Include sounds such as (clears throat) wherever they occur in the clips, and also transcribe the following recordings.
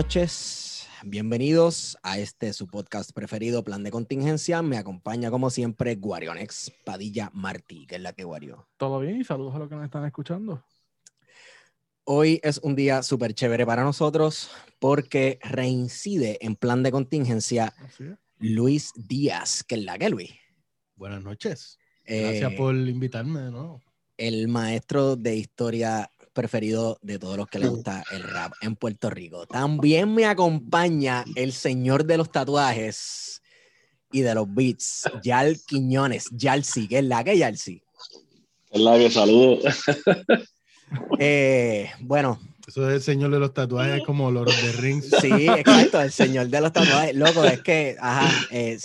noches. Bienvenidos a este su podcast preferido, Plan de Contingencia. Me acompaña como siempre Guarionex Padilla Martí, que es la que Guario. Todo bien y saludos a los que nos están escuchando. Hoy es un día súper chévere para nosotros porque reincide en Plan de Contingencia. Luis Díaz, que es la que Luis. Buenas noches. Eh, Gracias por invitarme de nuevo. el maestro de historia preferido de todos los que les gusta el rap en Puerto Rico. También me acompaña el señor de los tatuajes y de los beats, Yal Quiñones, Yalsi, que es la que Yalsi. Es la que saludo. Eh, bueno, Eso es el señor de los tatuajes como Lord of the Rings. sí, exacto, el señor de los tatuajes. Loco, es que, ajá, eh,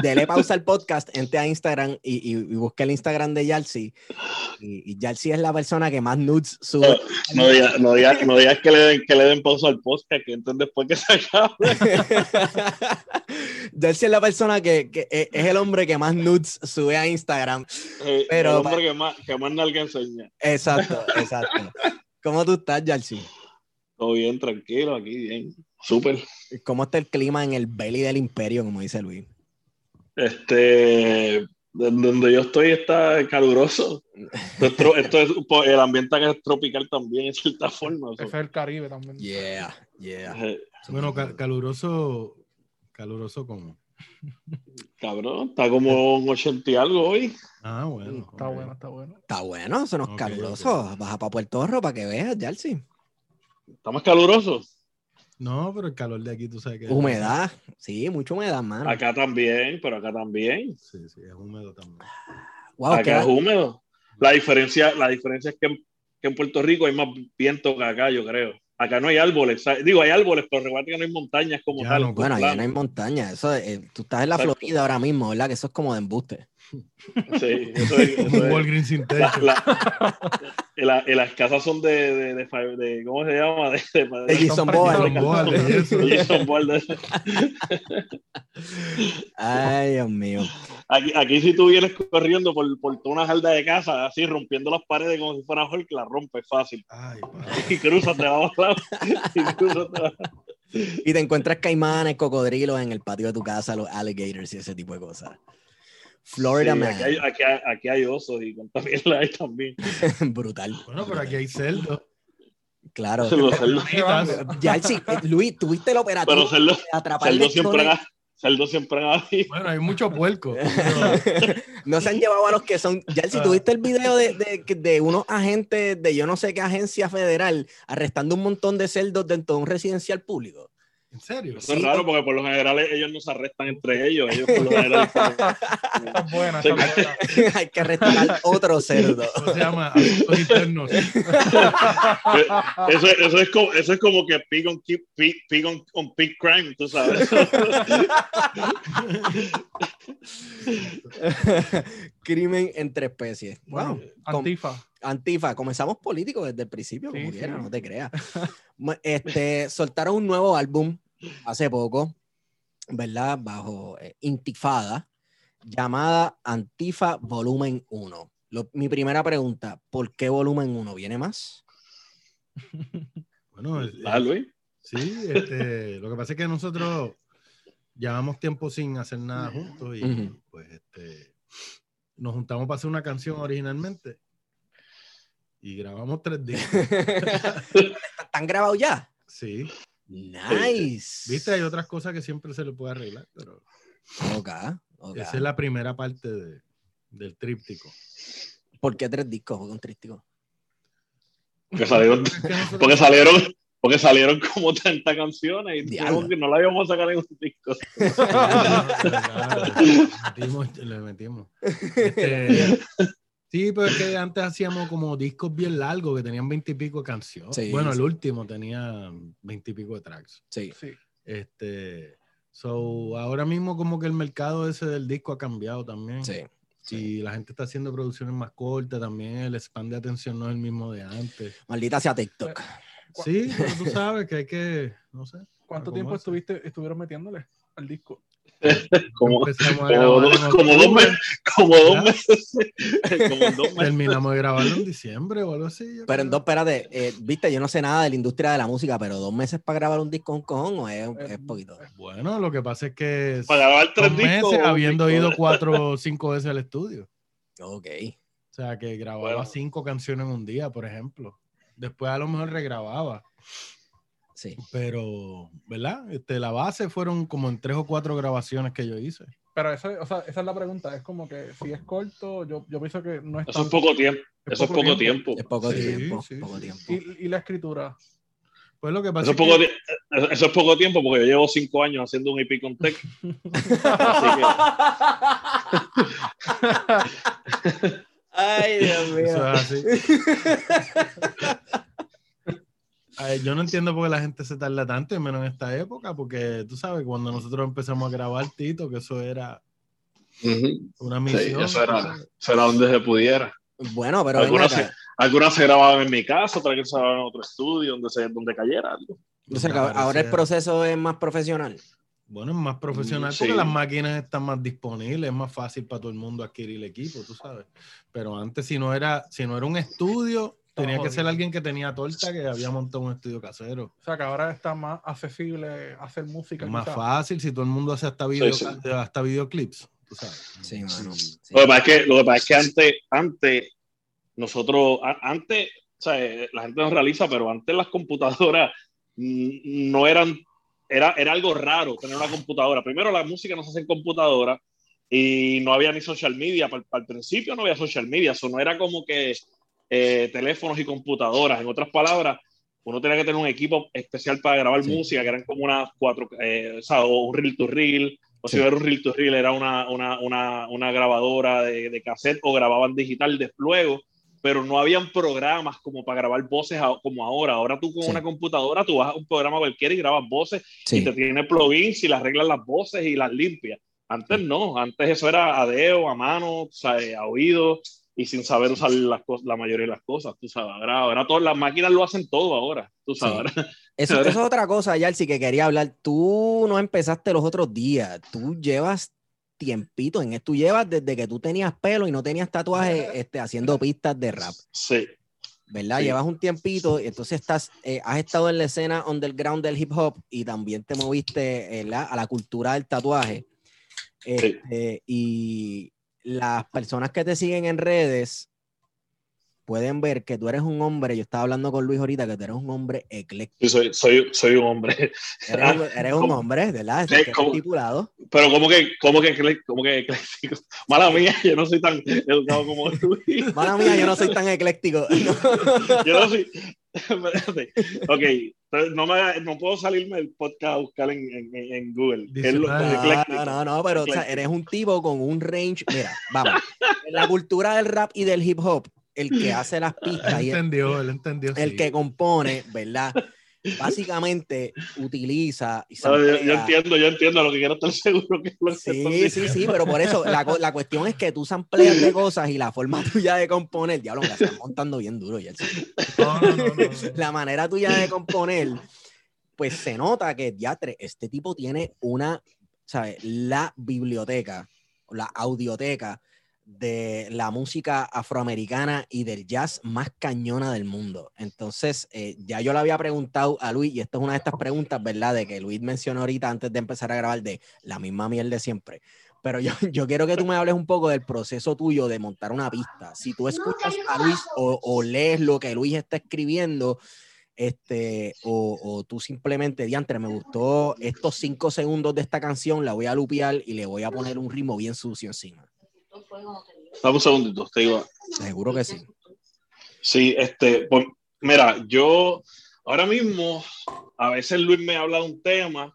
dele pausa al podcast, entre a Instagram y, y, y busque el Instagram de Yalsi. Y, y Yalsi es la persona que más nudes sube. No digas no digas- no digas que, le den, que le den pausa al podcast, que entonces después que se acabe. (laughs) Delcy es la persona que, que es es el hombre que más nudes sube a Instagram. eh, Pero- el hombre que más, que más nalga enseña. Exacto, exacto. ¿Cómo tú estás, Jalsi? Todo bien, tranquilo, aquí bien. Súper. ¿Cómo está el clima en el belly del imperio, como dice Luis? Este, de- donde yo estoy está caluroso. Esto (laughs) esto es po- el ambiente acá es tropical también, en cierta forma. Ese es el Caribe también. Yeah, yeah. Eh, Bueno, ca- caluroso, caluroso como. (laughs) Cabrón, está como un 80 y algo hoy. Ah, bueno. Está ok. bueno, está bueno. Está bueno, eso no es Ok, caluroso. Baja para Puerto Rico para que veas, Jalsi. Está más caluroso. No, pero el calor de aquí, tú sabes que. Humedad, sí, mucha humedad, mano. Acá también, pero acá también. Sí, sí, es húmedo también. Wow, acá es húmedo. La diferencia, la diferencia es que en, que en Puerto Rico hay más viento que acá, yo creo. Acá no hay árboles. ¿sabes? Digo, hay árboles, pero recuerda que no hay montañas como Ya tal. no, Bueno, allá Plano. no hay montaña. Eso, eh, tú estás en la. Florida ahora mismo, ¿verdad? Que eso es como de embuste. Sí, eso (laughs) es- eso Un es- Walgreens sin la- techo. la- y la- y las casas son de, de, de, fa- de- ¿cómo se llama? De, Jason Bourne. Ay, Dios mío. Aquí, aquí si tú vienes corriendo por, por toda una jalda de casa, así rompiendo las paredes como si fuera Hulk, la rompes fácil. Ay. (laughs) Y cruzas, te vas a y cruzas, te vas Y te encuentras caimanes, cocodrilos en el patio de tu casa, los alligators y ese tipo de cosas. Florida Sí, Man. aquí, hay, aquí, hay, aquí hay osos y cuánta mierda hay también. (laughs) Brutal. Bueno, pero aquí hay cerdo. Claro. Cerdos, Ya, sí, eh, Luis, tuviste el operativo pero cerdos, atrapar cerdos siempre, han- cerdos siempre. Bueno, hay mucho puerco. (laughs) pero- no se han llevado a los que son. Ya, si tuviste el video de, de, de unos agentes de yo no sé qué agencia federal arrestando un montón de cerdos dentro de un residencial público. ¿En serio? Eso Sí. es raro porque por lo general ellos no se arrestan entre ellos. Por lo general. (laughs) Hay que arrestar al otro cerdo. ¿Cómo se llama? Asuntos internos. (laughs) eso, eso, es como, eso es como que pig on, keep- pig, pig on, on pig crime, tú sabes. (laughs) Crimen entre especies. Wow. Antifa. Antifa, comenzamos políticos desde el principio, como sí. no te creas. Este, soltaron un nuevo álbum hace poco, ¿verdad? Bajo eh, Intifada, llamada Antifa Volumen 1. Lo- mi primera pregunta, ¿por qué Volumen 1? ¿Viene más? (laughs) Bueno, es- Ah, Luis. Sí, este, lo que pasa es que nosotros llevamos tiempo sin hacer nada juntos y pues este, nos juntamos para hacer una canción originalmente y grabamos tres días. (laughs) ¿Están grabados ya? Sí, Nice. viste, hay otras cosas que siempre se le puede arreglar, pero Ok, ok. esa es la primera parte de- del tríptico. ¿Por qué tres discos? Un tríptico. Porque salieron, (laughs) porque salieron, porque salieron como 30 canciones y que no la íbamos a sacar en un disco. (laughs) le metimos, le metimos. Este, sí, pero es que antes hacíamos como discos bien largos que tenían veintipico de canciones. Sí, bueno, sí. el último tenía veintipico de tracks. Sí. Sí. Este, so, ahora mismo como que el mercado ese del disco ha cambiado también. Sí. Y la gente está haciendo producciones más cortas también, el span de atención no es el mismo de antes. Maldita sea TikTok. Sí, pero tú sabes que hay que, no sé. ¿Cuánto tiempo estuviste, estuvieron metiéndole al disco? (laughs) Como, dos, en como dos octubre, meses. (laughs) Como dos meses. Como dos meses. Terminamos de grabarlo en diciembre o algo así. Pero en dos, espérate, eh, viste, yo no sé nada de la industria de la música, pero dos meses para grabar un disco con cojón o es, es poquito. Bueno, lo que pasa es que Para grabar tres dos discos. meses habiendo disco. ido cuatro o (laughs) cinco veces al estudio. Ok. O sea, que grababa Bueno. cinco canciones en un día, por ejemplo. Después a lo mejor regrababa. Sí. Pero, ¿verdad? Este, la base fueron como en tres o cuatro grabaciones que yo hice. Pero eso, o sea, esa es la pregunta. Es como que si es corto, yo, yo pienso que no es Eso es tanto. poco tiempo. Eso es poco tiempo. Es poco Sí, tiempo. sí, poco sí. tiempo. Y, y la escritura. Pues lo que pasa Eso es, es poco, que ti- eso es poco tiempo porque yo llevo cinco años haciendo un EP con Tech. (laughs) Así Ay, Dios mío. eso es así. (laughs) Ay, yo no entiendo por qué la gente se tarda tanto, y menos en esta época, porque tú sabes, cuando nosotros empezamos a grabar Tito, que eso era una Sí, misión. eso era, eso era donde se pudiera. Bueno, pero Algunas se, algunas se grababan en mi casa, otras que se grababan en otro estudio, donde, se, donde cayera algo. O sea, que ahora el proceso es más profesional. Bueno, es más profesional Mm, porque sí. las máquinas están más disponibles, es más fácil para todo el mundo adquirir el equipo, tú sabes. Pero antes, si no era, si no era un estudio, tenía que ser alguien que tenía torta que había montado un estudio casero. O sea, que ahora está más accesible hacer música. Es más quizás. fácil si todo el mundo hace hasta, video, sí. hasta videoclips, tú sabes. Sí, mano. Sí. Lo que pasa es que, lo que, pasa es que antes, antes, nosotros, a- antes, o sea, eh, la gente no realiza, pero antes las computadoras no eran, era, era algo raro tener una computadora. Primero, la música no se hace en computadora y no había ni social media. Para, el principio no había social media, eso no era como que eh, teléfonos y computadoras. En otras palabras, uno tenía que tener un equipo especial para grabar Sí. música, que eran como unas cuatro, eh, o sea, un reel to reel, o si Sí. era un reel to reel, era una, una, una, una grabadora de, de cassette o grababan digital de luego, pero no habían programas como para grabar voces a- como ahora. Ahora tú con Sí. una computadora, tú vas a un programa cualquiera y grabas voces y te tiene plugins y le arreglas las voces y las limpias. Antes no, antes eso era a dedo, a mano, o sea, a oído y sin saber usar las cosas, la mayoría de las cosas, tú sabes. Ahora, ahora todas las máquinas lo hacen todo ahora, tú sabes. Sí. (laughs) Eso, eso es otra cosa, Yarsi, que quería hablar. Tú no empezaste los otros días. Tú llevas tiempito en esto. Tú llevas desde que tú tenías pelo y no tenías tatuaje (laughs) este, haciendo pistas de rap. Sí, ¿verdad? Sí. Llevas un tiempito y entonces estás, eh, has estado en la escena underground del hip hop y también te moviste eh, a la cultura del tatuaje. Este, Y las personas que te siguen en redes pueden ver que tú eres un hombre, yo estaba hablando con Luis ahorita, que tú eres un hombre ecléctico. soy, soy, soy un hombre. Eres, un- (laughs) eres un ¿Cómo? hombre, ¿verdad? ¿cómo? titulado. Pero como que, como que, como que ecléctico. Mala mía, yo no soy tan educado como (laughs) tú. Mala mía, yo no soy tan ecléctico. (laughs) Yo no soy. (laughs) Ok, entonces no, me, no puedo salirme del podcast a buscar en, en, en Google. ¿Qué es lo Dice, que ah? No, no, no, pero o sea, eres un tipo con un range. Mira, vamos. En la cultura del rap y del hip hop, el que hace las pistas Él y el, entendió, él entendió. el sí. que compone, ¿verdad? Básicamente utiliza y No, yo, entiendo, yo entiendo lo que quiero estar (laughs) seguro que es lo que Sí, sí, sí, pero por eso la, la cuestión es que tú sampleas de cosas y la forma (laughs) tuya de componer, diablo, me la estás montando bien duro, ya No, no, no, no, no. (laughs) La manera tuya de componer, pues se nota que, diatre, este tipo tiene una, ¿sabes? La biblioteca, la audioteca de la música afroamericana y del jazz más cañona del mundo. Entonces, eh, ya yo le había preguntado a Luis, y esta es una de estas preguntas, ¿verdad? De que Luis mencionó ahorita antes de empezar a grabar de la misma miel de siempre. Pero yo, (laughs) yo quiero que tú me hables un poco del proceso tuyo de montar una pista. Si tú escuchas a Luis o, o lees lo que Luis está escribiendo, este, o, o tú simplemente, diantre, me gustó estos cinco segundos de esta canción, la voy a lupear y le voy a poner un ritmo bien sucio encima. Dame un segundito, te digo. Seguro que sí. Sí, este, pues, mira, yo ahora mismo, a veces Luis me habla de un tema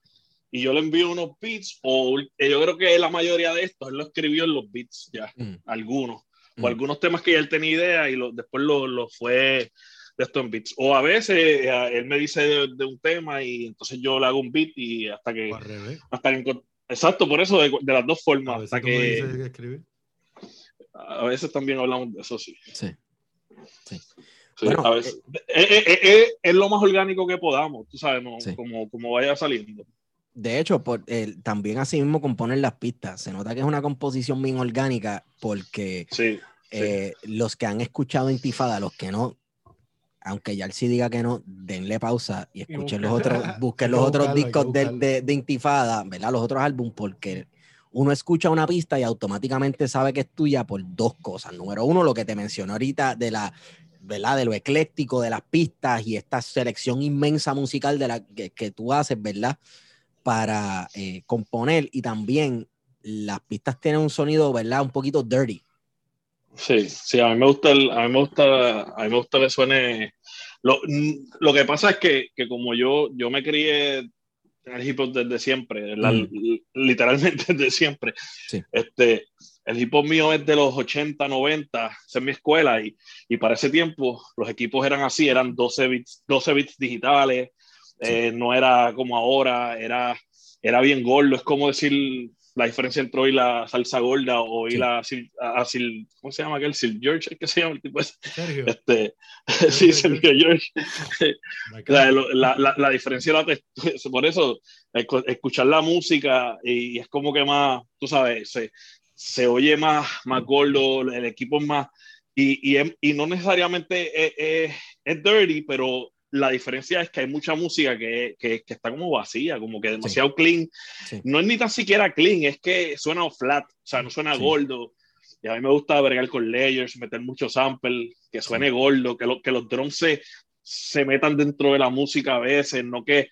y yo le envío unos beats, o eh, yo creo que la mayoría de estos él lo escribió en los beats ya, Mm. algunos, Mm. o algunos temas que ya él tenía idea y lo, después lo, lo fue de esto en beats. O a veces eh, él me dice de, de un tema y entonces yo le hago un beat y hasta que... O al revés. Hasta que Exacto, por eso de, de las dos A formas. veces Hasta tú me que dices que escribir. A veces también hablamos de eso, sí. Sí. Sí, Bueno, a veces. Eh, eh, eh, eh, es lo más orgánico que podamos, tú sabes, ¿no? Sí. como, como vaya saliendo. De hecho, por, el- también así mismo componen las pistas. Se nota que es una composición bien orgánica porque Sí, sí. eh, los que han escuchado Intifada, los que no, aunque ya sí diga que no, denle pausa y escuchen los busquen. otros, busquen (laughs) los otros discos de, de- de Intifada, ¿verdad? Los otros álbumes, porque uno escucha una pista y automáticamente sabe que es tuya por dos cosas. Número uno, lo que te mencioné ahorita de la, ¿verdad? De lo ecléctico de las pistas y esta selección inmensa musical de la que, que tú haces, ¿verdad? Para eh, componer y también las pistas tienen un sonido, ¿verdad? Un poquito dirty. Sí, sí, a mí me gusta, el- a mí me gusta, a mí me gusta que suene. Lo, lo que pasa es que, que como yo, yo me crié el hip hop desde siempre, la- Mm. li- literalmente (laughs) desde siempre. Sí. Este, el hip hop mío es de los 80, 90, esa es mi escuela, y, y para ese tiempo los equipos eran así, eran 12 bits, 12 bits digitales, eh, no era como ahora, era, era bien gordo, es como decir la diferencia entre hoy la salsa gorda o hoy Sí. la Sil- a, a Sil- ¿cómo se llama aquel? Sil George, ¿qué se llama el tipo ese? Sergio. Este, sí, Sergio George. (laughs) La, la, la, la diferencia la (laughs) por eso escu- escuchar la música y, es como que más, tú sabes, se, se oye más, más gordo, el equipo es más, y, y, y no necesariamente es, es- es dirty, pero la diferencia es que hay mucha música que, que, que está como vacía, como que demasiado clean. Sí. No es ni tan siquiera clean, es que suena flat, o sea, no suena Sí. gordo. Y a mí me gusta bregar con layers, meter mucho sample, que suene gordo, que, lo, que los drums se, se metan dentro de la música a veces, no que,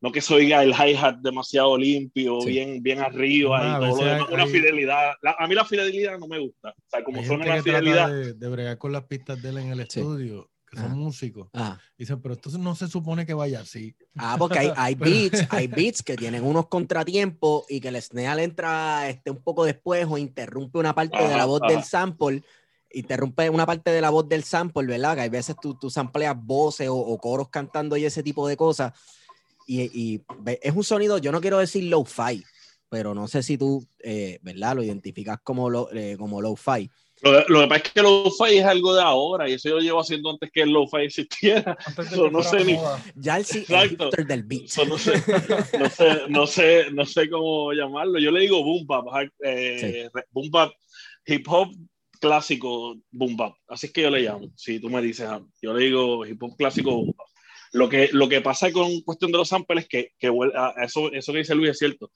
no que se oiga el hi-hat demasiado limpio, Sí. bien, bien arriba Ah, a y todo lo veces demás. hay- Una hay- fidelidad. La- a mí la fidelidad no me gusta. O sea, como Hay suena gente la que trata fidelidad. de, de bregar con las pistas de él en el Sí. estudio, que son Ajá. músicos. Ajá. Dicen, pero esto no se supone que vaya así. Ah, porque hay, hay (laughs) beats, hay beats que tienen unos contratiempos y que el snare entra este, un poco después o interrumpe una parte de la voz ajá. del sample, interrumpe una parte de la voz del sample, ¿verdad? Que hay veces tú, tú sampleas voces o, o coros cantando y ese tipo de cosas. Y, y es un sonido, yo no quiero decir low-fi, pero no sé si tú, eh, ¿verdad? Lo identificas como, lo, eh, como low-fi. Lo, lo que pasa es que el lo-fi es algo de ahora y eso yo lo llevo haciendo antes que el lo-fi existiera. Que no sé ni-. Ya el, sí- el del beat. Eso no sé, no sé, no sé, no sé cómo llamarlo. Yo le digo boom bap, eh, boom bap, hip hop clásico boom bap. Así es que yo le llamo. Si tú me dices, ah, yo le digo hip hop clásico boom bap. Lo que, lo que pasa con cuestión de los samples es que, que vuel- a- a eso, eso que dice Luis es cierto.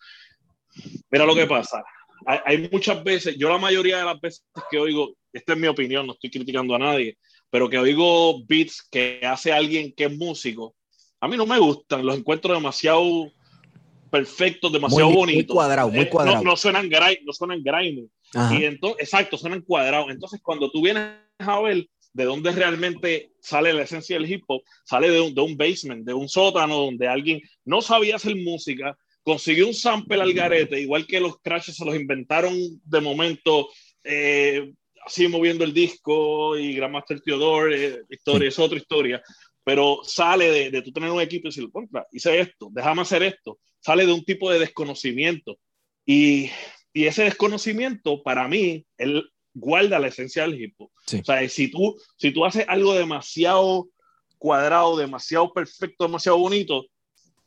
Mira lo que pasa. Hay, hay muchas veces, yo la mayoría de las veces que oigo, esta es mi opinión, no estoy criticando a nadie, pero que oigo beats que hace alguien que es músico, a mí no me gustan, los encuentro demasiado perfectos, demasiado Muy- muy bonitos. cuadrado, muy Eh, no- cuadrado. No, suenan grime, no suenan grimy. Y entonces, exacto, suenan cuadrados. Entonces, cuando tú vienes a ver de dónde realmente sale la esencia del hip hop, sale de un, de un basement, de un sótano donde alguien no sabía hacer música, consiguió un sample al garete, igual que los crashes se los inventaron de momento, eh, así moviendo el disco y Grandmaster Theodore, eh, historia, es otra historia, pero sale de, de tú tener un equipo y decir, contra, hice esto, déjame hacer esto, sale de un tipo de desconocimiento. Y, y ese desconocimiento, para mí, él guarda la esencia del hip hop. Sí. O sea, si tú, si tú haces algo demasiado cuadrado, demasiado perfecto, demasiado bonito,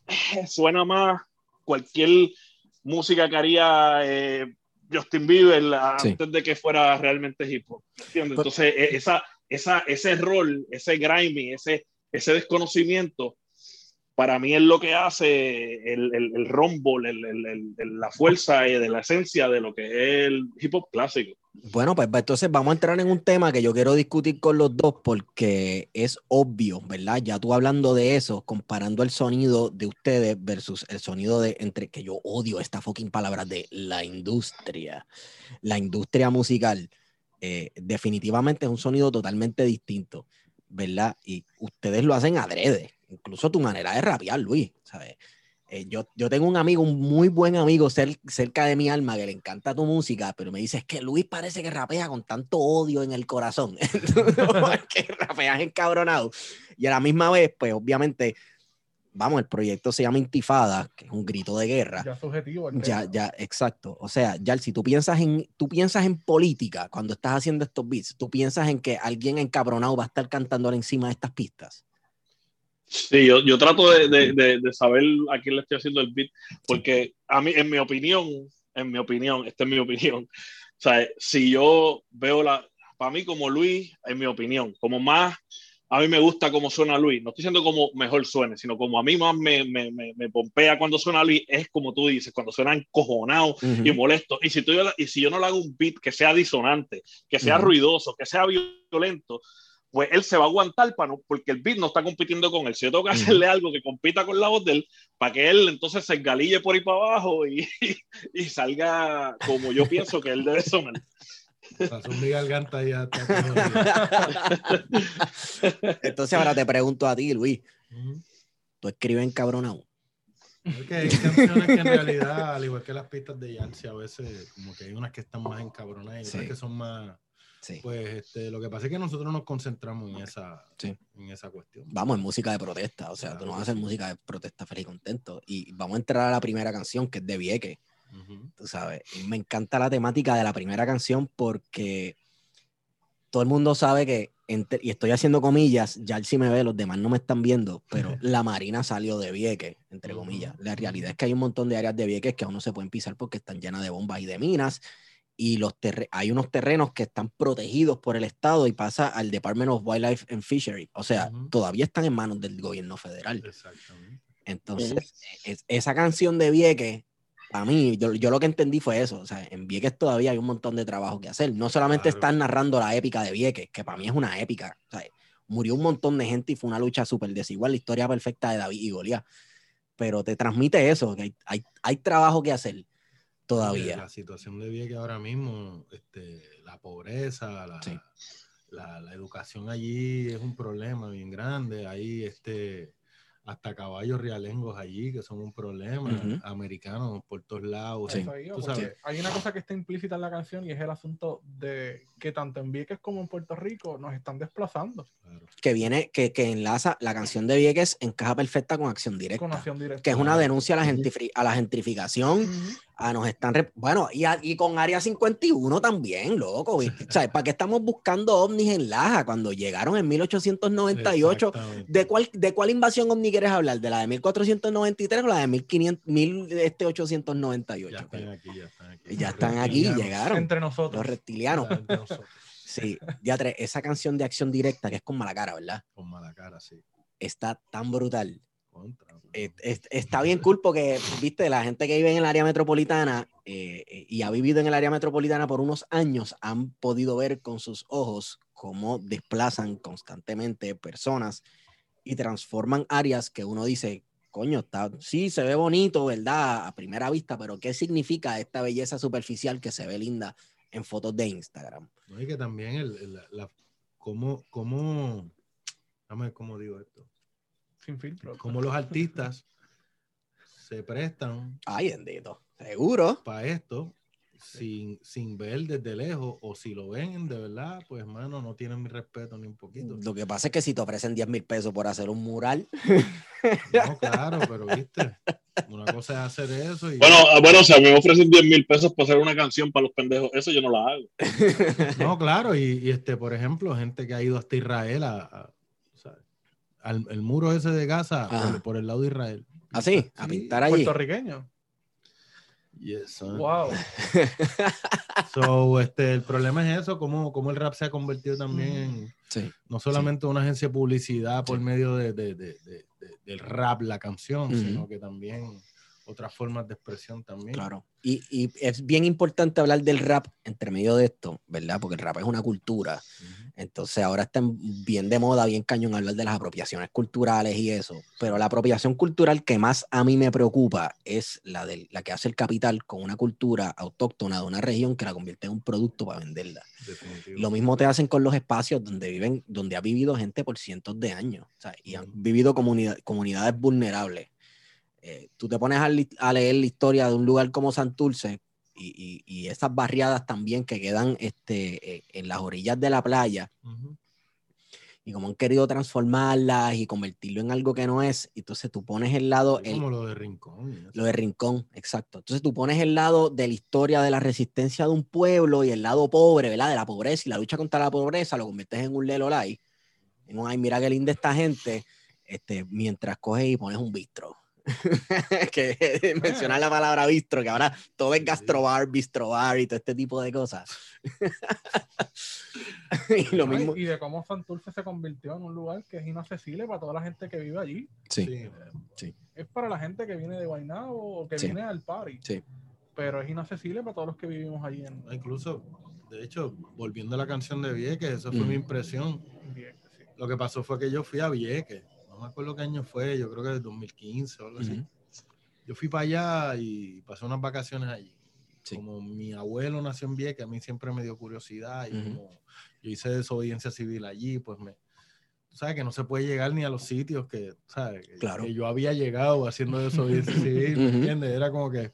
eh, suena más cualquier música que haría eh, Justin Bieber Sí. antes de que fuera realmente hip hop. ¿entiendes? Pero- Entonces, esa, esa, ese rol, ese grimy, ese, ese desconocimiento, para mí es lo que hace el, el, el el- el- la fuerza eh, de la esencia de lo que es el hip hop clásico. Bueno, pues pues, entonces vamos a entrar en un tema que yo quiero discutir con los dos porque es obvio, ¿verdad? Ya tú hablando de eso, comparando el sonido de ustedes versus el sonido de, entre que yo odio esta fucking palabra de la industria, la industria musical, eh, definitivamente es un sonido totalmente distinto, ¿verdad? Y ustedes lo hacen adrede. Incluso tu manera de rapear, Luis, ¿sabes? Eh, yo, yo tengo un amigo, un muy buen amigo cer- cerca de mi alma que le encanta tu música, pero me dice, es que Luis parece que rapea con tanto odio en el corazón, (laughs) que rapeas encabronado. Y a la misma vez, pues obviamente, vamos, el proyecto se llama Intifada, que es un grito de guerra. Ya subjetivo. Ya, ya, exacto. O sea, ya si tú piensas en, tú piensas en política cuando estás haciendo estos beats, tú piensas en que alguien encabronado va a estar cantando encima de estas pistas. Sí, yo, yo trato de, de- de- de saber a quién le estoy haciendo el beat, porque a mí, en mi opinión, en mi opinión, esta es mi opinión, o sea, si yo veo la, para mí como Luis, en mi opinión, como más, a mí me gusta cómo suena Luis, no estoy diciendo como mejor suene, sino como a mí más me, me, me, me pompea cuando suena Luis, es como tú dices, cuando suena encojonado y molesto, y si, tú, y si yo no le hago un beat que sea disonante, que sea Ujú. ruidoso, que sea violento, pues él se va a aguantar para no, porque el beat no está compitiendo con él. Si yo tengo que hacerle algo que compita con la voz de él, para que él entonces se engalille por ahí para abajo y, y salga como yo pienso que él debe sonar. Mi garganta ya Entonces ahora te pregunto a ti, Luis. ¿tú escribes encabronado? Es que hay canciones que en realidad, al igual que las pistas de Yancy, a veces como que hay unas que están más encabronadas y otras Sí. que son más, Sí. pues este, lo que pasa es que nosotros nos concentramos en esa, Sí. en esa cuestión. Vamos, en música de protesta, o sea, tú Claro no vas a hacer sí. música de protesta feliz y contento. Y vamos a entrar a la primera canción, que es de Vieques. Ujú. tú sabes. Y me encanta la temática de la primera canción porque todo el mundo sabe que, entre- y estoy haciendo comillas, ya él sí me ve, los demás no me están viendo, pero (laughs) la Marina salió de Vieques, entre comillas. La realidad es que hay un montón de áreas de Vieques que aún no se pueden pisar porque están llenas de bombas y de minas. Y los terre- hay unos terrenos que están protegidos por el Estado y pasa al Department of Wildlife and Fishery. O sea, Ujú. todavía están en manos del gobierno federal. Exactamente. Entonces, es- esa canción de Vieques, a mí, yo, yo lo que entendí fue eso. O sea, en Vieques todavía hay un montón de trabajo que hacer. No solamente Claro. están narrando la épica de Vieques, que para mí es una épica. O sea, murió un montón de gente y fue una lucha súper desigual, la historia perfecta de David y Goliat. Pero te transmite eso, que hay, hay, hay trabajo que hacer todavía. La situación de Vieques ahora mismo, este, la pobreza, la, Sí. la, la educación allí es un problema bien grande. Hay este, hasta caballos realengos allí que son un problema. Ujú. Americanos por todos lados. Sí. Tú sabes. Hay una cosa que está implícita en la canción y es el asunto de que tanto en Vieques como en Puerto Rico nos están desplazando Claro. Que viene, que, que enlaza, la canción de Vieques encaja perfecta con acción directa. con acción directa. Que es una denuncia a la, gentrifi- a la gentrificación, Ujú. Ah, nos están. Bueno, y, a- y con Área 51 también, loco. sea, ¿para qué estamos buscando ovnis en Laja cuando llegaron en 1898? Exactamente. ¿De cuál, ¿De cuál invasión ovni quieres hablar? ¿De la de 1493 o la de 1500, Ya 1898? están aquí, ya están aquí. Ya están aquí, llegaron. Entre nosotros. Los reptilianos. Ya, entre nosotros. (laughs) Sí, ya tres, esa canción de acción directa que es con mala cara, ¿verdad? Con mala cara, sí. Está tan brutal. Contra. Es- está bien cool porque, viste, la gente que vive en el área metropolitana eh, y ha vivido en el área metropolitana por unos años han podido ver con sus ojos cómo desplazan constantemente personas y transforman áreas que uno dice, coño, está, sí, se ve bonito, ¿verdad? A primera vista, pero ¿qué significa esta belleza superficial que se ve linda en fotos de Instagram? No, y que también el, el- la, la- cómo, cómo, dame ver cómo digo esto, Sin filtro. cómo los artistas se prestan Ay, bendito, seguro. para esto sin, sin ver desde lejos o si lo ven de verdad, pues hermano, no tienen mi respeto ni un poquito. Lo que pasa es que si te ofrecen 10 mil pesos por hacer un mural, No, claro, pero viste, una cosa es hacer eso y Bueno, ah, bueno, o sea, me ofrecen 10 mil pesos para hacer una canción para los pendejos. Eso yo no la hago. no, claro, y, y, este, por ejemplo, gente que ha ido hasta Israel a, a- al el muro ese de Gaza por, por el lado de Israel. así, a Sí, pintar allí. Puertorriqueño. Yes, son. Wow. (laughs) So, este, el problema es eso, cómo, cómo el rap se ha convertido también en Sí. no solamente una agencia de publicidad por Sí. medio de, de- de- de- de- del rap, la canción, sino que también otras formas de expresión también. Claro. Y, y es bien importante hablar del rap entre medio de esto, ¿verdad? Porque el rap es una cultura. Entonces ahora está bien de moda, bien cañón hablar de las apropiaciones culturales y eso. Pero la apropiación cultural que más a mí me preocupa es la, de, la que hace el capital con una cultura autóctona de una región que la convierte en un producto para venderla. Definitivo. Lo mismo te hacen con los espacios donde viven, donde ha vivido gente por cientos de años. o sea, y han vivido comunidad- comunidades vulnerables. Eh, tú te pones a, a leer la historia de un lugar como Santurce y, y, y esas barriadas también que quedan este, eh, en las orillas de la playa Ujú. y como han querido transformarlas y convertirlo en algo que no es. Entonces tú pones el lado, Es el- como lo de Rincón. lo de Rincón, exacto. Entonces tú pones el lado de la historia de la resistencia de un pueblo y el lado pobre, ¿verdad? De la pobreza y la lucha contra la pobreza, lo conviertes en un Lelo Light. En un, ay, mira qué linda esta gente, este, mientras coges y pones un bistro. (laughs) que (laughs) mencionar la palabra bistro, que ahora todo es gastrobar, bistrobar y todo este tipo de cosas. (laughs) y lo mismo. Y de cómo Santurce se convirtió en un lugar que es inaccesible para toda la gente que vive allí. Sí, Sí. Es para la gente que viene de Guaynabo o que Sí. viene al party. Sí. Pero es inaccesible para todos los que vivimos allí en Ah, Incluso, de hecho, volviendo a la canción de Vieques, esa fue Ujú. mi impresión. Vieques, sí. Lo que pasó fue que yo fui a Vieques. No me acuerdo qué año fue, yo creo que de 2015 o algo así. Ujú. Yo fui para allá y pasé unas vacaciones allí. Sí. Como mi abuelo nació en Vieques, a mí siempre me dio curiosidad y Ujú. como yo hice desobediencia civil allí, pues me... Sabes que no se puede llegar ni a los sitios que, ¿sabes? Claro. que yo había llegado haciendo desobediencia (laughs) civil, ¿me entiendes? Era como que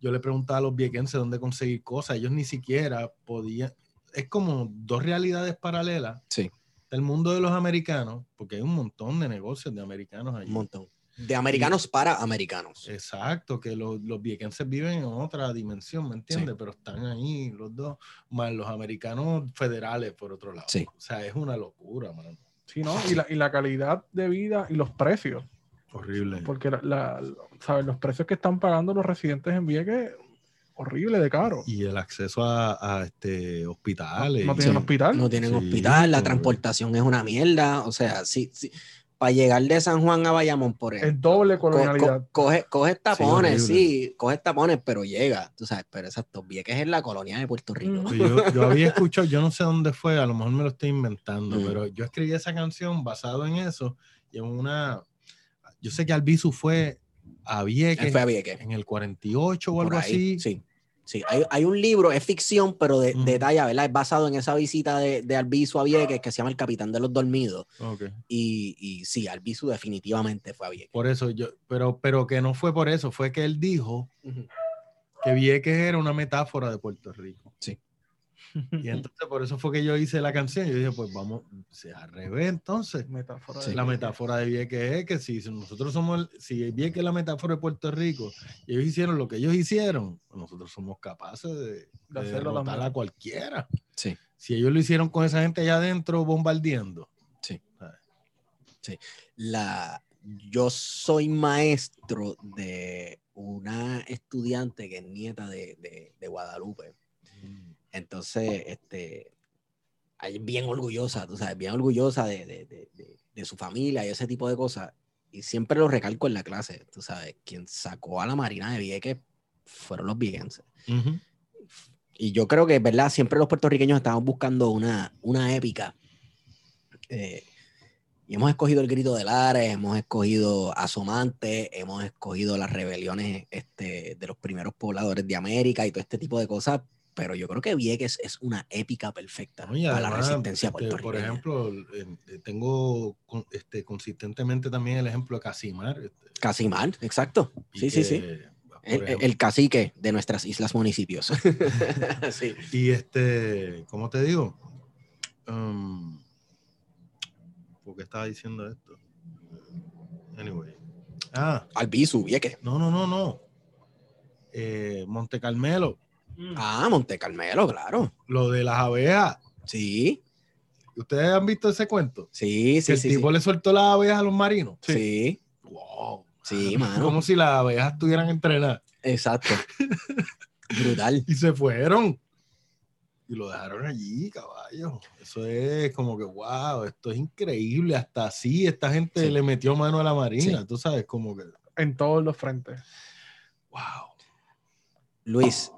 yo le preguntaba a los viequenses dónde conseguir cosas, ellos ni siquiera podían... Es como dos realidades paralelas. Sí. El mundo de los americanos, porque hay un montón de negocios de americanos allí. Un montón. De americanos para americanos. Exacto, que los, los viequenses viven en otra dimensión, ¿me entiendes? Pero están ahí los dos, más los americanos federales por otro lado. Sí. O sea, es una locura, mano. Sí, ¿no? Y la, y la calidad de vida y los precios. Horrible. Porque la, la- ¿sabes? los precios que están pagando los residentes en Vieques, horrible de caro. Y el acceso a, a, este, hospitales. No tienen Sí. hospital. No tienen Sí, hospital, la transportación es una mierda. O sea, sí, sí. Para llegar de San Juan a Bayamón, por ejemplo. Es doble co- colonialidad. co- coge, coge tapones, sí, coge tapones, pero llega, tú sabes, pero exacto, Vieques es la colonia de Puerto Rico. Yo, yo (laughs) había escuchado, yo no sé dónde fue, a lo mejor me lo estoy inventando, Mm. pero yo escribí esa canción basado en eso y en una. Yo sé que Albizu fue a Vieques fue a Vieques. en el 48 o por algo ahí, así. Sí, sí. Hay, hay un libro, es ficción, pero de, Ujú. detalla, ¿verdad? Es basado en esa visita de, de Albizu a Vieques que se llama El Capitán de los Dormidos. Ok. Y, y sí, Albizu definitivamente fue a Vieques. Por eso yo, pero, pero que no fue por eso, fue que él dijo que Vieques era una metáfora de Puerto Rico. Sí. Y (laughs) entonces por eso fue que yo hice la canción. Yo dije, pues vamos, se al revés entonces. Metáfora Sí. de La metáfora de Vieques es que si nosotros somos, si Vieques es la metáfora de Puerto Rico y ellos hicieron lo que ellos hicieron, pues nosotros somos capaces de, de hacerlo a cualquiera. Sí. Si ellos lo hicieron con esa gente allá adentro bombardeando. Sí. ¿sabes? la, yo soy maestro de una estudiante que es nieta de, de- de Guadalupe. Entonces, este, bien orgullosa, tú sabes, bien orgullosa de, de- de- de- su familia y ese tipo de cosas. Y siempre lo recalco en la clase, tú sabes, quien sacó a la Marina de Vieques fueron los viequenses. Ujú. Y yo creo que, ¿verdad? Siempre los puertorriqueños estamos buscando una, una épica. Eh, y hemos escogido el grito de Lares, hemos escogido Asomante, hemos escogido las rebeliones este, de los primeros pobladores de América y todo este tipo de cosas. Pero yo creo que Vieques es una épica perfecta No, y para la además, resistencia puertorriqueña. Por ejemplo, eh, tengo este, consistentemente también el ejemplo de Casimar. este, Casimar, exacto. Sí, sí, que, sí. El, el cacique de nuestras islas municipios. (laughs) sí. Y este, ¿cómo te digo? Um, ¿Por qué estaba diciendo esto? Anyway. Ah, Albizu, Vieques. no, no, no, no. Eh, Monte Carmelo, Ah, Monte Carmelo, claro. lo de las abejas. Sí, ¿Ustedes han visto ese cuento? sí, que sí, el sí. tipo sí. le soltó las abejas a los marinos. Sí, Wow. sí, mano. Como si las abejas estuvieran entrenadas. Exacto. (laughs) Brutal. Y se fueron. Y lo dejaron allí, caballo. Eso es como que, wow, esto es increíble. Hasta así esta gente Sí. le metió mano a la marina. Sí. Tú sabes, como que. En todos los frentes. Wow. Luis,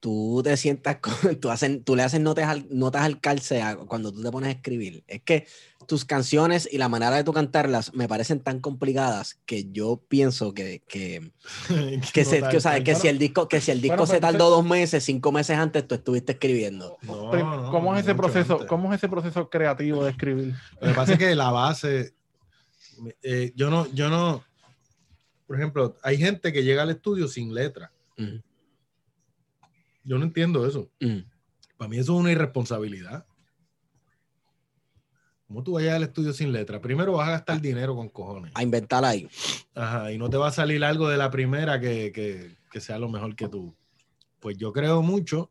Tú te sientas, (laughs) con, tú, hacen, tú le haces notas al, notas al calce a- cuando tú te pones a escribir. Es que tus canciones y la manera de tú cantarlas me parecen tan complicadas que yo pienso que, que, (laughs) que, se- que, o sea, que si el disco, que si el disco Bueno, se tardó dos meses, cinco meses antes, tú estuviste escribiendo. No, no, ¿Cómo es ese proceso? antes. ¿Cómo es ese proceso creativo de escribir? Lo que pasa es que la base, eh, yo no, yo no, por ejemplo, hay gente que llega al estudio sin letra. Mm, Yo no entiendo eso. mm. Para mí eso es una irresponsabilidad. ¿Cómo tú vayas al estudio sin letra? Primero vas a gastar dinero con cojones. A inventar ahí. Ajá, y no te va a salir algo de la primera que, que- que sea lo mejor que tú. Pues yo creo mucho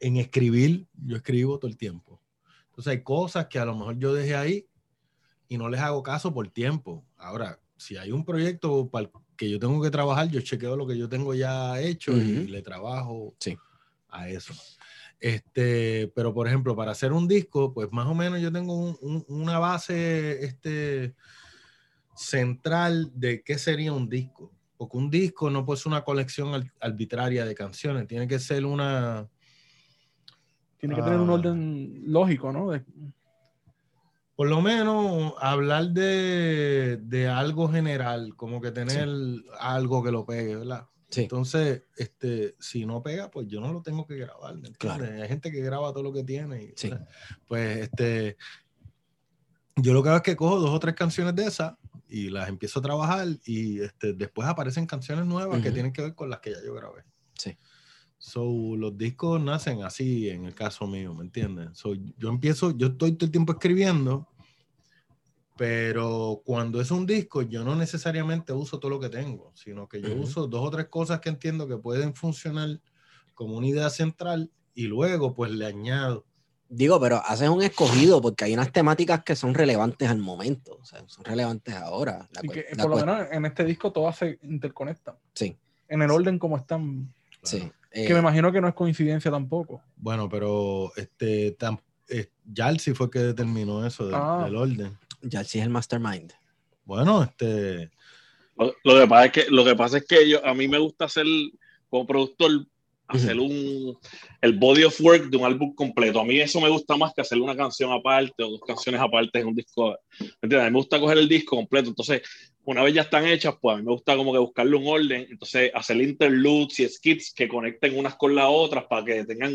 en escribir. Yo escribo todo el tiempo. Entonces hay cosas que a lo mejor yo dejé ahí y no les hago caso por tiempo. Ahora, si hay un proyecto para el que yo tengo que trabajar, yo chequeo lo que yo tengo ya hecho y le trabajo Sí. a eso. Este, pero por ejemplo, para hacer un disco, pues más o menos yo tengo un- un- una base este, central de qué sería un disco. Porque un disco no puede ser una colección al- arbitraria de canciones, tiene que ser una, Tiene que tener un Ah. orden lógico, ¿no? De- por lo menos hablar de, de algo general, como que tener algo que lo pegue, ¿verdad? Sí. Entonces, este, si no pega, pues yo no lo tengo que grabar. Claro. Hay gente que graba todo lo que tiene. y, Sí. Pues, este, yo lo que hago es que cojo dos o tres canciones de esas y las empiezo a trabajar y este, después aparecen canciones nuevas que tienen que ver con las que ya yo grabé. Sí. So, los discos nacen así en el caso mío, ¿me entiendes? So, yo empiezo, yo estoy todo el tiempo escribiendo, pero cuando es un disco, yo no necesariamente uso todo lo que tengo, sino que yo Ujú. uso dos o tres cosas que entiendo que pueden funcionar como una idea central y luego pues le añado. Digo, pero haces un escogido porque hay unas temáticas que son relevantes al momento, o sea, son relevantes ahora. La y cue- que la por lo menos en este disco todas se interconectan. Sí. En el orden como están. sí, eh, Que me imagino que no es coincidencia tampoco. Bueno, pero este, tam- eh, Yalsi fue que determinó eso del, Ah. del orden. ya sí es el mastermind. Bueno, este, Lo, lo que pasa es que, lo que, pasa es que yo, a mí me gusta hacer, como productor, hacer un, el body of work de un álbum completo. A mí eso me gusta más que hacer una canción aparte o dos canciones aparte en un disco. ¿me entiendes? A mí me gusta coger el disco completo. Entonces, una vez ya están hechas, pues a mí me gusta como que buscarle un orden. Entonces, hacer interludes y skits que conecten unas con las otras para que tengan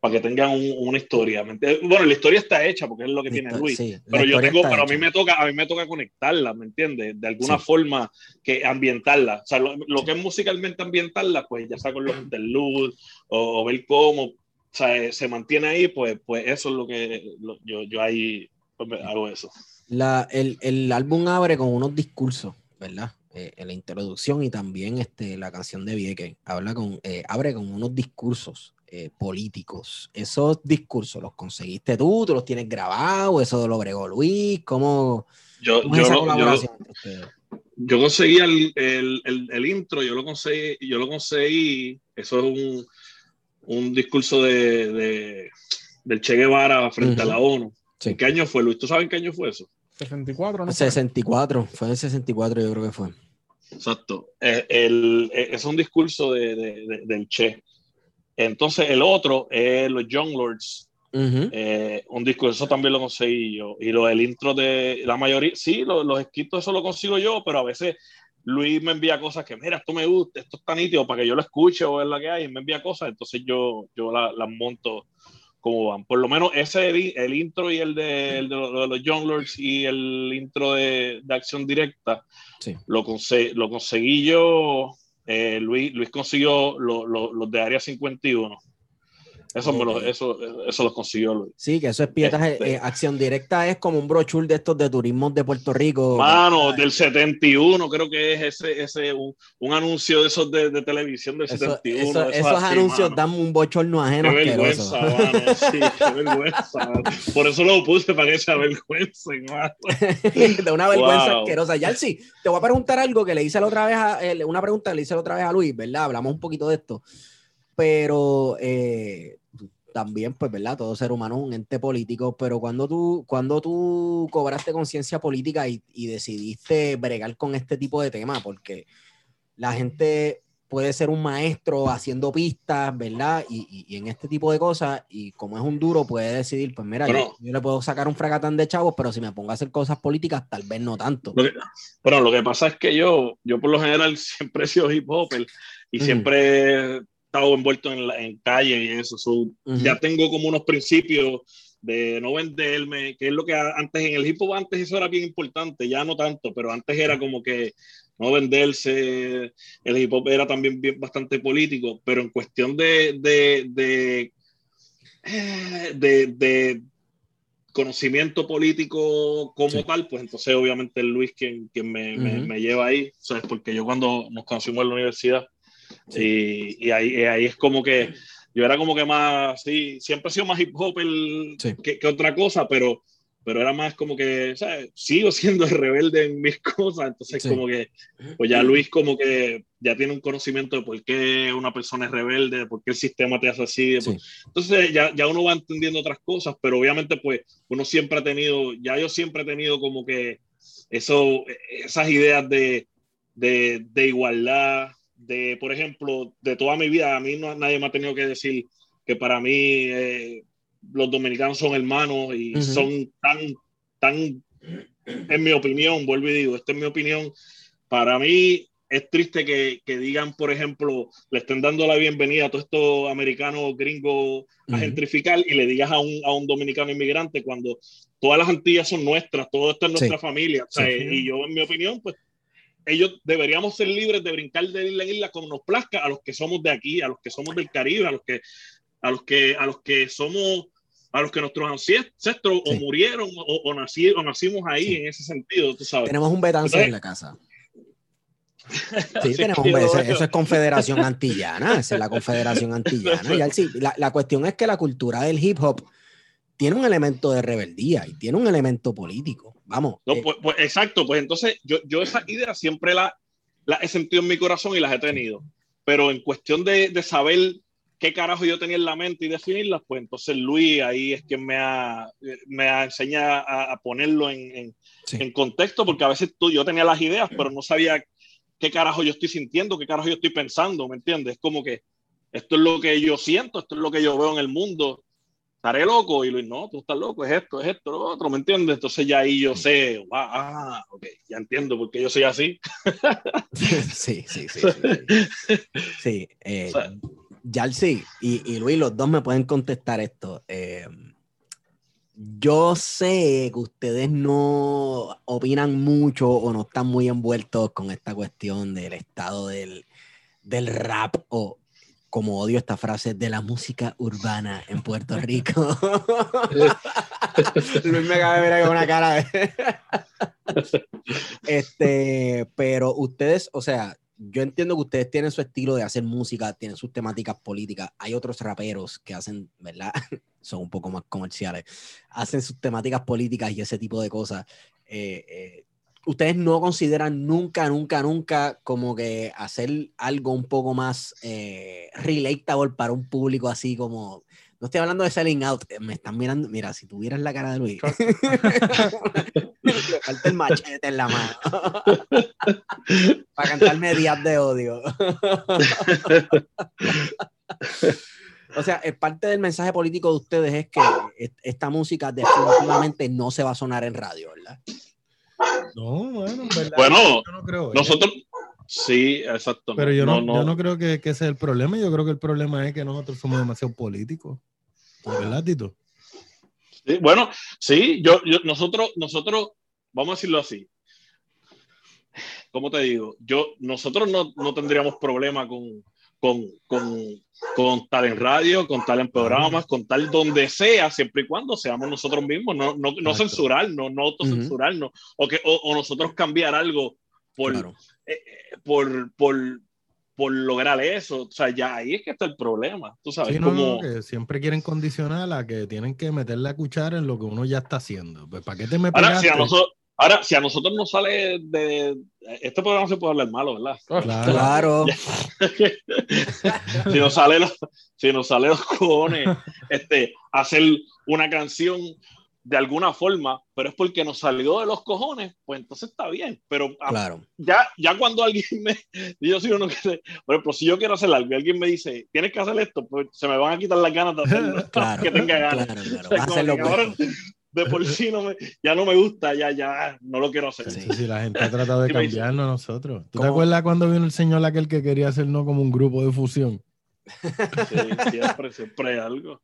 para que tengan un- una historia. Bueno, la historia está hecha porque es lo que La tiene Luis. sí, Pero yo tengo, pero a mí me toca, a mí me toca conectarla, ¿me entiendes? De alguna Sí. forma que ambientarla. O sea, lo, lo que es musicalmente ambientarla, pues ya sea con los interludes o, o ver cómo o sea, eh, se mantiene ahí, pues, pues eso es lo que lo- yo, yo ahí pues, hago eso. La- el, el álbum abre con unos discursos, ¿verdad? Eh, en la introducción y también este, la canción de Vieque habla con, eh, abre con unos discursos eh, políticos. Esos discursos los conseguiste tú, tú los tienes grabados, eso lo agregó Luis, ¿cómo, Yo, cómo yo, es esa yo, colaboración ustedes? yo conseguí el, el, el, intro, yo lo conseguí, yo lo conseguí, eso es un, un discurso de, de- del Che Guevara frente Ujú. a la ONU. Sí. ¿En qué año fue, Luis? ¿Tú sabes en qué año fue eso? 64, ¿no? 64, fue en el 64 yo creo que fue. Exacto. Eh, el- eh, es un discurso de, de- de- del Che. Entonces, el otro es los Young Lords. Ujú. eh, un discurso también lo conseguí yo. Y lo del intro de la mayoría, sí, lo- los escritos eso lo consigo yo, pero a veces Luis me envía cosas que, mira, esto me gusta, esto está nítido para que yo lo escuche o ver la que hay, y me envía cosas, entonces yo, yo la- las monto como van. Por lo menos ese, el, intro y el de, el de los, los Young Lords y el intro de, de acción directa, Sí. lo, conse- lo conseguí yo. eh, Luis, Luis consiguió lo- lo- los de Área 51. Eso, me lo- Ok. eso, eso los consiguió Luis. Sí, que eso es pietaje, Este- eh, acción directa es como un brochure de estos de turismo de Puerto Rico. Mano, ¿verdad? del 71, creo que es ese, ese un, un anuncio de esos de, de televisión del Eso- 71. eso- eso esos así, anuncios mano. dan un bochorno ajeno Qué vergüenza, mano. Sí, qué vergüenza. mano. Por eso lo puse para que se avergüencen, mano. (laughs) de una vergüenza Wow. asquerosa. Yalsi, te voy a preguntar algo que le hice la otra vez a, eh, una pregunta que le hice la otra vez a Luis, ¿verdad? Hablamos un poquito de esto. Pero eh, también, pues, ¿verdad? Todo ser humano es un ente político, pero cuando tú, cuando tú cobraste conciencia política y, y decidiste bregar con este tipo de temas, porque la gente puede ser un maestro haciendo pistas, ¿verdad? Y, y- y en este tipo de cosas, y como es un duro, puede decidir, pues mira, yo, Bueno. yo le puedo sacar un fracatán de chavos, pero si me pongo a hacer cosas políticas, tal vez no tanto. Lo que- bueno, lo que pasa es que yo, yo por lo general (laughs) siempre he sido hip hopper y siempre estado envuelto en, la, en calle y eso. so, Ujú. Ya tengo como unos principios de no venderme, que es lo que antes en el hip hop antes eso era bien importante, ya no tanto, pero antes era como que no venderse, el hip hop era también bien, bastante político, pero en cuestión de, de, de, de, de conocimiento político como Sí. tal, pues entonces obviamente es Luis quien, quien me, me- Ujú. me lleva ahí, ¿sabes? Porque yo cuando nos conocimos en la universidad, y, y ahí, ahí es como que yo era como que más, sí, siempre he sido más hip hop el- Sí. que, que otra cosa, pero, pero era más como que, ¿sabes? Sigo (laughs) siendo rebelde en mis cosas, entonces Sí. como que, pues ya Luis como que ya tiene un conocimiento de por qué una persona es rebelde, de por qué el sistema te hace así, por- Sí. entonces ya, ya uno va entendiendo otras cosas, pero obviamente pues uno siempre ha tenido, ya yo siempre he tenido como que eso, esas ideas de, de, de igualdad, de, por ejemplo, de toda mi vida, a mí no, nadie me ha tenido que decir que para mí eh, los dominicanos son hermanos y Ujú. son tan, tan, en mi opinión, vuelvo y digo, esta es mi opinión, para mí es triste que, que digan, por ejemplo, le estén dando la bienvenida a todos estos americanos gringos a Ujú. gentrificar y le digas a un, a un dominicano inmigrante cuando todas las Antillas son nuestras, todo esto es Sí. nuestra familia. O sea, Sí. Y yo, en mi opinión, pues ellos deberíamos ser libres de brincar de isla en isla como nos plazca a los que somos de aquí, a los que somos del Caribe, a los que, a los que, a los que somos, a los que nuestros ancestros o murieron o, o, nací- o nacimos ahí Sí. en ese sentido, tú sabes. Tenemos un Entonces- en la casa. (laughs) Sí, tenemos un yo- eso, es confederación antillana, esa es la confederación (laughs) antillana. Y la, la cuestión es que la cultura del hip hop tiene un elemento de rebeldía y tiene un elemento político. Vamos. No, eh, pues, pues, exacto, pues entonces yo, yo esas ideas siempre las la he sentido en mi corazón y las he tenido, pero en cuestión de, de saber qué carajo yo tenía en la mente y definirlas, pues entonces Luis ahí es quien me ha, me ha enseñado a, a ponerlo en, en, Sí. en contexto, porque a veces tú, yo tenía las ideas, pero no sabía qué carajo yo estoy sintiendo, qué carajo yo estoy pensando, ¿me entiendes? Es como que esto es lo que yo siento, esto es lo que yo veo en el mundo, estaré loco y Luis, no, tú estás loco, es esto, es esto, lo otro, ¿me entiendes? Entonces ya ahí yo sé, wow, ah, ok, ya entiendo por qué yo soy así. (laughs) sí, sí, sí. Sí, sí. (laughs) Sí, eh, O sea- Yalsi y, y Luis, los dos me pueden contestar esto. Eh, yo sé que ustedes no opinan mucho o no están muy envueltos con esta cuestión del estado del, del rap o, como odio esta frase, de la música urbana en Puerto Rico. (laughs) Luis me acaba de ver ahí con una cara de... (laughs) este, pero ustedes, o sea, yo entiendo que ustedes tienen su estilo de hacer música, tienen sus temáticas políticas. Hay otros raperos que hacen, ¿verdad? (laughs) Son un poco más comerciales. Hacen sus temáticas políticas y ese tipo de cosas. Eh, eh, ustedes no consideran nunca, nunca, nunca como que hacer algo un poco más eh, relatable para un público así como. No estoy hablando de selling out, eh, me están mirando. Mira, si tuvieras la cara de Luis, le (laughs) falta el machete en la mano para cantarme días de odio. (laughs) o sea, es parte del mensaje político de ustedes es que est- esta música definitivamente no se va a sonar en radio, ¿verdad? No, bueno, en verdad, Bueno, yo no creo. eso. Nosotros, sí, exacto. Pero yo no, yo no creo que, que ese es el problema. Yo creo que el problema es que nosotros somos demasiado políticos. ¿Verdad, Tito? Sí, bueno, sí, yo, yo, nosotros, nosotros, vamos a decirlo así. ¿Cómo te digo? Yo, nosotros no, no tendríamos problema con, con, con, con tal en radio, con tal en programas, con tal donde sea, siempre y cuando seamos nosotros mismos, no, no, no censurarnos, no autocensurarnos, o, que, o, o nosotros cambiar algo por, Claro. eh, eh, por, por, por lograr eso. O sea, ya ahí es que está el problema. Tú sabes, Sí, no, como... que siempre quieren condicionar a que tienen que meter la cuchara en lo que uno ya está haciendo. Pues, ¿para qué te me Ahora, pegaste? si a nosotros, Ahora, si a nosotros nos sale de. Este programa se puede hablar malo, ¿verdad? Claro. Claro. (laughs) si nos sale los, si nos sale los cojones, este, hacer una canción de alguna forma, pero es porque nos salió de los cojones, pues entonces está bien. Pero Claro. ya, ya cuando alguien (laughs) me, yo soy uno que, se- por ejemplo, si yo quiero hacer algo y alguien me dice, tienes que hacer esto, pues se me van a quitar las ganas de hacerlo, Claro. (laughs) que tenga ganas. Claro, claro. O sea, Vas a hacerlo que. De por sí no me, ya no me gusta, ya, ya no lo quiero hacer. Sí. Sí, sí, la gente ha (laughs) tratado de cambiarnos a nosotros. ¿Tú te acuerdas cuando vino el señor aquel que quería hacernos como un grupo de fusión? Sí, siempre, siempre hay algo.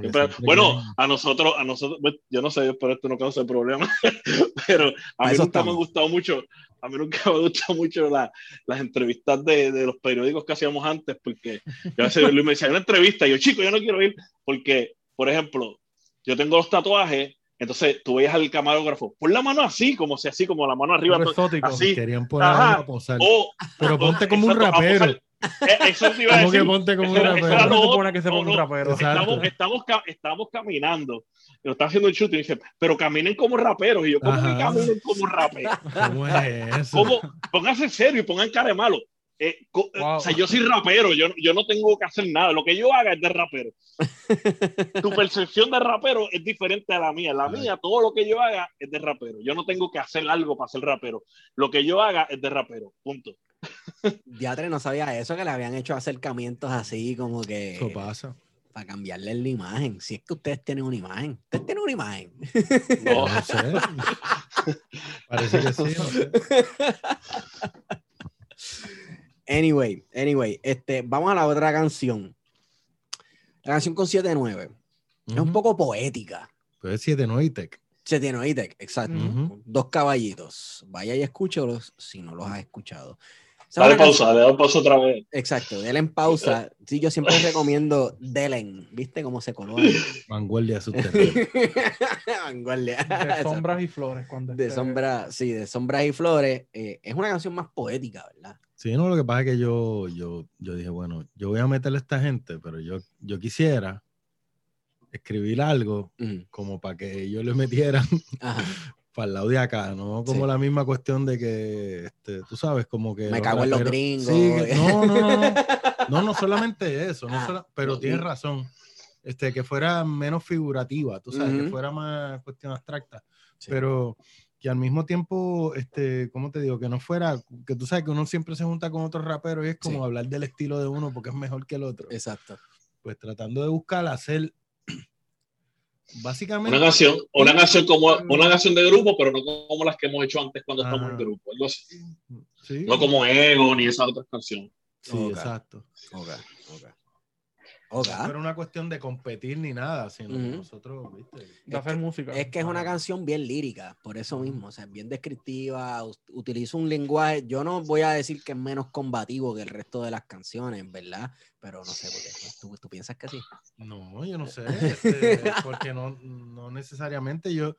Siempre- bueno, a nosotros, a nosotros, yo no sé, yo espero esto no cause problemas, (laughs) pero a mí eso nunca me han estamos. gustado mucho, a mí nunca me gustado mucho la- las entrevistas de, de los periódicos que hacíamos antes, porque yo a veces Luis me decía, "Hay una entrevista, y yo, chico, yo no quiero ir, porque, por ejemplo, yo tengo los tatuajes, entonces tú veías al camarógrafo, pon la mano así, como si así, como la mano arriba, exótico. así, querían poner a posar. o, Pero ponte como un exacto, a rapero. Eh, eso te iba a ¿Cómo que decir. ponte como un Eso rapero? No se lo supone que se ponga un rapero. Estamos, estamos, estamos caminando. Yo estaba haciendo un shoot y dice, pero caminen como raperos. Y yo, ¿cómo Ajá. que caminen como raperos? ¿Cómo es eso? ¿Cómo? Pónganse serio y pongan cara de malo. Eh, Wow. O sea, yo soy rapero, yo, yo no tengo que hacer nada. Lo que yo haga es de rapero. (laughs) tu percepción de rapero es diferente a la mía. La mía, todo lo que yo haga es de rapero. Yo no tengo que hacer algo para ser rapero. Lo que yo haga es de rapero. Punto. Diatre no sabía eso, que le habían hecho acercamientos así como que Eso pasa. para cambiarle la imagen. Si es que ustedes tienen una imagen. Ustedes tienen una imagen. No. No sé. (laughs) Parece que sí. no sé. (laughs) Anyway, anyway, este, vamos a la otra canción. La canción con 7-9. Es un poco poética. Pues es 7 no Itec. 7 Itec, exacto. Ujú. Dos caballitos. Vaya y escúchalos si no los has escuchado. Dale pausa, dale pausa otra vez. Exacto, denle en pausa. Sí, yo siempre (laughs) recomiendo Delen. ¿Viste cómo se ahí? (laughs) Vanguardia (laughs) subterránea. Vanguardia. De sombras y flores. Cuando De esté- sombra, sí, de sombras y flores. Eh, es una canción más poética, ¿verdad? Sí, no, lo que pasa es que yo, yo, yo dije, bueno, yo voy a meterle a esta gente, pero yo, yo quisiera escribir algo Mm, como para que ellos le metieran (laughs) para el lado de acá, ¿no? Como Sí. la misma cuestión de que, este, tú sabes, como que... Me cago en los gringos. Sí, que- no, no, no, no, no, no solamente eso, no Ah, sola- (laughs) pero tienes razón, este, que fuera menos figurativa, tú sabes, que Ujú. fuera más cuestión abstracta, pero que al mismo tiempo, este, ¿cómo te digo? Que no fuera, que tú sabes que uno siempre se junta con otros raperos y es como Sí. hablar del estilo de uno porque es mejor que el otro. Exacto. Pues tratando de buscar hacer, (clears throat) básicamente... Una canción, una canción como una canción de grupo, pero no como las que hemos hecho antes cuando Ah. estamos en grupo. algo así. Sí, No como Ego ni esas otras canciones. sí, exacto. Ok, ok. Ok. No era una cuestión de competir ni nada, sino que Ujú. nosotros, ¿viste? De hacer música. Es que es una canción bien lírica, por eso mismo, o sea, es bien descriptiva, utiliza un lenguaje, yo no voy a decir que es menos combativo que el resto de las canciones, ¿verdad? Pero no sé, porque tú, tú piensas que sí. No, yo no sé, este, (laughs) porque no, no necesariamente yo,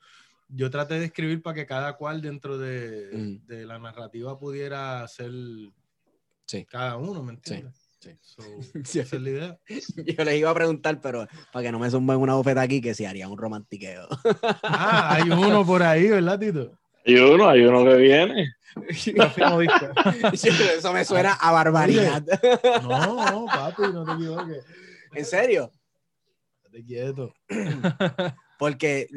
yo traté de escribir para que cada cual dentro de, de la narrativa pudiera ser Sí. cada uno, ¿me entiendes? sí. So, (laughs) Sí. esa es la idea. (laughs) Yo les iba a preguntar, pero para que no me zumben una bofeta aquí, que si haría un romantiqueo. Ah, hay uno por ahí, ¿verdad, Tito? Hay uno, hay uno que viene. (laughs) Eso me suena a barbaridad. No, no, papi, no te equivoques. ¿En serio? Estate quieto. (clears throat) Porque,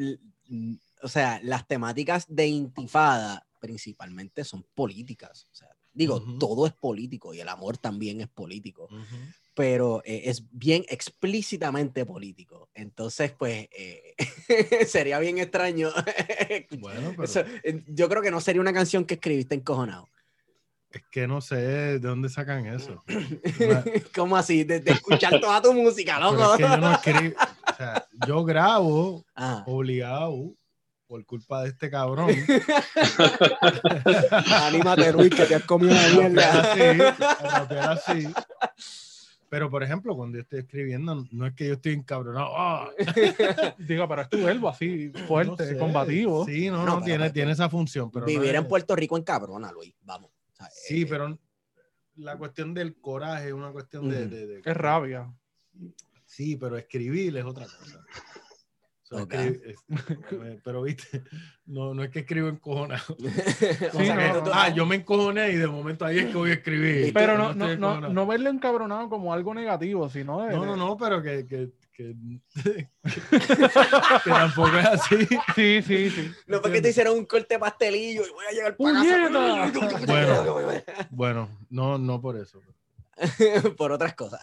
o sea, las temáticas de intifada principalmente son políticas. O sea, digo, Ujú. todo es político y el amor también es político, Ujú. pero eh, es bien explícitamente político. Entonces, pues, eh, (laughs) sería bien extraño. (laughs) Bueno, pero eh, yo creo que no sería una canción que escribiste encojonado. es que no sé de dónde sacan eso. (laughs) ¿Cómo así? De, de escuchar toda tu música, Pero loco. es que yo no escribo, o sea, yo grabo Ajá. obligado por culpa de este cabrón. (laughs) (laughs) Anímate, Ruiz, que te has comido una mierda. así, así. Pero, por ejemplo, cuando yo estoy escribiendo, no es que yo estoy encabronado. ¡ah! (laughs) Digo, pero es tu verbo así, fuerte, No sé. combativo. Sí, no, No, no, pero- tiene, pero- tiene esa función. Pero no Vivir en Puerto Rico en cabrona, Luis. Vamos. O sea, Sí, eh, pero la cuestión del coraje es una cuestión de, de- de- Es rabia. Sí, pero escribir es otra cosa. (laughs) Pero viste, no, no es que escribo encojonado. (laughs) O Sí, sea no, que, no, no. ah, yo me encojoné y de momento ahí es que voy a escribir. Pero no, no, no, no verle encabronado como algo negativo, sino de, No, no, no, pero que, que, que, (laughs) que tampoco es así. Sí, sí, sí. No fue que te hicieron un corte pastelillo y voy a llegar para casa. Bueno. Bueno, no, no por eso. por otras cosas.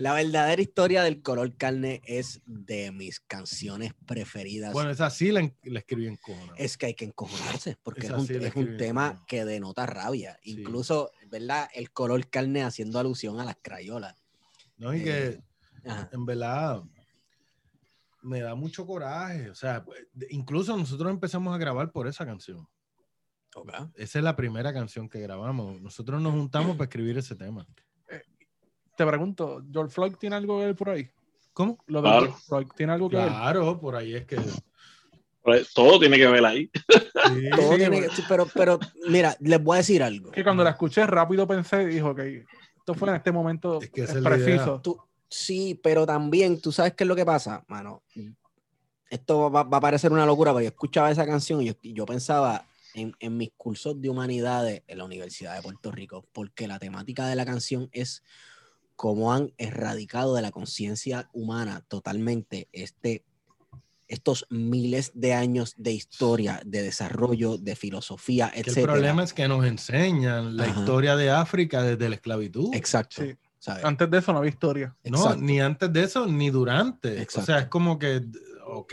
La verdadera historia del color carne es de mis canciones preferidas. Bueno, esa sí la, escribí en cojonado. es que hay que encojonarse porque es un, sí la es un escribí, tema que denota rabia. Sí. Incluso, ¿verdad? El color carne haciendo alusión a las crayolas. ¿no? Y Eh, que Ajá. en verdad me da mucho coraje. O sea, pues, incluso nosotros empezamos a grabar por esa canción. Ok. Esa es la primera canción que grabamos. Nosotros nos juntamos para escribir ese tema. Te pregunto, ¿George Floyd tiene algo que ver por ahí? ¿Cómo? Lo de Claro. George Floyd tiene algo que ver. Claro, por ahí es que. Todo tiene que ver ahí. Sí, (laughs) Todo sí, tiene que- pero, pero, mira, les voy a decir algo. Que cuando la escuché rápido pensé, dijo, ok, esto fue en este momento Es que esa es es la preciso. Tú- sí, pero también, ¿tú sabes qué es lo que pasa, mano? Esto va, va a parecer una locura, pero yo escuchaba esa canción y yo, y yo pensaba en, en mis cursos de humanidades en la Universidad de Puerto Rico, porque la temática de la canción es cómo han erradicado de la conciencia humana totalmente este, estos miles de años de historia, de desarrollo, de filosofía, que el problema es que nos enseñan la Ajá. historia de África desde la esclavitud. Exacto. Sí. ¿sabes? Antes de eso no había historia. No, Exacto. ni antes de eso, ni durante. Exacto. O sea, es como que, ok,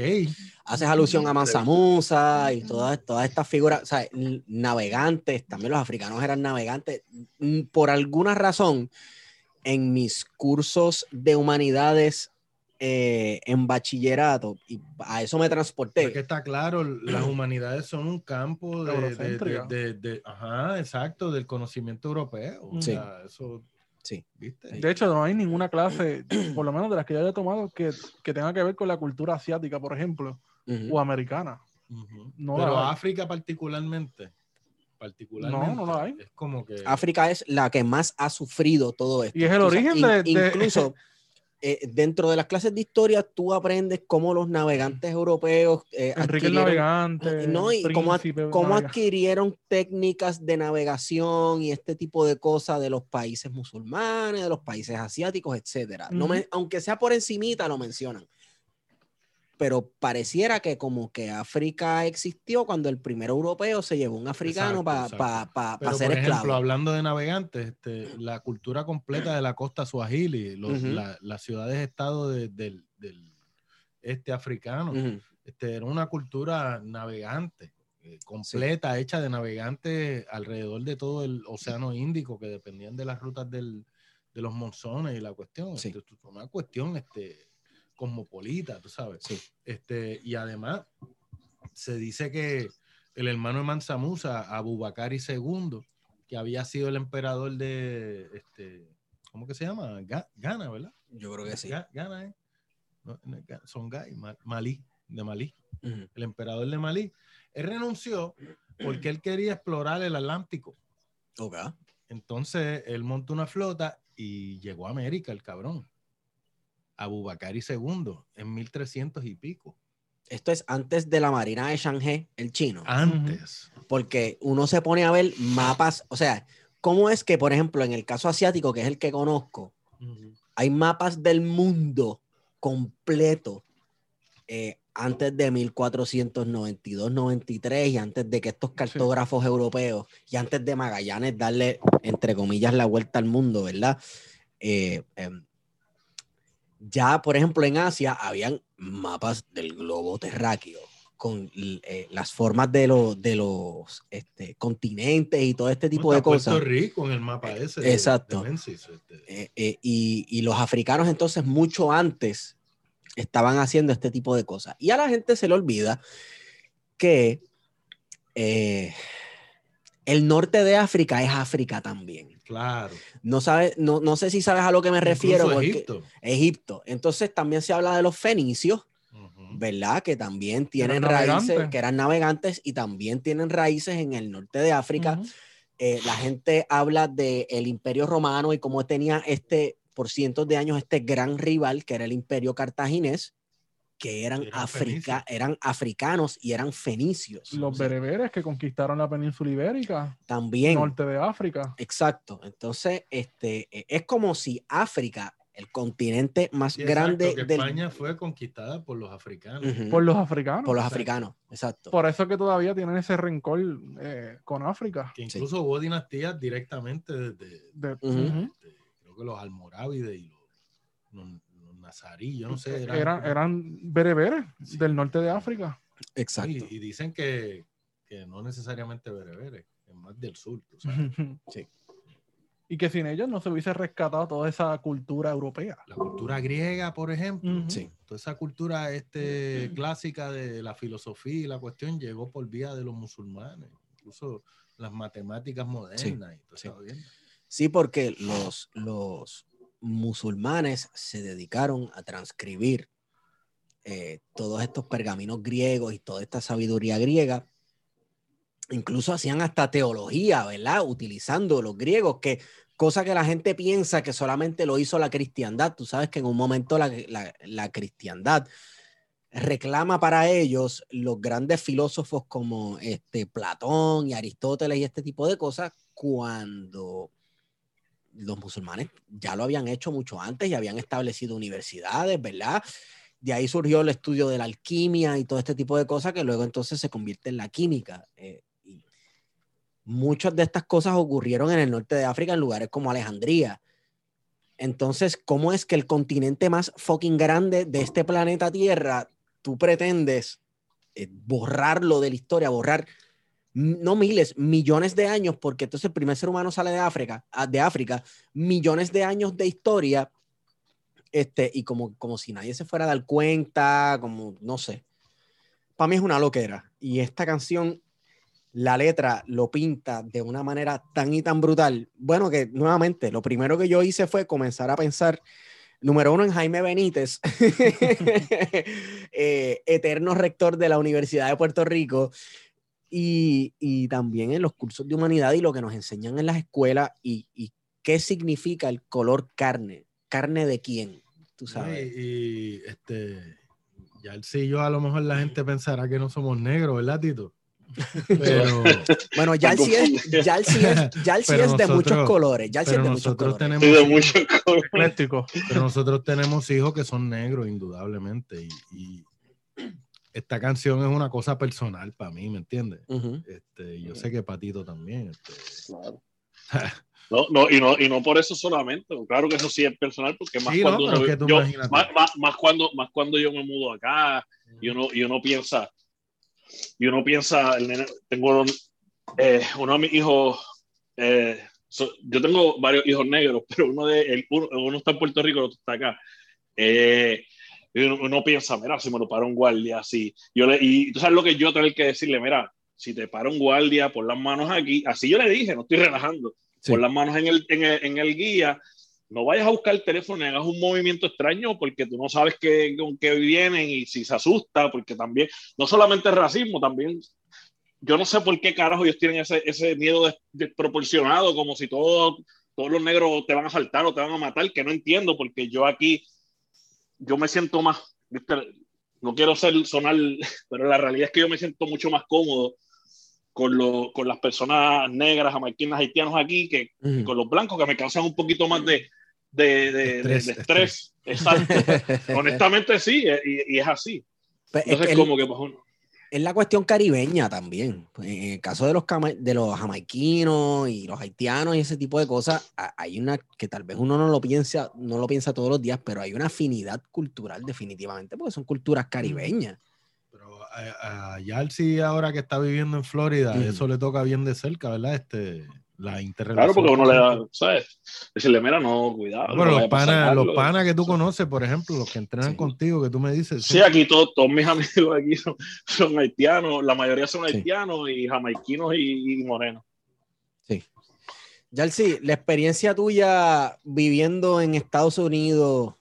haces alusión a Mansa Musa y todas, todas estas figuras, o sea, navegantes, también los africanos eran navegantes. Por alguna razón, en mis cursos de humanidades eh, en bachillerato, y a eso me transporté. porque está claro, las (clears throat) humanidades son un campo de, de- de- de- de- ajá, exacto, del conocimiento europeo. O Sí. sea, eso, Sí. ¿viste? De hecho, no hay ninguna clase, (clears throat) por lo menos de las que yo haya tomado, que, que tenga que ver con la cultura asiática, por ejemplo, Ujú. o americana. Ujú. no Pero. África particularmente, particularmente, No, no la hay. es como que... África es la que más ha sufrido todo esto. Y es el origen in- de- Incluso (laughs) eh, dentro de las clases de historia, tú aprendes cómo los navegantes europeos eh, Enrique el Navegante, No, y cómo, Navega- adquirieron técnicas de navegación y este tipo de cosas de los países musulmanes, de los países asiáticos, etcétera. No me- aunque sea por encimita lo mencionan. Pero pareciera que como que África existió cuando el primer europeo se llevó un africano para pa, pa- pa ser por ejemplo, esclavo. hablando de navegantes, este, la cultura completa de la costa suajili, los- la- las ciudades-estado de- del, del este africano, este, era una cultura navegante, eh, completa, hecha de navegantes alrededor de todo el océano Índico, que dependían de las rutas del- de los monzones y la cuestión. Sí. Este, una cuestión este, cosmopolita, tú sabes. Sí. Este, y además, se dice que el hermano de Mansa Musa, Abubakar II, que había sido el emperador de, este, ¿cómo que se llama? Ga- Ghana, ¿verdad? Yo creo que sí. Ga- Ghana, ¿eh? No, no, Ga- Songhai, Ma- Malí, de Malí, el emperador de Malí. Él renunció porque él quería explorar el Atlántico. Ok. Entonces, él montó una flota y llegó a América, el cabrón. Abubakar II, en 1300 y pico. Esto es antes de la Marina de Shanghai, el chino. Antes. porque uno se pone a ver mapas, o sea, ¿cómo es que, por ejemplo, en el caso asiático, que es el que conozco, hay mapas del mundo completo eh, antes de 1492-93 y antes de que estos cartógrafos europeos y antes de Magallanes darle, entre comillas, la vuelta al mundo, ¿verdad? Eh, em, ya, por ejemplo, en Asia habían mapas del globo terráqueo con eh, las formas de, los de los este, continentes y todo este tipo de cosas. Puerto Rico en el mapa ese. de- Exacto. de Menzies, este. Eh, eh, y, y los africanos entonces mucho antes estaban haciendo este tipo de cosas. Y a la gente se le olvida que eh, el norte de África es África también. Claro. No, sabe, no, no sé si sabes a lo que me refiero. Porque- Egipto. Egipto. Entonces también se habla de los fenicios, Ujú. ¿verdad? Que también tienen Eran raíces, navegantes. que eran navegantes y también tienen raíces en el norte de África. Eh, la gente habla del Imperio Romano y cómo tenía este, por cientos de años este gran rival que era el imperio cartaginés, que eran, Eran africa, eran africanos y eran fenicios. Los O sea, bereberes que conquistaron la península ibérica, También. norte de África. Exacto. Entonces, este, eh, es como si África, el continente más Sí, exacto, grande que del España fue conquistada por los africanos. Por los africanos. por los exacto. africanos. Exacto. Por eso que todavía tienen ese rencor eh, con África. Que Sí. incluso hubo dinastías directamente desde, De- creo que los almorávides y los nazarí, yo no sé. Eran, eran bereberes Sí. del norte de África. Exacto. Y, y dicen que, que no necesariamente bereberes, es más del sur. tú sabes. Sí. Y que sin ellos no se hubiese rescatado toda esa cultura europea. La cultura griega, por ejemplo. Sí. toda esa cultura este, clásica de la filosofía y la cuestión llegó por vía de los musulmanes, incluso las matemáticas modernas y toda sí. Sí, porque los, los musulmanes se dedicaron a transcribir eh, todos estos pergaminos griegos y toda esta sabiduría griega. Incluso hacían hasta teología, ¿verdad? Utilizando los griegos, que cosa que la gente piensa que solamente lo hizo la cristiandad. Tú sabes que en un momento la, la- la cristiandad reclama para ellos los grandes filósofos como este Platón y Aristóteles y este tipo de cosas cuando los musulmanes ya lo habían hecho mucho antes y habían establecido universidades, ¿verdad? De ahí surgió el estudio de la alquimia y todo este tipo de cosas que luego entonces se convierte en la química. eh, muchas de estas cosas ocurrieron en el norte de África, en lugares como Alejandría. Entonces, ¿cómo es que el continente más fucking grande de este planeta Tierra, tú pretendes eh, borrarlo de la historia, borrar no miles, millones de años, porque entonces el primer ser humano sale de África, ah, de África, millones de años de historia, este, y como, como si nadie se fuera a dar cuenta, como, no sé. Para mí es una loquera. Y esta canción, la letra lo pinta de una manera tan y tan brutal. Bueno, que nuevamente, lo primero que yo hice fue comenzar a pensar, número uno, en Jaime Benítez, (laughs) eh, eterno rector de la Universidad de Puerto Rico, y, y también en los cursos de humanidad y lo que nos enseñan en las escuelas y, y qué significa el color carne. ¿Carne de quién? Tú sabes. Y, y, este, ya el sí yo a lo mejor la gente pensará que no somos negros, ¿verdad, Tito? (laughs) Pero, Bueno, ya el sí es, ya el sí es, ya el sí es de muchos colores. Ya el sí es de muchos nosotros colores. tenemos, de mucho color. Ecléctico. pero nosotros tenemos hijos que son negros, indudablemente. Y, y esta canción es una cosa personal para mí, ¿me entiendes? Ujú. Este, yo sé que Patito también. este, Claro. (laughs) No, no, y no, y no por eso solamente. Claro que eso sí es personal, porque más Sí, no, cuando pero uno- yo- más, más- más cuando más cuando yo me mudo acá y uno, y uno piensa, y uno piensa, el nene- tengo eh, uno de mis hijos, eh, so- yo tengo varios hijos negros, (laughs) pero uno de el, uno, uno está en Puerto Rico, el otro está acá. Eh, y uno, uno piensa, mira, si me lo para un guardia, así. Yo le, y tú sabes lo que yo tengo que decirle, mira, si te para un guardia, pon las manos aquí. Así yo le dije, no estoy relajando. Sí. Pon las manos en el, en el, en el guía. No vayas a buscar el teléfono y hagas un movimiento extraño porque tú no sabes qué, con qué vienen y si se asusta, porque también, no solamente es racismo, también, yo no sé por qué carajo ellos tienen ese, ese miedo des- desproporcionado, como si todo, todos los negros te van a saltar o te van a matar, que no entiendo, porque yo aquí, yo me siento más, ¿viste? no quiero ser sonar, (laughs) pero la realidad es que yo me siento mucho más cómodo con, lo, con las personas negras, jamaiquinas, haitianos aquí, que Ujú. con los blancos, que me causan un poquito más de, de, de- de- Estrés, de estrés. Exacto. (laughs) Honestamente sí, eh, y, y es así. Pues es Entonces, el- como que pues, uno- es la cuestión caribeña también. En el caso de los, de los jamaiquinos y los haitianos y ese tipo de cosas, hay una que tal vez uno no lo piensa, no lo piensa todos los días, pero hay una afinidad cultural definitivamente, porque son culturas caribeñas. Pero a, a Yalsi ahora que está viviendo en Florida, eso le toca bien de cerca, ¿verdad? Este, la claro, interrelación. porque uno le da, ¿sabes? Decirle, mira, no, cuidado. no Bueno, los panas, los panas que tú conoces, por ejemplo, los que entrenan Sí. contigo, que tú me dices. Sí, aquí todos, todos mis (laughs) amigos aquí son, son haitianos, la mayoría son Sí. haitianos y jamaiquinos y, y morenos. Yalsi, la experiencia tuya viviendo en Estados Unidos,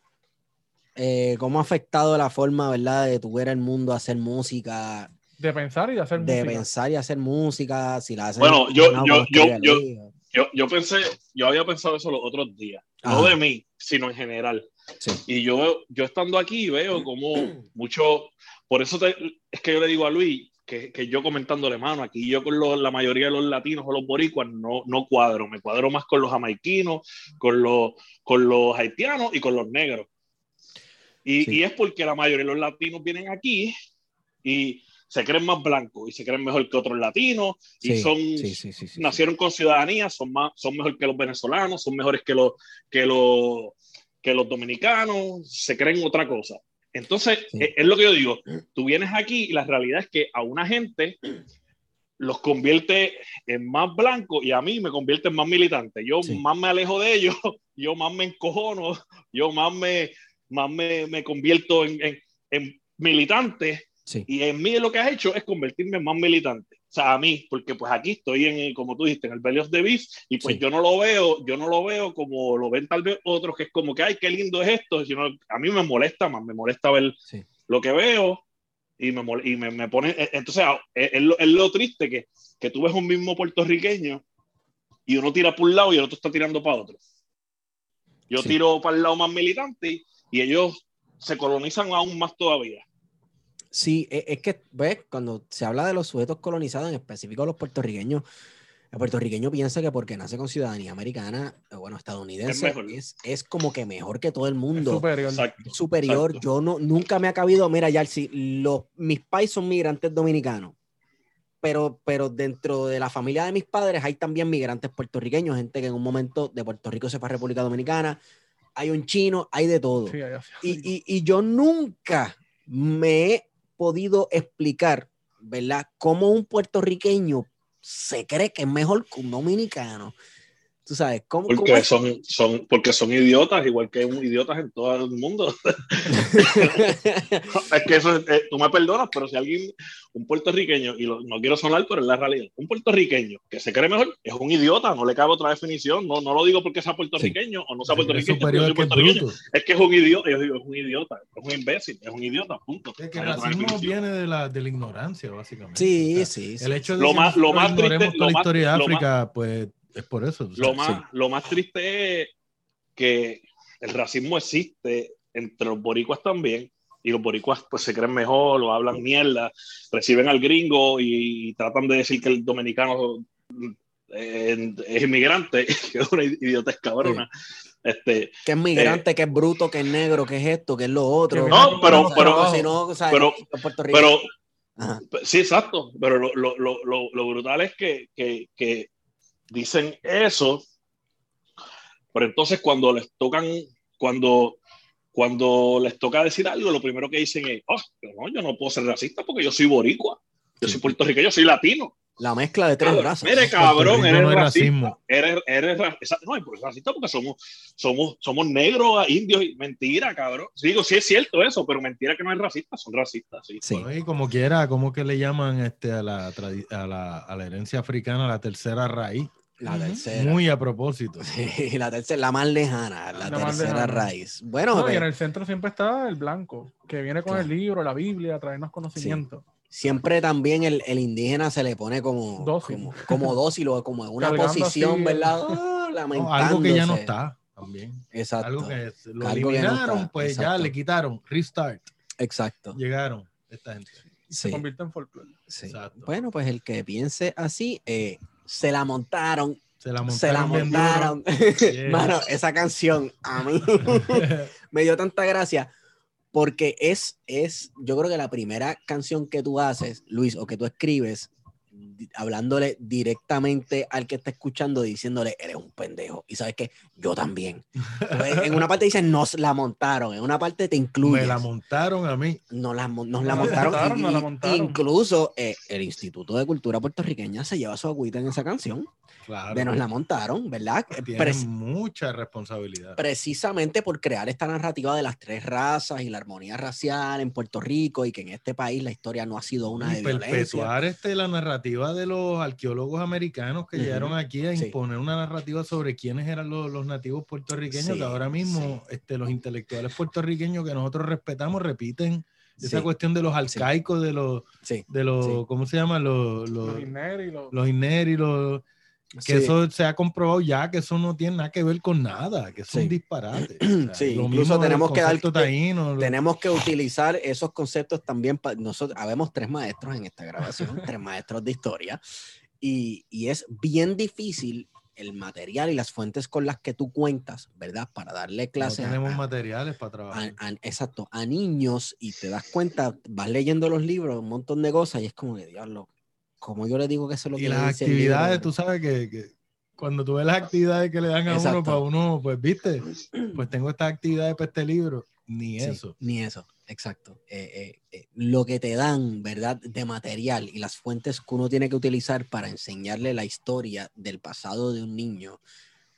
eh, ¿cómo ha afectado la forma, verdad, de tu ver el mundo, hacer música, De pensar y de hacer de música. pensar y hacer música? Si la haces Bueno, yo- no, yo- yo- yo-. Yo, yo pensé, yo había pensado eso los otros días. no Ajá. de mí, sino en general. Sí. Y yo, yo estando aquí veo como mucho, por eso te- es que yo le digo a Luis que, que yo comentándole, mano, aquí yo con los- la mayoría de los latinos o los boricuas no, no cuadro, me cuadro más con los jamaiquinos, con los, con los haitianos y con los negros. Y, Sí. y es porque la mayoría de los latinos vienen aquí y se creen más blancos y se creen mejor que otros latinos y son sí, sí, sí, sí. nacieron con ciudadanía, son más, son mejor que los venezolanos, son mejores que los, que los, que los dominicanos, se creen otra cosa. Entonces, Sí. es, es lo que yo digo, tú vienes aquí y la realidad es que a una gente los convierte en más blancos y a mí me convierte en más militante. Yo más me alejo de ellos, (laughs) yo más me encojono, yo más me, más me, me convierto en, en, en militante Sí. y en mí lo que has hecho es convertirme en más militante. O sea, a mí, porque pues aquí estoy en, como tú dijiste, en el Belly of the Beast, y pues Sí. yo no lo veo, yo no lo veo como lo ven tal vez otros, que es como que, ay, qué lindo es esto, sino a mí me molesta más, me molesta ver Sí. lo que veo y me, y me, me pone, eh, entonces es, es lo, es lo triste que, que tú ves un mismo puertorriqueño y uno tira por un lado y el otro está tirando para otro. Yo Sí. tiro para el lado más militante y ellos se colonizan aún más todavía. Sí, e- es que, ¿ves? Cuando se habla de los sujetos colonizados, en específico los puertorriqueños, el puertorriqueño piensa que porque nace con ciudadanía americana, bueno, estadounidense, Es mejor. es, es como que mejor que todo el Es mundo. superior. Exacto. superior. Exacto. Yo no, nunca me ha cabido, mira, Yarsi, los, mis pais son migrantes dominicanos, pero, pero dentro de la familia de mis padres hay también migrantes puertorriqueños, gente que en un momento de Puerto Rico se fue a República Dominicana, hay un chino, hay de todo. Sí. Y, (laughs) y- y yo nunca me he podido explicar, ¿verdad? Cómo un puertorriqueño se cree que es mejor que un dominicano. Tú sabes, ¿cómo, cómo Porque es? son, son, porque son idiotas, igual que un idiotas en todo el mundo. (laughs) es que eso, es- eh, tú me perdonas, pero si alguien, un puertorriqueño, y lo- no quiero sonar, pero es la realidad, un puertorriqueño que se cree mejor es un idiota, no le cabe otra definición, no, no lo digo porque sea puertorriqueño o no sea Es puertorriqueño, soy que es puertorriqueño. es que es un idiota, yo digo, es un idiota, es un imbécil, es un idiota, punto. Es que el hay racismo viene de la, de la ignorancia, básicamente. sí, O sea, sí, sí. El hecho de Lo que más- lo más triste- lo la más- historia de lo más- África, pues es por eso. o sea, Lo más, sí. lo más triste es que el racismo existe entre los boricuas también, y los boricuas pues se creen mejor o hablan mierda, reciben al gringo y, tratan de decir que el dominicano eh, es inmigrante, (laughs) que es una idiotez cabrona. Este, que es migrante, que es bruto, que es negro, que es esto, que es lo otro. No, pero- pero- si no, o sea, pero- en Puerto Rico- pero Ajá, Sí, exacto, pero lo, lo, lo, lo, lo brutal es que, que, que dicen eso, pero entonces cuando les tocan, cuando, cuando les toca decir algo, lo primero que dicen es, oh, no, yo no puedo ser racista porque yo soy boricua, yo soy puertorriqueño, yo soy latino. La mezcla de tres Cabrón, razas. Mire, cabrón, eres no racista. racismo. Eres, eres ra- esa- no, es racista porque somos, somos, somos negros, indios, y mentira, cabrón. Digo, sí es cierto eso, pero mentira que no es racista, son racistas, sí. Sí. Bueno, y como quiera, ¿cómo que le llaman este, a, la, a, la, a la herencia africana la tercera raíz? La tercera. Muy a propósito. Sí, (laughs) la tercera, la más lejana, la, La más tercera lejana. raíz. Bueno, No, y pero en el centro siempre está el blanco, que viene con el Claro. libro, la Biblia, a traernos conocimiento. Siempre también el, el indígena se le pone como Dócil. como, como dócil o como en una Cargando posición, así, ¿verdad? No, algo que ya no está también. Exacto. Algo que es- lo Algo que no eliminaron, está, pues ya le quitaron. Restart. Exacto. Llegaron esta gente. Se Sí, convierte en folclore. sí. Exacto. Bueno, pues el que piense así, eh, se la montaron, Se la montaron. se la montaron. (laughs) Yes. Mano, esa canción a mí (laughs) (laughs) me dio tanta gracia porque es, es, yo creo que la primera canción que tú haces, Luis, o que tú escribes, hablándole directamente al que está escuchando, diciéndole, eres un pendejo. Y sabes que yo también. Pues, en una parte dices, nos la montaron, en una parte te incluye. Me la montaron a mí. Nos la, nos la y- montaron. Incluso eh, el Instituto de Cultura Puertorriqueña se lleva su agüita en esa canción. Claro. De nos la montaron, ¿verdad? Tienen Preci- mucha responsabilidad. precisamente por crear esta narrativa de las tres razas y la armonía racial en Puerto Rico y que en este país la historia no ha sido una y de violencia. perpetuar este, la narrativa de los arqueólogos americanos que Ujú. llegaron aquí a Sí. imponer una narrativa sobre quiénes eran los, los nativos puertorriqueños, Sí, que ahora mismo este, los intelectuales puertorriqueños que nosotros respetamos repiten esa Sí, cuestión de los arcaicos, de los, sí, de los Sí. ¿cómo se llama? Los, los, Los los- los Ineri, los, que Sí. eso se ha comprobado ya, que eso no tiene nada que ver con nada, que es Sí. un disparate. (clears throat) O sea, Sí, incluso tenemos que dar- taíno, lo- Tenemos que utilizar esos conceptos también. para nosotros, habemos tres maestros en esta grabación, (laughs) tres maestros de historia, y, y es bien difícil el material y las fuentes con las que tú cuentas, ¿verdad? Para darle no clases a- tenemos a- materiales para a- trabajar. a- exacto, a niños y te das cuenta, vas leyendo los libros, un montón de cosas y es como que, diablo, como yo le digo que eso es lo que y las libro, actividades, bro? tú sabes que, que cuando tú ves las actividades que le dan a Exacto. uno, para uno, pues viste, (clears throat) pues tengo estas actividades para este libro, ni Sí, eso. Ni eso, exacto. Eh, eh, eh, lo que te dan, ¿verdad? De material y las fuentes que uno tiene que utilizar para enseñarle la historia del pasado de un niño,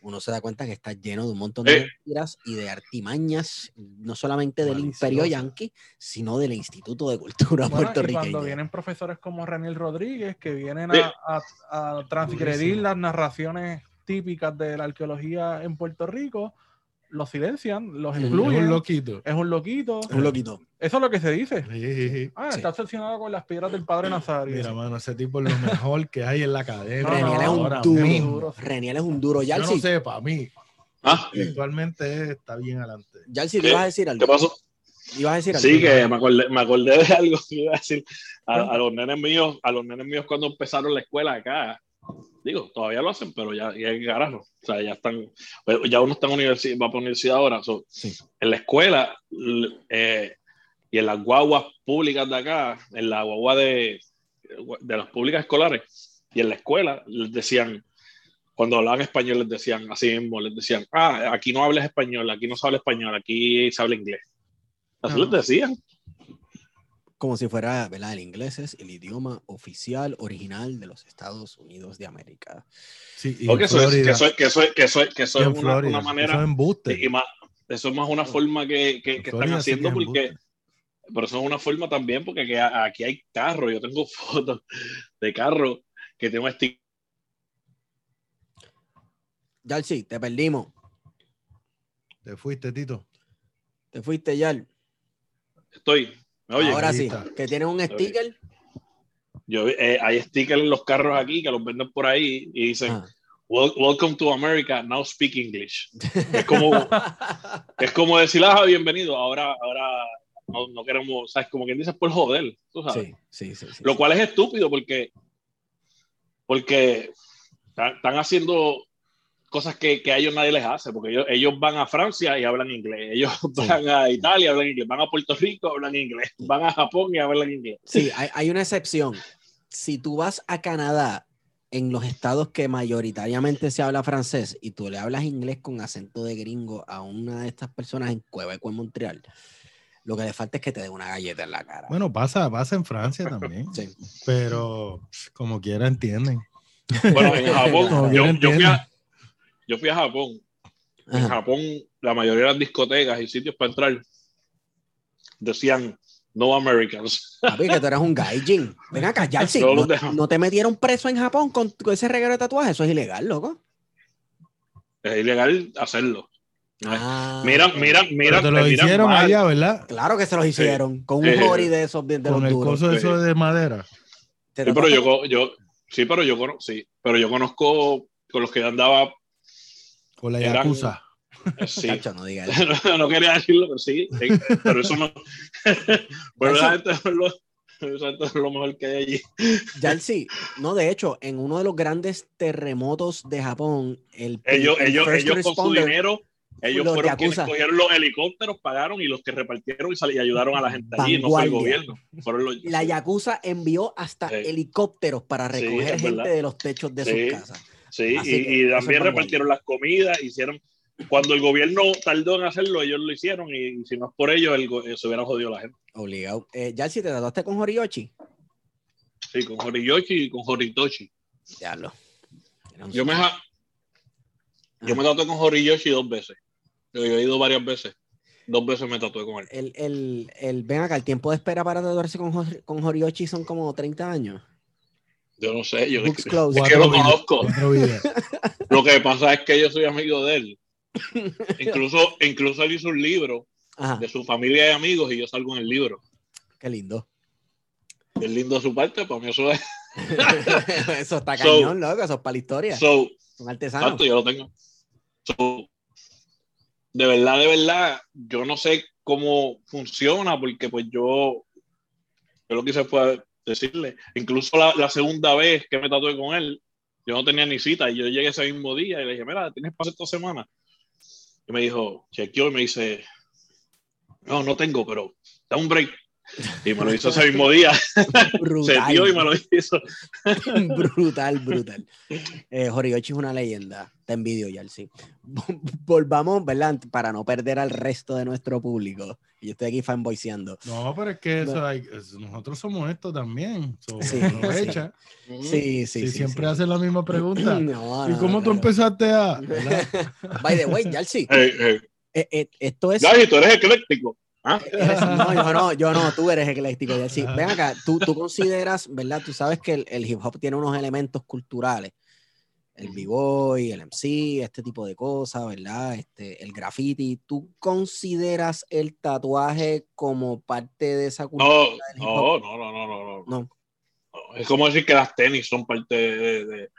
uno se da cuenta que está lleno de un montón de Eh. mentiras y de artimañas, no solamente del Imperio Maliciosas. Yankee, sino del Instituto de Cultura Bueno, y puertorriqueña. cuando vienen profesores como Reniel Rodríguez que vienen a, a- a transgredir Durísimo. las narraciones típicas de la arqueología en Puerto Rico, los silencian, los Ujú. Es excluyen. un loquito. Es un loquito. Un loquito. Eso es lo que se dice. Sí, sí, sí. Ah, Sí. está obsesionado con las piedras del padre Nazario. Mira, mano, ese tipo es lo mejor que hay en la (laughs) academia. No, Reniel no, es un ahora duro. Reniel es un duro. Yo no Yalsi, sé, para mí, Ah, actualmente está bien adelante. Yalsi, ¿te ibas a decir algo? ¿Qué pasó? ¿Ibas a decir algo? Sí, que me acordé, me acordé de (laughs) algo que iba a decir a, a los nenes míos, a los nenes míos cuando empezaron la escuela acá. Digo, todavía lo hacen, pero ya, ya carajo. O sea, ya están, pues, ya uno está en universidad, va para universidad ahora. So, Sí. En la escuela eh, y en las guaguas públicas de acá, en la guagua de, de las públicas escolares y en la escuela, les decían, cuando hablaban español, les decían así mismo, les decían, ah, aquí no hables español, aquí no se habla español, aquí se habla inglés. Así Ajá. les decían. Como si fuera, ¿verdad? El inglés es el idioma oficial original de los Estados Unidos de América. Sí, y eso es, que eso es, que eso es, que eso es, que eso es una, Florida, una eso manera, es embuste. y más, eso es más una forma que, que, que están sí haciendo que porque, embuste. pero eso es una forma también porque aquí, aquí hay carros, yo tengo (laughs) fotos de carros que un sticker. Yalsi, te perdimos. Te fuiste, Tito. Te fuiste, Yal. Estoy, ¿me oye? Ahora sí, está. que tiene un sticker. Yo, eh, hay stickers en los carros aquí que los venden por ahí y dicen, Ah. "Wel- Welcome to America, now speak English. (laughs) Es como, es como decir, ah, bienvenido, ahora, ahora no, no queremos, ¿sabes? Como quien dice, por joder, tú sabes. Sí, sí, sí. sí, Lo cual es estúpido porque, porque están haciendo cosas que, que a ellos nadie les hace, porque ellos, ellos van a Francia y hablan inglés, ellos van a Italia y hablan inglés, van a Puerto Rico hablan inglés, van a Japón y hablan inglés. Sí, hay, hay una excepción. Si tú vas a Canadá, en los estados que mayoritariamente se habla francés y tú le hablas inglés con acento de gringo a una de estas personas en Quebec o en Montreal, lo que le falta es que te dé una galleta en la cara. Bueno, pasa, pasa en Francia también. Sí. Pero como quiera entienden. Bueno, en Japón, yo, yo fui a, yo fui a Japón. En Ajá. Japón, la mayoría de las discotecas y sitios para entrar decían no Americans. (laughs) Papi, que tú eres un gaijin. Ven a callarse. No No, te metieron preso en Japón con, con ese reguero de tatuajes. Eso es ilegal, loco. Es ilegal hacerlo. Ah, Mira, mira, mira. Te lo te hicieron mal. allá, ¿verdad? Claro que se los hicieron. Con un Sí. jori de esos de Con los el duros. coso Sí. eso de madera. ¿Te Sí, pero yo, yo, sí, pero yo conozco, sí, pero yo conozco con los que yo andaba, Con la yakuza. eh, sí. No digas (laughs) eso. no, no quería decirlo, pero sí, pero eso no. (laughs) pero Eso- es lo, es mejor que hay allí. (laughs) Yalsi, no, de hecho, en uno de los grandes terremotos de Japón, el, Ellos, el ellos, ellos con su dinero, ellos los fueron quienes cogieron los helicópteros, pagaron y los que repartieron y, y ayudaron a la gente allí, no fue el gobierno. Fueron los, La Yakuza envió hasta Sí. helicópteros para recoger gente verdad. de los techos de Sí. sus casas. Sí, Así y, y también repartieron las comidas, hicieron. Cuando el gobierno tardó en hacerlo, ellos lo hicieron y, si no es por ellos, el, go- se hubiera jodido la gente. Obligado. Eh, Yalsi, ¿te trataste con Horiochi? Sí, con Horiyoshi y con Horitoshi. Diablo. Yo me, ja- yo me tatué con Horiyoshi dos veces. Yo, he ido varias veces. Dos veces me tatué con él. el, el, el- ven acá, el tiempo de espera para tatuarse con, con Horiochi son como 30 años. Yo no sé, yo Books (laughs) es que lo conozco. (laughs) Lo que pasa es que yo soy amigo de él. Incluso, incluso él hizo un libro Ajá, de su familia y amigos y yo salgo en el libro. qué lindo. Es lindo de su parte, para mí eso es. (laughs) eso está So- cañón, loco. Eso es para la historia. So, Son artesanos. Exacto, yo lo tengo. So, de verdad, de verdad, yo no sé cómo funciona, porque pues yo, yo lo que hice fue decirle, incluso la, segunda vez que me tatué con él, yo no tenía ni cita, y yo llegué ese mismo día y le dije, mira, ¿tienes para esta semana? Y me dijo, chequeó y me dice, no, no tengo, pero da un break. Y me lo hizo ese mismo día, (laughs) se brutal. dio y me lo hizo. (laughs) brutal, brutal. Eh, Horiochi es una leyenda. Te envidio, Yalsi. (laughs) Volvamos, ¿verdad? Para no perder al resto de nuestro público. Yo estoy aquí fanboyseando. No, pero es que eso hay- es- nosotros somos esto también. So, Sí, aprovecha. Sí, sí, Si sí. siempre sí. hacen la misma pregunta. (clears throat) No, ¿Y no, cómo tú empezaste a...? ¿verdad? By the way, Yalsi, Eh, eh, eh, eh, esto es. Gaby, tú eres ecléctico. ¿Ah? (laughs) No, yo no, yo no, tú eres ecléctico. Ven acá, tú, tú consideras, ¿verdad? Tú sabes que el, el hip hop tiene unos elementos culturales. El b-boy, el MC, este tipo de cosas, ¿verdad? Este, el graffiti. ¿Tú consideras el tatuaje como parte de esa cultura? No, del hip hop? no, no, no, no, no, no. No. No, Es como decir que las tenis son parte de, de-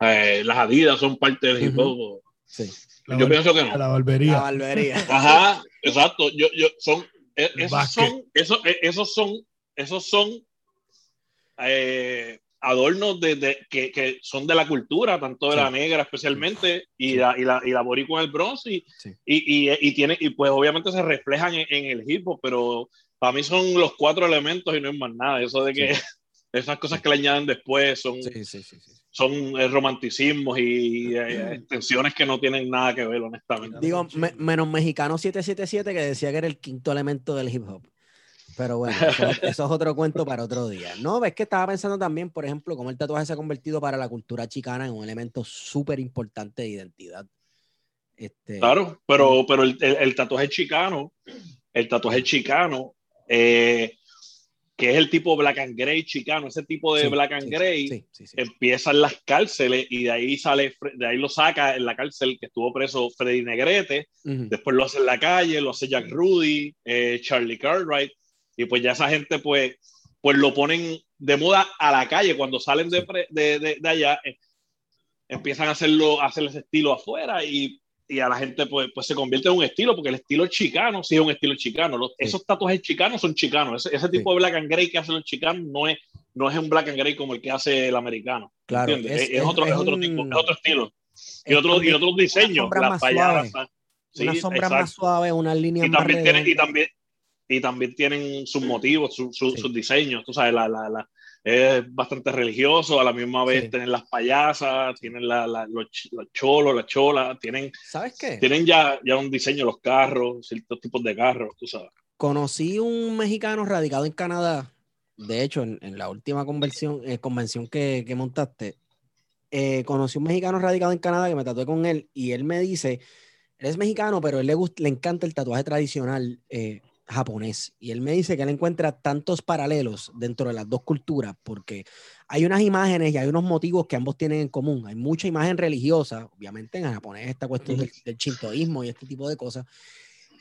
eh, las Adidas son parte del hip hop. Sí. La Yo pienso que La no. La barbería. barbería. (laughs) Ajá, exacto. Yo, yo, son, El esos son, esos, eh, esos son, esos son eh, adornos de, de- que, que son de la cultura, tanto de Sí. la negra especialmente, y, Sí. la, y, la, y la boricua en el bronce, y, Sí. y, y, y tiene, y pues obviamente se reflejan en, en el hip hop, pero para mí son los cuatro elementos y no es más nada. Eso de que (laughs) esas cosas que le añaden después son, Sí, sí, sí, sí. son eh, romanticismos y eh, extensiones que no tienen nada que ver, honestamente. Digo, me- menos mexicano 777 que decía que era el quinto elemento del hip hop. Pero bueno, (laughs) eso, eso es otro cuento para otro día. No, ves que estaba pensando también, por ejemplo, cómo el tatuaje se ha convertido para la cultura chicana en un elemento súper importante de identidad. Este, Claro, pero, pero el, el- el tatuaje chicano, el tatuaje chicano, eh, que es el tipo black and gray chicano, ese tipo de sí, black and sí, gray, sí, empieza en las cárceles y de ahí sale, de ahí lo saca en la cárcel que estuvo preso Freddy Negrete, después lo hace en la calle, lo hace Jack Rudy, eh, Charlie Cartwright, y pues ya esa gente pues, pues lo ponen de moda a la calle, cuando salen de, de- de allá, eh, empiezan a hacerlo, a hacer ese estilo afuera y, y a la gente pues, pues se convierte en un estilo, porque el estilo chicano sí es un estilo chicano, Los- Sí. esos tatuajes chicanos son chicanos, ese, ese tipo de black and gray que hacen los chicanos no es, no es un black and gray como el que hace el americano. Claro, es- Es, es otro, es otro un- tipo, es otro estilo. Y, es otro, y otros diseños, las más payasas. Sí, una sombra más suave, una línea Y más también, tienen, y, también, y también tienen sus motivos, su- sus diseños. Tú sabes, la, la, la- es bastante religioso, a la misma vez Sí. tienen las payasas, tienen la, la- los, los cholos, las cholas, tienen, ¿Sabes qué? tienen ya, ya un diseño los carros, ciertos tipos de carros, tú sabes. Conocí un mexicano radicado en Canadá. De hecho, en, en la última convención, eh, convención que, que montaste, eh, conocí un mexicano radicado en Canadá que me tatué con él y él me dice, él es mexicano, pero él le, gust- le encanta el tatuaje tradicional eh, japonés. Y él me dice que él encuentra tantos paralelos dentro de las dos culturas porque hay unas imágenes y hay unos motivos que ambos tienen en común. Hay mucha imagen religiosa, obviamente en japonés esta cuestión del, del shintoísmo y este tipo de cosas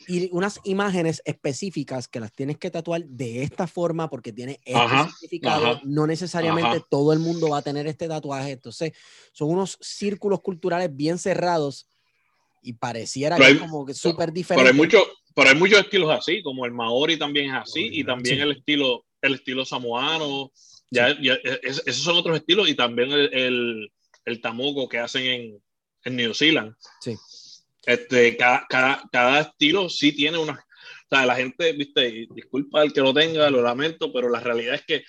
y unas imágenes específicas que las tienes que tatuar de esta forma porque tiene este Ajá, significado. ajá, no necesariamente ajá. todo el mundo va a tener este tatuaje. Entonces, son unos círculos culturales bien cerrados y pareciera Pero que es como que súper Pero diferente. hay, mucho, pero hay muchos estilos así, como el Maori también es así, y también el estilo, el estilo samoano, ya, ya, es- esos son otros estilos, y también el, el, el tamoco que hacen en, en New Zealand. Sí. Este, cada, cada, cada estilo sí tiene una... O sea, la gente, viste, y disculpa el que lo tenga, lo lamento, pero la realidad es que,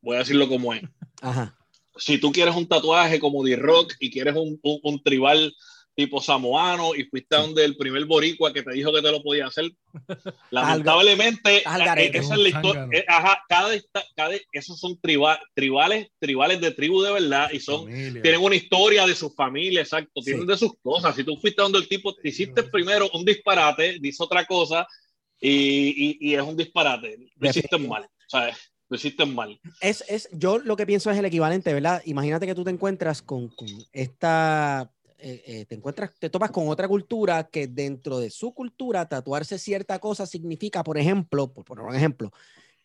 voy a decirlo como es, Ajá. si tú quieres un tatuaje como D-Rock y quieres un, un, un tribal tipo samoano y fuiste a donde el primer boricua que te dijo que te lo podía hacer, (laughs) lamentablemente, al garete. eh, esa es la historia. Eh, Ajá, cada, cada, esos son triba- tribales, tribales de tribu de verdad y son, Familia. tienen una historia de su familia, exacto, Sí. tienen de sus cosas. Si tú fuiste donde el tipo, te hiciste primero un disparate, dice otra cosa y, y, y es un disparate, lo hiciste mal, ¿sabes? Lo hiciste mal. Es, es, yo lo que pienso es el equivalente, ¿verdad? Imagínate que tú te encuentras con, con esta, eh, eh, te encuentras, te topas con otra cultura que dentro de su cultura tatuarse cierta cosa significa, por ejemplo, por poner un ejemplo,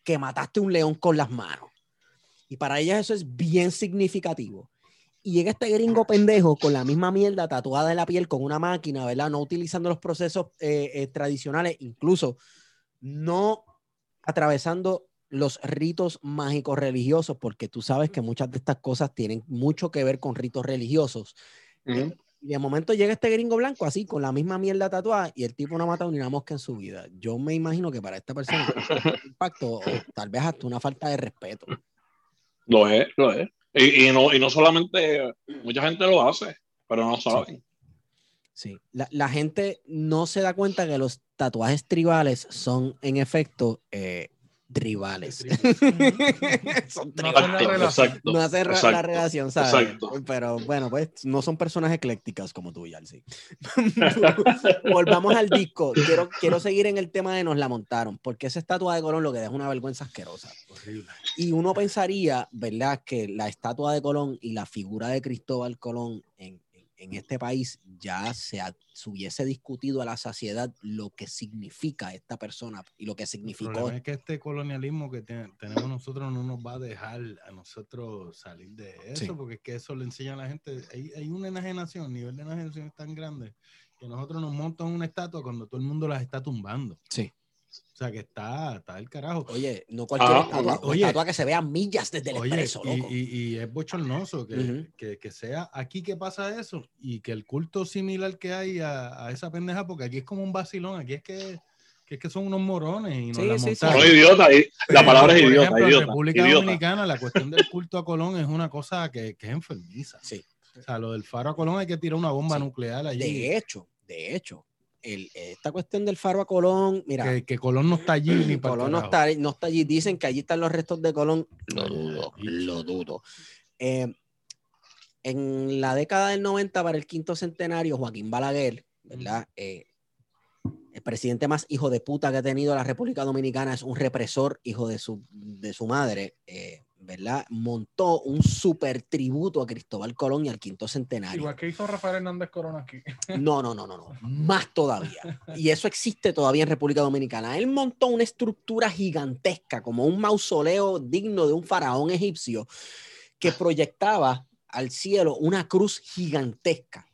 que mataste un león con las manos. Y para ellas eso es bien significativo. Y llega este gringo pendejo con la misma mierda tatuada en la piel con una máquina, ¿verdad? No utilizando los procesos eh, eh, tradicionales, incluso no atravesando los ritos mágicos religiosos, porque tú sabes que muchas de estas cosas tienen mucho que ver con ritos religiosos. Ujú. Y de momento llega este gringo blanco así, con la misma mierda tatuada, y el tipo no ha matado ni una mosca en su vida. Yo me imagino que para esta persona un (laughs) impacto, o tal vez hasta una falta de respeto. Lo es, lo es. Y, y no, y no solamente, mucha gente lo hace, pero no saben. Sí, la, la gente no se da cuenta que los tatuajes tribales son en efecto eh, tribales. (laughs) son No hacen la relación. No hace la relación, ¿sabes? exacto. Pero bueno, pues no son personas eclécticas como tú, Yalsi. (laughs) Volvamos al disco. Quiero, quiero seguir en el tema de nos la montaron, porque esa estatua de Colón lo que deja es una vergüenza asquerosa. Horrible. Y uno pensaría, ¿verdad?, que la estatua de Colón y la figura de Cristóbal Colón en, en- este país ya se, ha- se hubiese discutido a la saciedad lo que significa esta persona y lo que El significó. problema es que este colonialismo que te- tenemos nosotros no nos va a dejar a nosotros salir de eso, Sí. porque es que eso le enseña a la gente. Hay, hay una enajenación, el nivel de enajenación es tan grande que nosotros nos montan una estatua cuando todo el mundo las está tumbando. Sí. O sea que está, está el carajo. Oye, no cualquier Ah, estatua, oye. estatua que se vea millas desde el Oye, expreso, y, loco. y- y es bochornoso que, que- que sea aquí que pasa eso y que el culto similar que hay a, a esa pendeja, porque aquí es como un vacilón, aquí es que, que es que son unos morones y nos Sí, la sí, sí. montaron. Son idiotas. y- La Pero, palabra es por idiota, ejemplo, en idiota, República idiota. Dominicana, la cuestión del culto a Colón es una cosa que, que es enfermiza. Sí. O sea, lo del faro a Colón hay que tirar una bomba Sí. nuclear allí. De hecho, de hecho, el- esta cuestión del faro a Colón, mira, que, que Colón no está allí ni (clears throat) para Colón no está, no está allí. Dicen que allí están los restos de Colón. Lo dudo, lo dudo. Eh, en la década del 90, para el quinto centenario, Joaquín Balaguer, ¿verdad? Eh, el presidente más hijo de puta que ha tenido la República Dominicana es un represor, hijo de su, de su madre, eh, ¿verdad? Montó un super tributo a Cristóbal Colón y al quinto centenario. Igual que hizo Rafael Hernández Corona aquí. (laughs) No, no, no, no, no. Más todavía. Y eso existe todavía en República Dominicana. Él montó una estructura gigantesca, como un mausoleo digno de un faraón egipcio, que proyectaba al cielo una cruz gigantesca.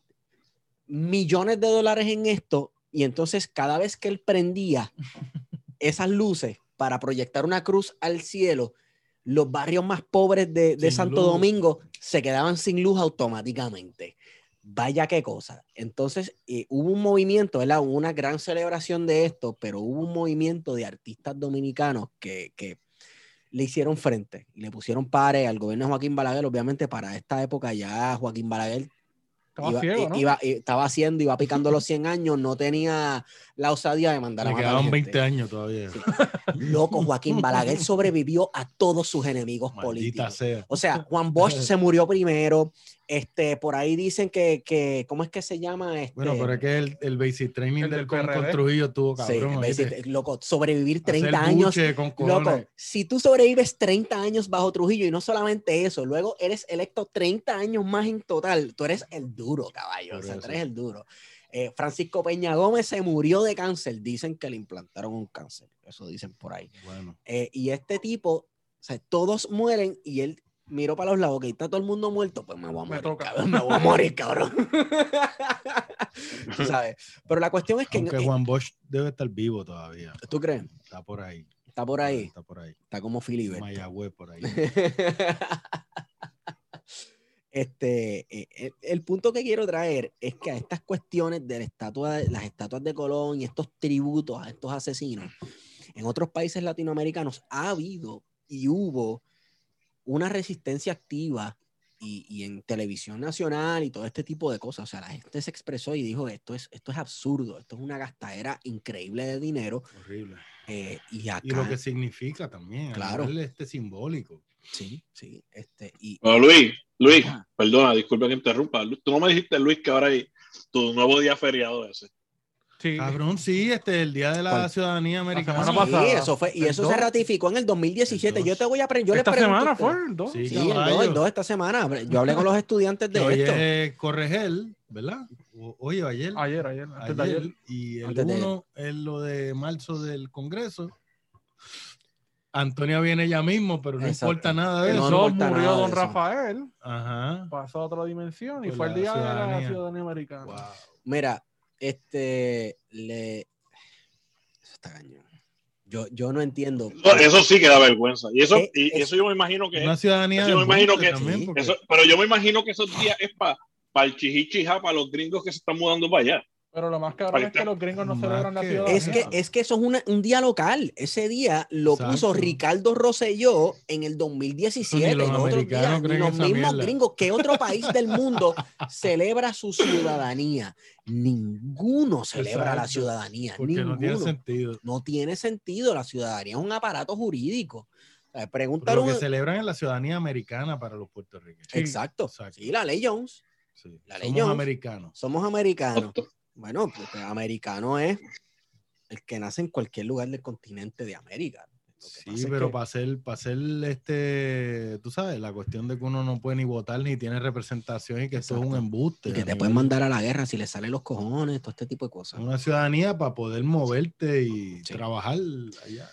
Millones de dólares en esto. Y entonces cada vez que él prendía (laughs) esas luces para proyectar una cruz al cielo, los barrios más pobres de, Santo luz. Domingo se quedaban sin luz automáticamente. Vaya qué cosa. Entonces eh, hubo un movimiento, ¿verdad? Hubo una gran celebración de esto, pero hubo un movimiento de artistas dominicanos que, que le hicieron frente, le pusieron pares al gobierno de Joaquín Balaguer. Obviamente para esta época ya Joaquín Balaguer Estaba iba, ciego, ¿no? iba- estaba haciendo, iba picando los 100 años, no tenía la osadía de mandar a Le matar quedaban gente. 20 años todavía. Sí. Loco, Joaquín Balaguer (laughs) sobrevivió a todos sus enemigos Maldita políticos. sea. O sea, Juan Bosch se murió primero. Este, por ahí dicen que, que ¿cómo es que se llama? Este, Bueno, pero es que el, el basic training El del, del con, con PRD. Trujillo estuvo sí, cabrón. este, loco, sobrevivir Hacer 30 años. Loco, si tú sobrevives 30 años bajo Trujillo y no solamente eso, luego eres electo 30 años más en total, tú eres el duro, caballo. Por O sea, tú eres el duro. Eh, Francisco Peña Gómez se murió de cáncer. Dicen que le implantaron un cáncer. Eso dicen por ahí. Bueno, Eh, y este tipo, o sea, todos mueren y él miró para los lados, que está todo el mundo muerto, pues me voy a Me morir, toca. cabrón, me voy a morir, (laughs) cabrón. (laughs) Tú sabes. Pero la cuestión es que, aunque Juan Bosch debe estar vivo todavía. ¿tú crees? Está por ahí. Está por ahí, Está por ahí. está como Filiberto. Mayagüez por ahí. (laughs) este, eh, eh, el punto que quiero traer es que a estas cuestiones de la estatua, las estatuas de Colón y estos tributos a estos asesinos, en otros países latinoamericanos ha habido y hubo una resistencia activa y, y en televisión nacional y todo este tipo de cosas. O sea, la gente se expresó y dijo, esto es, esto es absurdo, esto es una gastadera increíble de dinero. Horrible. eh, y acá, Y lo que significa también. Claro. este simbólico. Sí, sí, este, y, Bueno, Luis, Luis, Ajá. perdona, disculpa que interrumpa. Tú no me dijiste, Luis, que ahora hay tu nuevo día feriado ese. Sí. Cabrón, sí, este el Día de la ¿Cuál? Ciudadanía Americana. semana Sí, eso fue, y eso dos. se ratificó en el 2017. El Yo te voy a yo les Esta pregunto semana fue el 2. Sí, Sí, el 2, caballo. el 2 esta semana. Yo hablé con los estudiantes de hoy esto. es Corregel, ¿verdad? O- Oye, ayer. Ayer, ayer, antes de ayer, ayer. y el Antes de- 1 es lo de marzo del Congreso. Antonia viene ya mismo, pero no Exacto. importa nada de No, eso. no murió don eso. Rafael, Ajá. pasó a otra dimensión y Pues fue el día de la ciudadanía. americana. Wow. Mira, este, le... Eso está cañón. Yo, yo no entiendo. No, Eso sí que da vergüenza. Y eso, Eh, y es- eso yo me imagino que Una ciudadanía Eso yo me imagino que- también, sí, porque- eso, pero yo me imagino que esos días es para el chijichija para los gringos que se están mudando para allá. Pero lo más cabrón es que los gringos no Más celebran la ciudadanía. Es que, es que eso es una- un día local. Ese día lo Exacto. puso Ricardo Rosselló en el 2017. Ni los mismos mierda. gringos. ¿Qué otro país del mundo (laughs) celebra su ciudadanía? Ninguno celebra la ciudadanía. porque no tiene sentido. No tiene sentido. La ciudadanía es un aparato jurídico. Lo un- que celebran es la ciudadanía americana para los puertorriqueños. Exacto. exacto. Sí, la ley Jones. Sí. La ley Somos Jones. americanos. Somos americanos. Bueno, porque americano es el que nace en cualquier lugar del continente de América. Sí, es pero que- para hacer, para hacer este, tú sabes, la cuestión de que uno no puede ni votar ni tiene representación y que esto es un Exacto. embuste. y que te pueden mandar a la guerra si le salen los cojones, todo este tipo de cosas. Una ciudadanía para poder moverte y Sí. trabajar allá.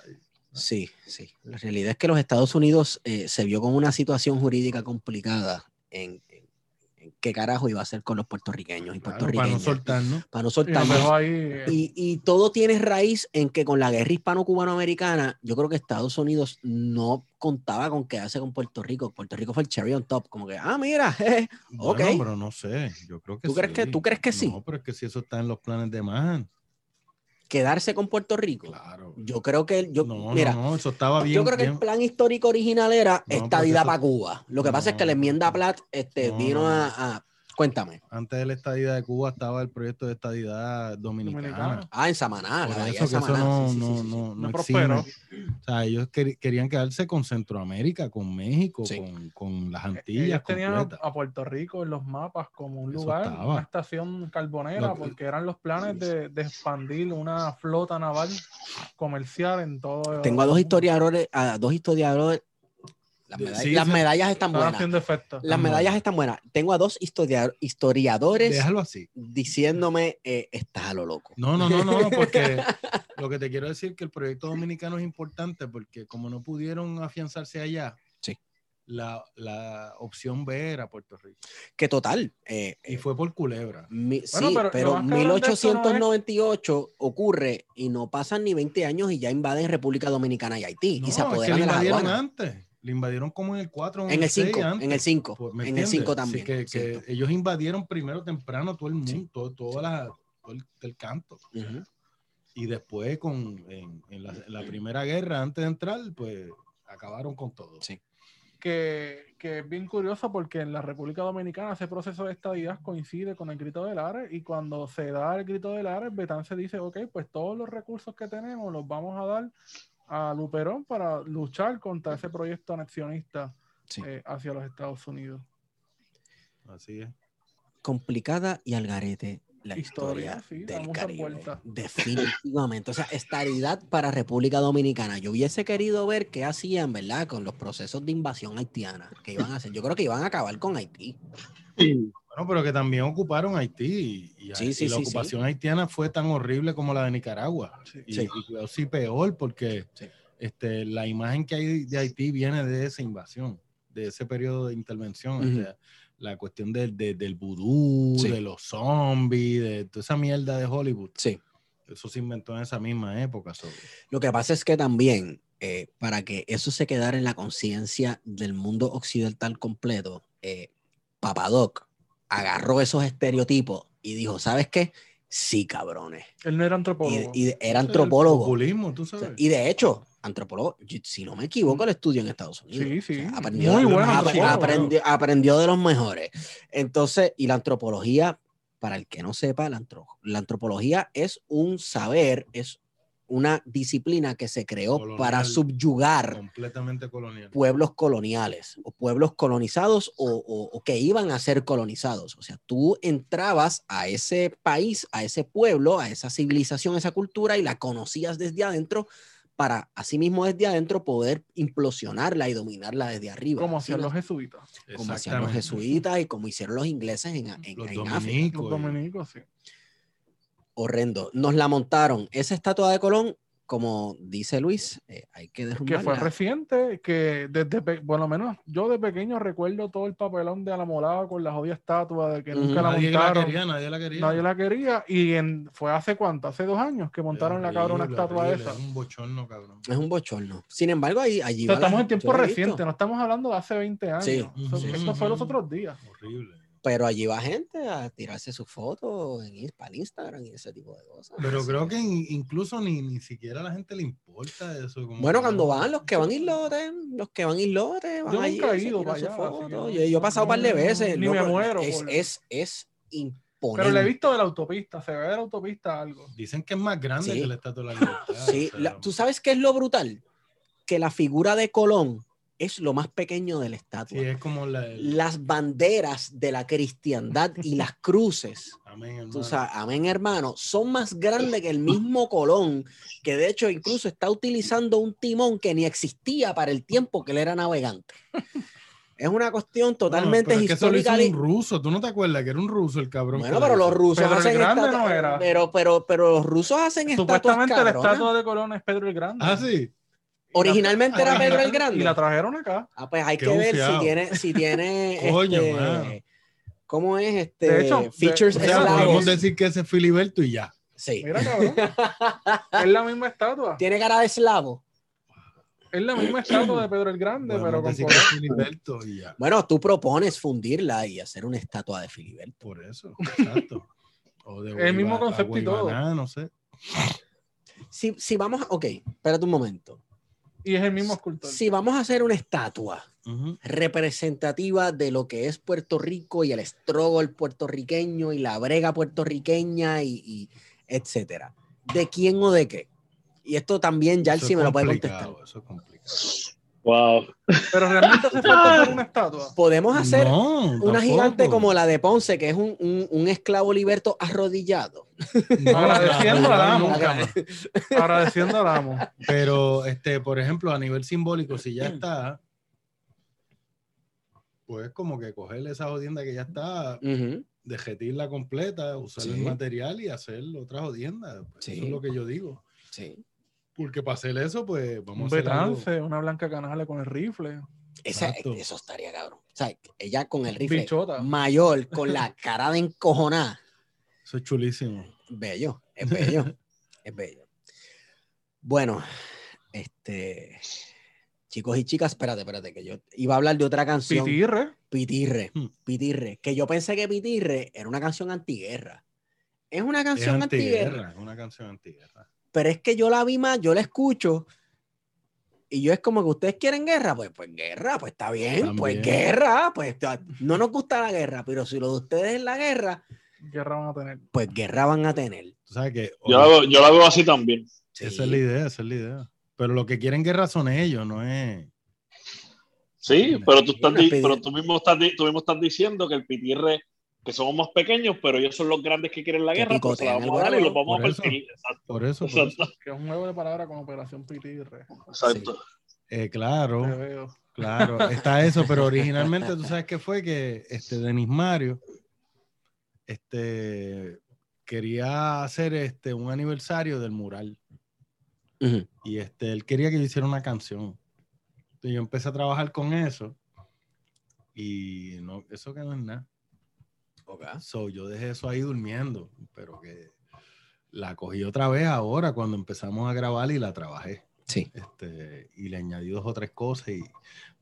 Sí, sí. La realidad es que los Estados Unidos eh, se vio con una situación jurídica complicada en qué carajo iba a hacer con los puertorriqueños y Claro, para puertorriqueñas. no soltarnos. para no Y nos soltarnos. dejó ahí. eh, Y, y todo tiene raíz en que con la guerra hispano-cubano-americana, yo creo que Estados Unidos no contaba con quedarse con Puerto Rico. Puerto Rico fue el cherry on top, como que, ah, mira, (laughs) jeje, Ok. Bueno, pero no sé. Yo creo que ¿Tú crees que- tú crees que sí? No, pero es que si eso está en los planes de Man. Quedarse con Puerto Rico. Claro. Yo creo que, yo, no, mira, no, no, eso estaba bien. yo creo que bien- el plan histórico original era No, estadidad para Cuba. Lo que pasa es que la enmienda Platt este, no, vino no, a, no. a- Cuéntame. Antes de la estadía de Cuba estaba el proyecto de estadidad dominicana. Dominicana. Ah, en Samaná. Por eso eso no, Sí, no, sí, sí, sí. no, No no prosperó. O sea, ellos quer- querían quedarse con Centroamérica, con México, Sí. con, con las Eh, Antillas Ellos tenían a, completas. a Puerto Rico en los mapas como un Eso lugar, estaba. una estación carbonera, Lo- porque eran los planes de, de expandir una flota naval comercial en todo. Tengo a el dos mundo. historiadores, a dos historiadores. Las, sí, las sí. medallas están buenas. haciendo efecto. Las medallas están buenas. Tengo a dos historia- historiadores Déjalo así. diciéndome, eh, estás a lo loco. No, no, no, no, porque (laughs) lo que te quiero decir es que el proyecto dominicano es importante porque como no pudieron afianzarse allá, Sí. la, la opción B era Puerto Rico. Que total. eh, Y eh, fue por culebra. mi- Bueno, sí, pero pero, más cabrón de esto no es- 1898 ocurre y no pasan ni 20 años y ya invaden República Dominicana y Haití No, y se es que apoderan de las antes. Le invadieron como en el 4 o En el 6 5, antes. en el 5, Pues, ¿me en el 5 entiendes? también. Sí, que, que ellos invadieron primero temprano todo el mundo, Sí. todo, toda la, todo el, el canto. Ujú. Y después, con, en, en la, en la primera guerra, antes de entrar, pues acabaron con todo. Sí. que, que es bien curioso porque en la República Dominicana ese proceso de estadidad coincide con el grito del Ares y cuando se da el grito del Ares, Betán se dice, ok, pues todos los recursos que tenemos los vamos a dar a Luperón para luchar contra ese proyecto anexionista Sí. eh, hacia los Estados Unidos. Así es. Complicada y al garete la Historia, sí, del Caribe. Definitivamente. O sea, estabilidad para República Dominicana. Yo hubiese querido ver qué hacían, ¿verdad? Con los procesos de invasión haitiana. que iban a hacer? Yo creo que iban a acabar con Haití. Bueno, pero que también ocuparon Haití. Y, Sí, y sí, la sí, ocupación haitiana fue tan horrible como la de Nicaragua. Y, Sí. y cuidado, sí peor, porque Sí. este, la imagen que hay de Haití viene de esa invasión, de ese periodo de intervención. Este, la cuestión del, de- del vudú, Sí. de los zombies, de toda esa mierda de Hollywood. Sí. Eso se inventó en esa misma época. Lo que pasa es que también, eh, para que eso se quedara en la conciencia del mundo occidental completo, eh, Papadoc agarró esos estereotipos y dijo, ¿sabes qué? Sí, cabrones. Él no era Y, antropólogo. y era es el antropólogo. populismo, tú O sea, sabes. y de hecho, antropólogo, si no me equivoco, él estudió en Estados Unidos. Sí, sí. O sea, aprendió, Muy bueno ap- antropólogo. aprendió, aprendió de los mejores. Entonces, y la antropología, para el que no sepa, la, antro- la antropología es un saber, es una disciplina que se creó Colonial. para subyugar completamente colonial. pueblos coloniales o pueblos colonizados o, o- o que iban a ser colonizados. O sea, tú entrabas a ese país, a ese pueblo, a esa civilización, a esa cultura y la conocías desde adentro para asimismo desde adentro poder implosionarla y dominarla desde arriba. como hacían los jesuitas. como hacían los jesuitas y como hicieron los ingleses en, en- Los en África. dominicos. Los y- dominicos, sí. Horrendo. Nos la montaron. Esa estatua de Colón como dice Luis, eh, hay que que derrumbarla. fue reciente, que desde, lo menos yo de pequeño recuerdo todo el papelón de la molada con la jodida estatua de que nunca la Nadie la quería, nadie la quería. Nadie la quería y en, fue hace cuánto, hace dos años que montaron la cabrona Horrible, estatua horrible, esa. Es un bochorno, cabrón. Es un bochorno. Sin embargo, ahí, allí O sea, va la- estamos en tiempo reciente, no estamos hablando de hace 20 años. Sí, Eso- sí, esto fue los otros días. Horrible. Pero allí va gente a tirarse sus fotos en, para el Instagram y ese tipo de cosas. Pero Así creo que- que in- incluso ni, ni siquiera a la gente le importa eso. como Bueno, que cuando van los que van islotes, los que van islotes, van Yo allí, nunca he ido para allá, fotos. Yo, yo he pasado un par de veces. ni me muero Es, por- es, es imponente. Pero le he visto de la autopista, se ve de la autopista algo. Dicen que es más grande Sí. que la Estatua de la Libertad. Sí, o sea, la- ¿tú sabes qué es lo brutal? Que la figura de Colón es lo más pequeño de la estatua. sí, es como la. el- Las banderas de la cristiandad y las (laughs) cruces, Amén, hermano. tú sabes, amén hermano, son más grandes que el mismo Colón, que de hecho incluso está utilizando un timón que ni existía para el tiempo que él era navegante. Es una cuestión Bueno, totalmente pero es que eso lo hizo histórica. un ruso. ¿Tú no te acuerdas que era un ruso el cabrón? Bueno, pero lo los rusos Pedro el hacen Grande estatuas- no era. Pero, pero, pero los rusos hacen estatuas Supuestamente la cabronas. estatua de Colón es Pedro el Grande. Ah, sí. Originalmente era Ah, Pedro el Y Grande. la trajeron acá. Ah, pues hay Qué que ver si tiene, si tiene (laughs) Coño, este. ¿cómo es este? De hecho, features O sea, podemos decir que ese es Filiberto y ya. Sí. Mira, cabrón. es la misma estatua. (laughs) Tiene cara de eslavo. Es la misma estatua de Pedro el Grande, Podemos pero con decir que Colón. es Filiberto y ya. Bueno, tú propones fundirla y hacer una estatua de Filiberto. Por eso, exacto. O de El mismo concepto y todo. No sé. Si, si vamos, a- ok, espérate un momento. Y es el mismo escultor. Si vamos a hacer una estatua representativa de lo que es Puerto Rico y el struggle puertorriqueño y la brega puertorriqueña y, y etcétera. ¿De quién o de qué? Y esto también ya él Eso sí es me lo puede contestar. Eso es complicado. Wow. Pero realmente hace falta (laughs) hacer una estatua. Podemos hacer No, una tampoco. gigante como la de Ponce, que es un, un- un esclavo liberto arrodillado. No, Agradeciendo la- al amo. Agradeciendo al amo. Pero, este, por ejemplo, a nivel simbólico, si ya está, pues como que cogerle esa jodienda que ya está, Ujú. dejetirla completa, usar el Sí. material y hacer otra jodienda. Pues Eso Sí. es lo que yo digo. Sí. Porque para hacer eso, pues Un vamos a hacer algo. Betance, una blanca canale con el rifle. Esa- Exacto. eso estaría cabrón. O sea, ella con el rifle Bichota. mayor, con la cara de encojonada. Eso es chulísimo. Bello, es bello, (laughs) es bello. Bueno, este, chicos y chicas, espérate, espérate, que yo iba a hablar de otra canción. Pitirre. Pitirre, Hmm. Pitirre, que yo pensé que Pitirre era una canción antiguerra. Es una Es canción antiguerra, antiguerra, es una canción antiguerra. Pero es que yo la vi más, yo la escucho y yo es como que ustedes quieren guerra, pues, pues guerra, pues está bien, pues guerra, pues no nos gusta la guerra, pero si lo de ustedes es la guerra, Guerra van a tener. pues guerra van a tener. Tú sabes que Yo la, veo, yo la veo así también. Sí. esa es la idea, esa es la idea. Pero lo que quieren guerra son ellos, no es. Sí, pero tú, estás pero tú, mismo estás, tú mismo estás diciendo que el pitirre, que somos más pequeños, pero ellos son los grandes que quieren la Que guerra, pues se la vamos a dar y los vamos a Por eso. perseguir. Exacto. Por eso. por eso. Exacto. Que es un juego de palabras con Operación Pitirre. exacto. Eh, Te claro, claro, está (laughs) eso, pero originalmente tú sabes que fue que este Denis Mario este, quería hacer este, un aniversario del mural y este, él quería que yo hiciera una canción. Entonces yo empecé a trabajar con eso y no, eso quedó en nada. So, yo dejé eso ahí durmiendo, pero que la cogí otra vez ahora cuando empezamos a grabar y la trabajé. Sí. Este, y le añadí dos o tres cosas. Y,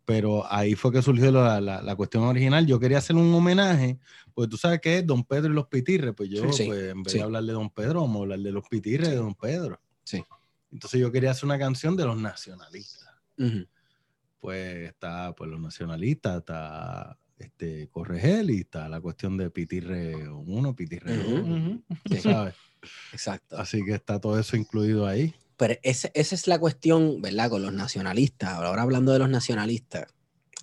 pero ahí fue que surgió la, la- la cuestión original. Yo quería hacer un homenaje, pues tú sabes qué es Don Pedro y los Pitirres. Pues yo, Sí, pues, en vez sí. de hablar de Don Pedro, vamos a hablar de los Pitirres de Don Pedro. Sí. Entonces yo quería hacer una canción de los nacionalistas. Pues está, pues los nacionalistas, está este Corregel y está la cuestión de Pitirre 1, Pitirre 2, Ujú, Ujú. tú sabes. (laughs) Exacto. Así que está todo eso incluido ahí. Pero ese- esa es la cuestión, ¿verdad? Con los nacionalistas. Ahora hablando de los nacionalistas,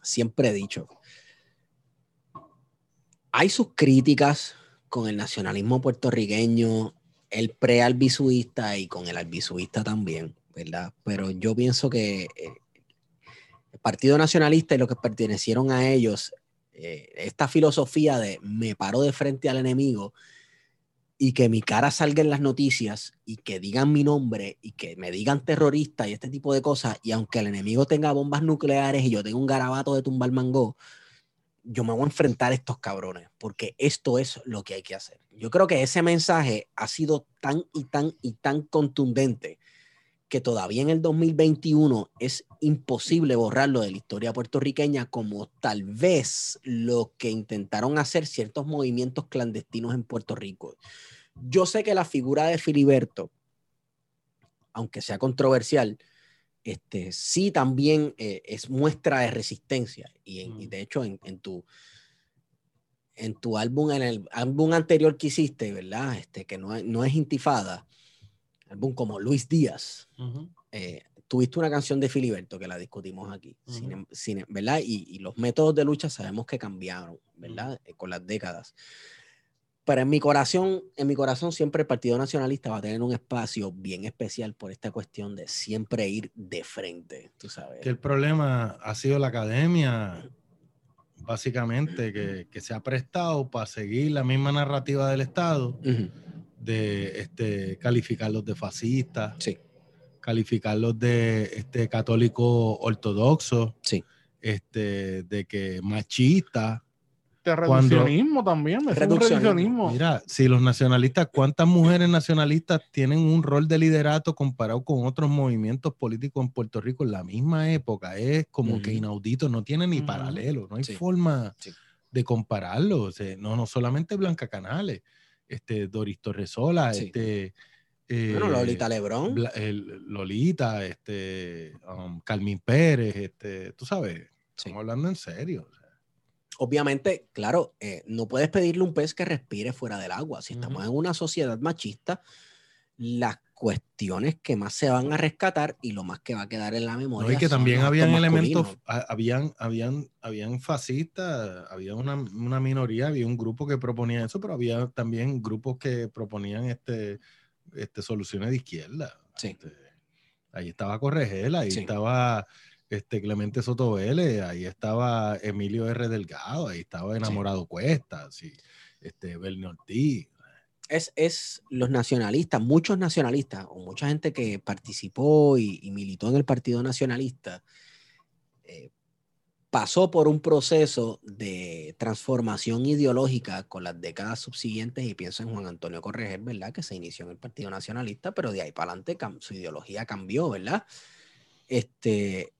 siempre he dicho, hay sus críticas con el nacionalismo puertorriqueño, el pre-albisuista y con el albisuista también, ¿verdad? Pero yo pienso que eh, el Partido Nacionalista y los que pertenecieron a ellos, eh, esta filosofía de me paro de frente al enemigo, y que mi cara salga en las noticias y que digan mi nombre y que me digan terrorista y este tipo de cosas, y aunque el enemigo tenga bombas nucleares y yo tenga un garabato de tumbar mango, yo me voy a enfrentar a estos cabrones, porque esto es lo que hay que hacer. Yo creo que ese mensaje ha sido tan y tan y tan contundente que todavía en el 2021 es imposible borrarlo de la historia puertorriqueña como tal vez lo que intentaron hacer ciertos movimientos clandestinos en Puerto Rico. Yo sé que la figura de Filiberto, aunque sea controversial, este, sí también eh, es muestra de resistencia. Y, en, y de hecho, en, en, tu, en tu álbum, en el álbum anterior que hiciste, ¿verdad? Este, que no, no es Intifada, álbum como Luis Díaz, uh -huh. eh, tuviste una canción de Filiberto que la discutimos aquí, uh -huh. sin, sin, ¿verdad? Y, y, los métodos de lucha sabemos que cambiaron, ¿verdad? Uh -huh. Con las décadas. Pero en mi corazón, en mi corazón siempre el Partido Nacionalista va a tener un espacio bien especial por esta cuestión de siempre ir de frente, tú sabes. Que el problema ha sido la academia, básicamente, que, que se ha prestado para seguir la misma narrativa del Estado de este, calificarlos de fascistas, sí. calificarlos de este, católico ortodoxo, sí. este, de que machista. De reduccionismo cuando, también, me reduccionismo. reduccionismo. Mira, si los nacionalistas, ¿cuántas mujeres nacionalistas tienen un rol de liderato comparado con otros movimientos políticos en Puerto Rico en la misma época? Es como uh -huh. que inaudito, no tiene ni uh -huh. paralelo, no hay sí. forma sí. de compararlo. O sea, no, no solamente Blanca Canales este, Doris Torresola, sí. este, eh, bueno, Lolita Lebrón. El, Lolita, este, um, Carmen Pérez, este, tú sabes, estamos sí. hablando en serio. O sea. Obviamente, claro, eh, no puedes pedirle un pez que respire fuera del agua. Si estamos uh -huh. en una sociedad machista, las cuestiones que más se van a rescatar y lo más que va a quedar en la memoria. No, y que también habían elementos, habían, habían, habían fascistas, había una, una, minoría, había un grupo que proponía eso, pero había también grupos que proponían este, este soluciones de izquierda. Sí. Este, ahí estaba Corregel, ahí sí. estaba este, Clemente Soto Vélez, ahí estaba Emilio R. Delgado, ahí estaba Enamorado sí. Cuesta, sí, este, Bernie Ortiz es, es, los nacionalistas, muchos nacionalistas o mucha gente que participó y, militó en el Partido Nacionalista, eh, pasó por un proceso de transformación ideológica con las décadas subsiguientes y pienso en Juan Antonio Correger, ¿verdad? Que se inició en el Partido Nacionalista, pero de ahí para adelante su ideología cambió, ¿verdad? Este,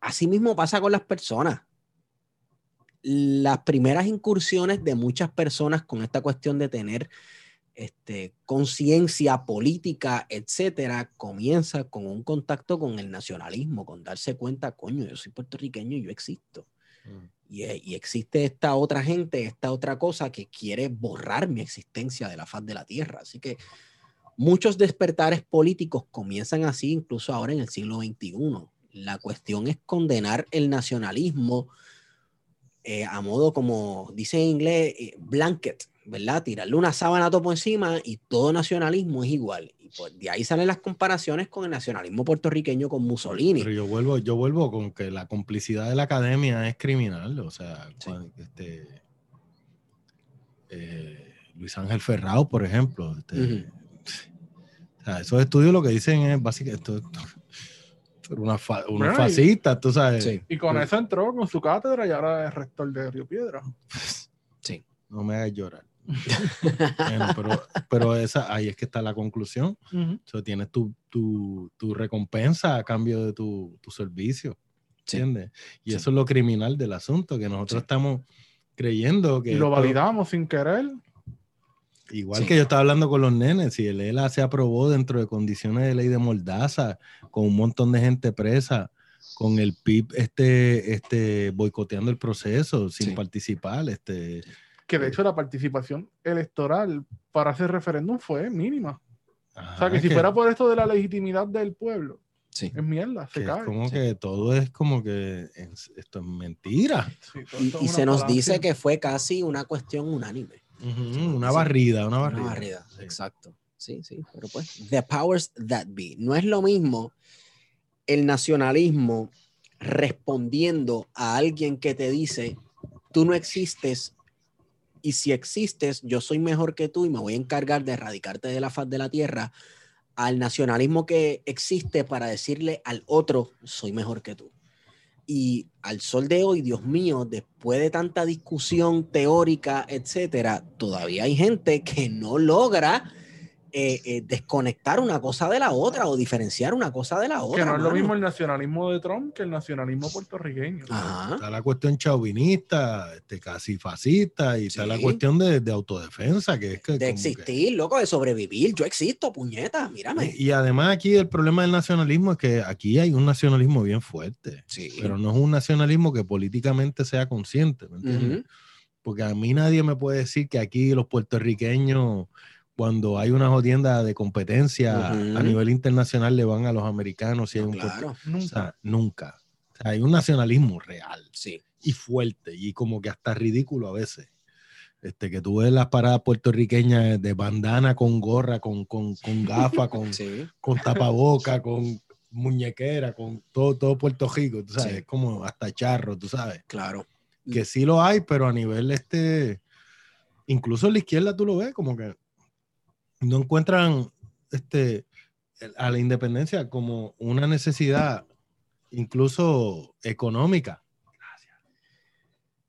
así mismo pasa con las personas las primeras incursiones de muchas personas con esta cuestión de tener este, conciencia política, etcétera, comienza con un contacto con el nacionalismo, con darse cuenta, coño, yo soy puertorriqueño y yo existo. Mm. Y, y, existe esta otra gente, esta otra cosa que quiere borrar mi existencia de la faz de la tierra. Así que muchos despertares políticos comienzan así, incluso ahora en el siglo XXI. La cuestión es condenar el nacionalismo eh, a modo como dice en inglés, eh, blanket, ¿verdad? Tirarle una sábana topo encima y todo nacionalismo es igual. Y pues de ahí salen las comparaciones con el nacionalismo puertorriqueño con Mussolini. Pero yo vuelvo, yo vuelvo con que la complicidad de la academia es criminal, o sea, sí. cuando, este, eh, Luis Ángel Ferrao, por ejemplo. Este, uh -huh. o sea, esos estudios lo que dicen es básicamente esto, una, fa, una bueno, fascista, tú sabes. Sí. Y con eso entró con su cátedra y ahora es rector de Río Piedra. (laughs) Sí. No me hagas llorar. (laughs) bueno, pero, pero esa, ahí es que está la conclusión. Uh -huh. o sea, tienes tu, tu, tu, recompensa a cambio de tu, tu servicio. ¿Entiendes? Sí. Y sí. eso es lo criminal del asunto, que nosotros sí. estamos creyendo que... Y lo esto, validamos sin querer. Igual sí. que yo estaba hablando con los nenes, si el ELA se aprobó dentro de condiciones de ley de Mordaza, con un montón de gente presa, con el PIB este, este, boicoteando el proceso sin sí. participar. Este, que de hecho la participación electoral para ese referéndum fue mínima. Ajá, o sea, que si que... fuera por esto de la legitimidad del pueblo, Sí. Es mierda, se que cae. Es como sí. que todo es como que es, esto es mentira. Sí, y, y se nos dice que fue casi una cuestión unánime. Uh -huh, una barrida, una barrida. Una barrida, sí. exacto. Sí, sí, pero pues, the powers that be. No es lo mismo el nacionalismo respondiendo a alguien que te dice, tú no existes y si existes, yo soy mejor que tú y me voy a encargar de erradicarte de la faz de la tierra, al nacionalismo que existe para decirle al otro, soy mejor que tú. Y al sol de hoy, Dios mío, después de tanta discusión teórica, etcétera, todavía hay gente que no logra eh, eh, desconectar una cosa de la otra o diferenciar una cosa de la otra. Que no es lo mismo el nacionalismo de Trump que el nacionalismo puertorriqueño. Ajá. Está la cuestión chauvinista, este, casi fascista, y está Sí. la cuestión de, de autodefensa, que es que... De como que- existir, loco, de sobrevivir. Yo existo, puñeta, mírame. y además aquí el problema del nacionalismo es que aquí hay un nacionalismo bien fuerte, Sí. pero no es un nacionalismo que políticamente sea consciente, ¿me entiendes? Ujú. Porque a mí nadie me puede decir que aquí los puertorriqueños, cuando hay una jodienda de competencia Ujú. a nivel internacional, le van a los americanos. Si hay un Claro, o Nunca. sea, nunca. O sea, hay un nacionalismo real sí. y fuerte y como que hasta ridículo a veces. Este, que tú ves las paradas puertorriqueñas de bandana con gorra, con, con, con (laughs) gafas, con, Sí. con tapaboca, con muñequera, con todo, todo Puerto Rico, tú sabes, Sí. como hasta charro, tú sabes. Claro. Que sí lo hay, pero a nivel este, incluso en la izquierda tú lo ves, como que no encuentran este, a la independencia como una necesidad incluso económica.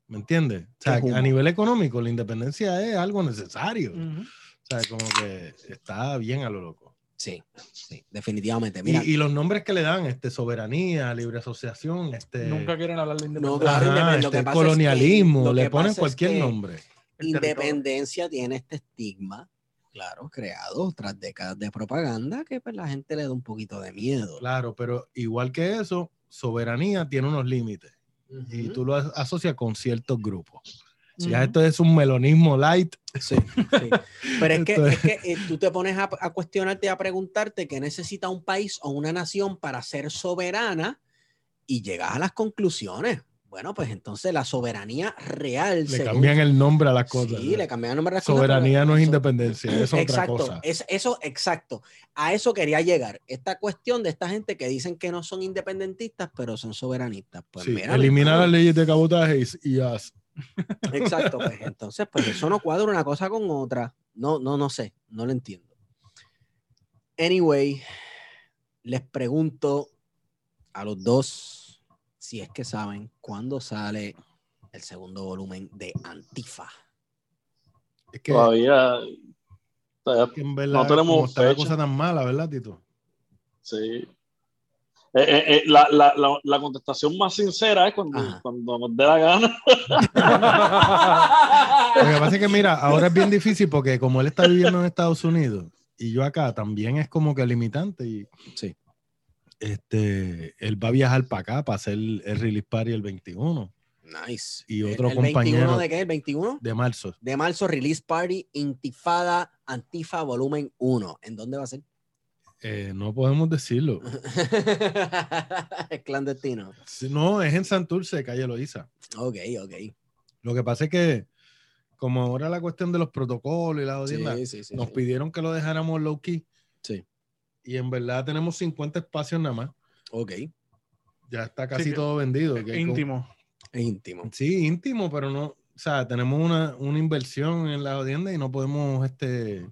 ¿Me entiendes? O sea, a nivel económico, la independencia es algo necesario. O sea, como que está bien a lo loco. Sí, sí, definitivamente. Mira, Y, y los nombres que le dan, este, soberanía, libre asociación, este, Nunca quieren hablar de No, independencia. claro, ajá, independ- lo este, es que- colonialismo, lo le ponen es cualquier que- nombre. Independencia tiene este estigma, claro, creado tras décadas de propaganda que pues, la gente le da un poquito de miedo. Claro, pero igual que eso, soberanía tiene unos límites y tú lo as- asocias con ciertos grupos. Ya esto es un melonismo light. Sí, sí. Pero es que, es que eh, tú te pones a, a cuestionarte a preguntarte qué necesita un país o una nación para ser soberana y llegas a las conclusiones. Bueno, pues entonces la soberanía real. Le según- cambian el nombre a las cosas. Sí, ¿no? le cambian el nombre a las cosas, Soberanía no es eso- independencia, es otra cosa. es- eso, exacto. A eso quería llegar. Esta cuestión de esta gente que dicen que no son independentistas, pero son soberanistas. Pues Sí, mira, eliminar mi las leyes de cabotaje y, y haz. (laughs) Exacto, pues entonces, pues eso no cuadra una cosa con otra. No, no, no sé, no lo entiendo. Anyway, les pregunto a los dos si es que saben cuándo sale el segundo volumen de Antifa. Es que, Todavía. todavía que en verdad, no tenemos como está la cosa tan mala, ¿verdad, Tito? sí. Eh, eh, eh, la, la, la, la contestación más sincera es cuando, cuando nos dé la gana. (laughs) Lo que pasa es que, mira, ahora es bien difícil porque como él está viviendo en Estados Unidos y yo acá, también es como que limitante y Sí. Este, él va a viajar para acá para hacer el, el release party el 21 Nice. Y otro ¿El compañero- 21 de qué? ¿El 21? de marzo. De marzo, Release Party, Intifada, Antifa, volumen 1. ¿En dónde va a ser? Eh, no podemos decirlo. (laughs) es clandestino. No, es en Santurce, calle Loíza. Ok, ok. Lo que pasa es que, como ahora la cuestión de los protocolos y la audiencia, Sí, sí, sí. nos pidieron que lo dejáramos low key. Sí. Y en verdad tenemos 50 espacios nada más. Ok. Ya está casi todo vendido. como- Íntimo. Es íntimo. Sí, íntimo, pero no. O sea, tenemos una, una inversión en la audiencia y no podemos este,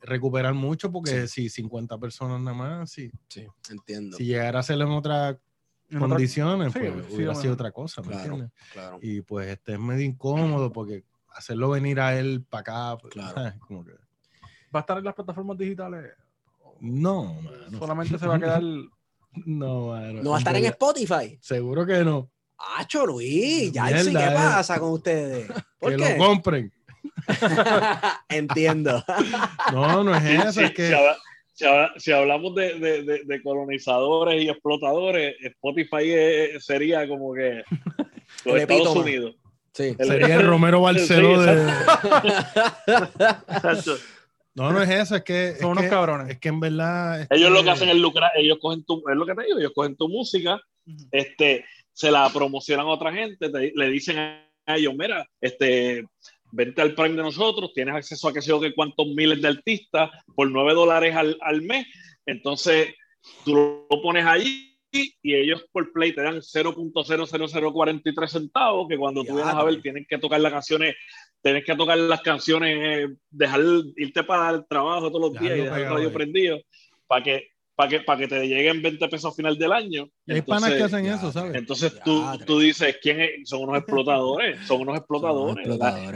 recuperar mucho porque si 50 personas nada más, si, Sí, entiendo. si llegara a hacerlo en otras En otra- condiciones, sí, pues sí, hubiera sido otra cosa, ¿me Claro. entiendes? Claro. Y pues este es medio incómodo porque hacerlo venir a él para acá, pues, Claro. ¿sabes? (laughs) Como que, ¿Va a estar en las plataformas digitales? No, mano. Solamente se va a quedar. (laughs) No, mano. ¿No va a estar en Spotify? Seguro que no. ¡Acho, Luis! Ya sí, ¿qué eh. pasa con ustedes? (laughs) ¿Por que qué? lo compren. (laughs) Entiendo. No, no es eso, sí, es que si, habla- si habla- si hablamos de, de- de- de colonizadores y explotadores, Spotify es- sería como que los El Estados. Unidos. Sí. El- sería el Romero Barceló Sí, de... No, no es eso, es que, es Son unos que, cabrones. es que en verdad... Ellos lo que que- hacen es lucrar, ellos cogen tu, es lo que te digo, ellos cogen tu música, este, se la promocionan a otra gente, te- le dicen a ellos, mira, este, vente al Prime de nosotros, tienes acceso a qué sé yo qué cuántos miles de artistas por 9 dólares al, al mes, entonces tú lo pones allí y ellos por play te dan 0.00043 centavos, que cuando tú vienes a ver tienes que tocar las canciones, tienes que tocar las canciones, eh, dejar irte para el trabajo todos los días y dejar el radio prendido para que para que, para que te lleguen 20 pesos a final del año. Y hay panas que hacen eso, ¿sabes? Entonces tú, tú dices, ¿quién es? Son unos explotadores, son unos explotadores.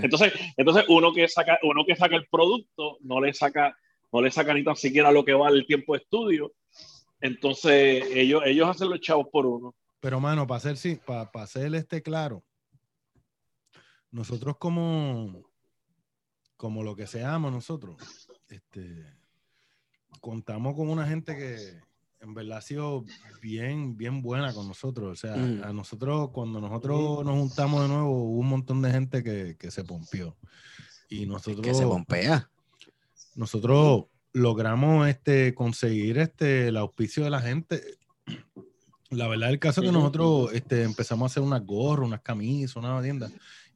Entonces, entonces uno, que saca, uno que saca el producto no le saca, no le saca ni tan siquiera lo que vale el tiempo de estudio. Entonces ellos, ellos hacen los chavos por uno. Pero mano, para hacer, sí, para, para hacer este claro, nosotros como, como lo que seamos nosotros, este contamos con una gente que en verdad ha sido bien, bien buena con nosotros. O sea, mm. a nosotros, cuando nosotros nos juntamos de nuevo, hubo un montón de gente que, que se pompió. Y nosotros. Que se pompea. Nosotros logramos este, conseguir este, el auspicio de la gente. La verdad, el caso es que nosotros este, empezamos a hacer unas gorras, unas camisas, una tienda.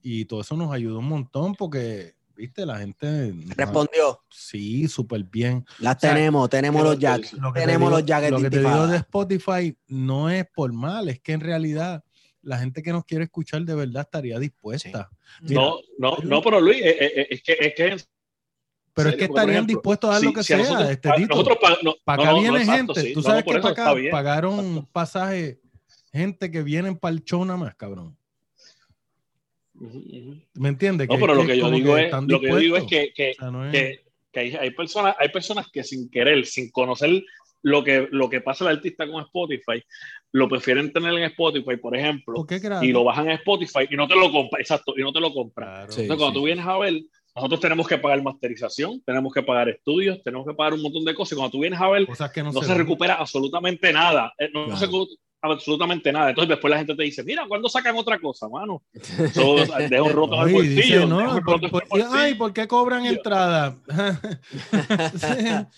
Y todo eso nos ayudó un montón porque viste, la gente respondió. Sí, súper bien. Las tenemos, tenemos los jackets. Tenemos los jackets. Lo que te digo de Spotify no es por mal, es que en realidad la gente que nos quiere escuchar de verdad estaría dispuesta. no, no, no, pero Luis, eh, eh, eh, es, que, es que pero es que estarían dispuestos a dar lo que sea nosotros, este para acá viene gente. Tú sabes que para acá pagaron pasaje gente que vienen para el show nada más, cabrón. ¿Me entiendes? No, pero lo que yo digo es, lo que yo digo es que, que, que, hay, hay, personas, hay personas que sin querer, sin conocer lo que, lo que pasa el artista con Spotify, lo prefieren tener en Spotify, por ejemplo, y lo bajan en Spotify y no te lo compran, exacto, y no te lo compran. Entonces, cuando tú vienes a ver, nosotros tenemos que pagar masterización, tenemos que pagar estudios, tenemos que pagar un montón de cosas. Y cuando tú vienes a ver, no, se, recupera absolutamente nada. Eh, no, se absolutamente nada. Entonces después la gente te dice, mira, ¿cuándo sacan otra cosa, mano? (laughs) dejo roto al bolsillo. no, Ay, ¿por qué cobran entrada? (laughs)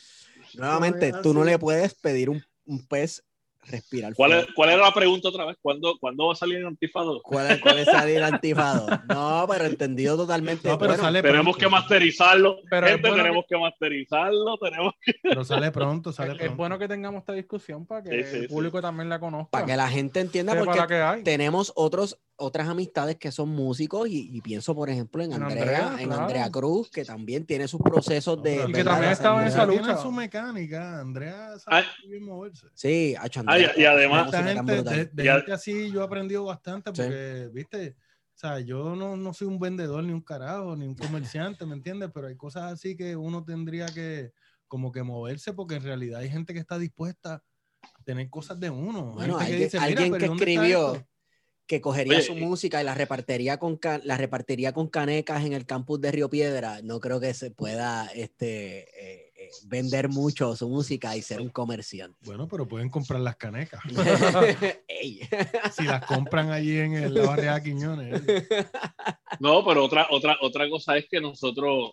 (laughs) Nuevamente, tú no le puedes pedir un, un pez respirar. ¿Cuál, ¿Cuál, era la pregunta otra vez? ¿Cuándo, ¿cuándo va a salir el antifado? ¿Cuál, cuál es salir antifado? (laughs) No, pero entendido totalmente. pero tenemos que masterizarlo. Pero Gente, tenemos que... masterizarlo. Tenemos Pero sale pronto, sale Es bueno que tengamos esta discusión para que el público también la conozca. Para que la gente entienda porque tenemos otros otras amistades que son músicos y, pienso, por ejemplo, en Andrea, en Andrea Cruz, que también tiene sus procesos de... Y que también estaba en esa lucha. Tiene su mecánica, Andrea sabe bien moverse. Sí, hecho, Andrea, y además... gente, de, gente así yo he aprendido bastante porque, viste, o sea, yo no, no soy un vendedor ni un carajo, ni un comerciante, ¿me entiendes? Pero hay cosas así que uno tendría que como que moverse porque en realidad hay gente que está dispuesta a tener cosas de uno. Bueno, alguien, que, alguien que escribió que cogería su música y la repartiría con la repartiría con canecas en el campus de Río Piedra, no creo que se pueda este, eh, eh, vender mucho su música y ser un comerciante. Bueno, pero pueden comprar las canecas. (laughs) (laughs) si las compran allí en la barriada Quiñones. (laughs) No, pero otra, otra, otra cosa es que nosotros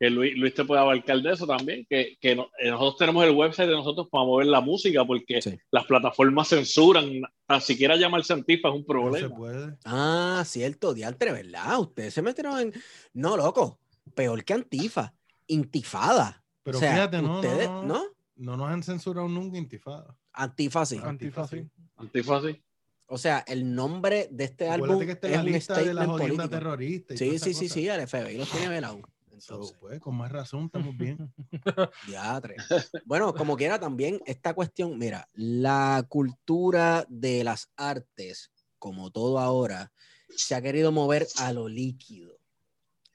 que Luis, te puede abarcar de eso también, que, que eh, nosotros tenemos el website de nosotros para mover la música, porque las plataformas censuran, ni siquiera llamarse Antifa es un problema. No se puede. Ah, cierto, diantre, ¿verdad? Ustedes se metieron en... No, loco, peor que Antifa, Intifada. Pero fíjate, no, no, no, no, nos han censurado nunca Intifada. Antifa sí. Antifa sí. Antifa sí. O sea, el nombre de este álbum que es la lista de la jodienda terrorista. Sí, sí, sí, sí, el FBI los tiene velado. Pues, con más razón, estamos bien. (laughs) ya, (laughs) Bueno, como quiera también, esta cuestión, mira, la cultura de las artes, como todo ahora, se ha querido mover a lo líquido.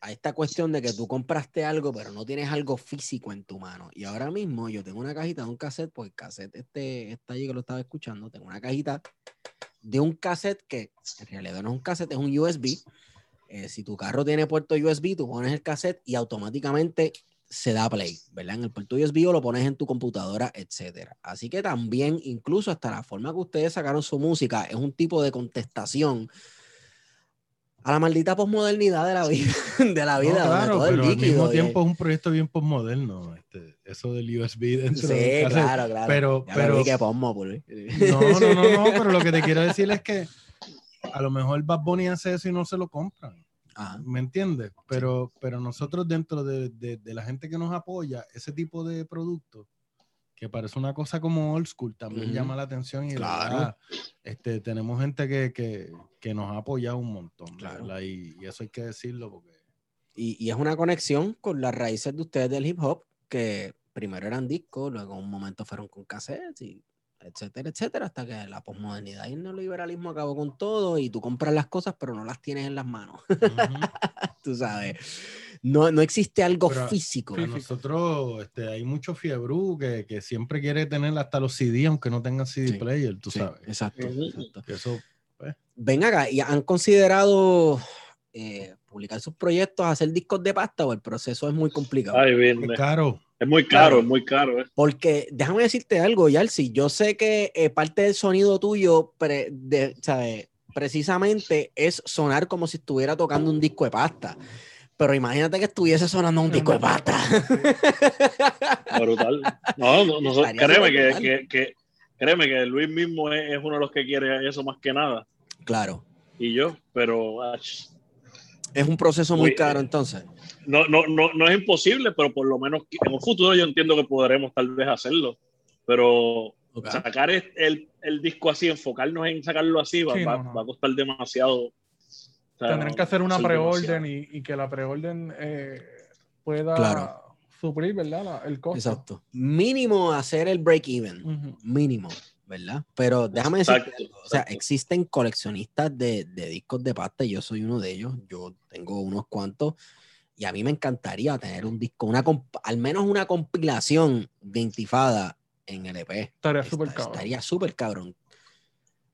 A esta cuestión de que tú compraste algo, pero no tienes algo físico en tu mano. Y ahora mismo yo tengo una cajita de un cassette, pues el cassette este está allí que lo estaba escuchando. Tengo una cajita de un cassette que en realidad no es un cassette, es un USB eh, si tu carro tiene puerto USB, tú pones el cassette y automáticamente se da play, ¿verdad? En el puerto USB o lo pones en tu computadora, etcétera. Así que también, incluso hasta la forma que ustedes sacaron su música, es un tipo de contestación a la maldita posmodernidad de la vida, (laughs) de la vida. claro, pero al mismo tiempo es un proyecto bien posmoderno, este, eso del USB dentro sí, claro, claro. Pero, pero, no, no, no, no, pero lo que te quiero decir es que a lo mejor Bad Bunny hace eso y no se lo compran. ¿Me entiendes? Pero, pero nosotros dentro de, de, la gente que nos apoya, ese tipo de productos, que parece una cosa como old school, también Ujú. llama la atención y de Claro. verdad, este, tenemos gente que, que, que nos ha apoyado un montón, de Claro. y, y eso hay que decirlo porque Y, y es una conexión con las raíces de ustedes del hip hop, que primero eran discos, luego en un momento fueron con cassettes, y etcétera, etcétera, hasta que la posmodernidad y el neoliberalismo acabó con todo y tú compras las cosas pero no las tienes en las manos, (laughs) tú sabes. No, no existe algo Pero- físico. Para nosotros este, hay mucho fiebrú que, que siempre quiere tener hasta los CD, aunque no tengan CD Sí, player, tú Sí, sabes. exacto, eso, Ven acá, ¿y han considerado eh, publicar sus proyectos, hacer discos de pasta o el proceso es muy complicado? Ay, bien, es caro. Es muy caro, es muy caro. eh. Porque déjame decirte algo, Yalsi, yo sé que eh, parte del sonido tuyo, pre- de, ¿sabes? precisamente es sonar como si estuviera tocando un disco de pasta. Pero imagínate que estuviese sonando un disco de pasta. Brutal. No, no, no, Estaría créeme que, brutal. que, que- créeme que Luis mismo es, es uno de los que quiere eso más que nada. claro, Y yo, pero ach, es un proceso muy Uy, caro entonces. no, no, no, no es imposible, pero por lo menos en un futuro yo entiendo que podremos tal vez hacerlo. Pero sacar el, el disco así, enfocarnos en sacarlo así, va, Sí, va- no, no. va a costar demasiado. O sea, Tendrán que hacer una preorden y, y que la preorden eh, pueda Claro. suplir, ¿verdad? La- el costo. Exacto. Mínimo hacer el break-even. Ujú. Mínimo, ¿verdad? Pero déjame algo, O sea, existen coleccionistas de, de discos de pasta y yo soy uno de ellos. Yo tengo unos cuantos y a mí me encantaría tener un disco, una comp- al menos una compilación de Intifada en LP. Estaría Esta- súper cabrón. Estaría súper cabrón.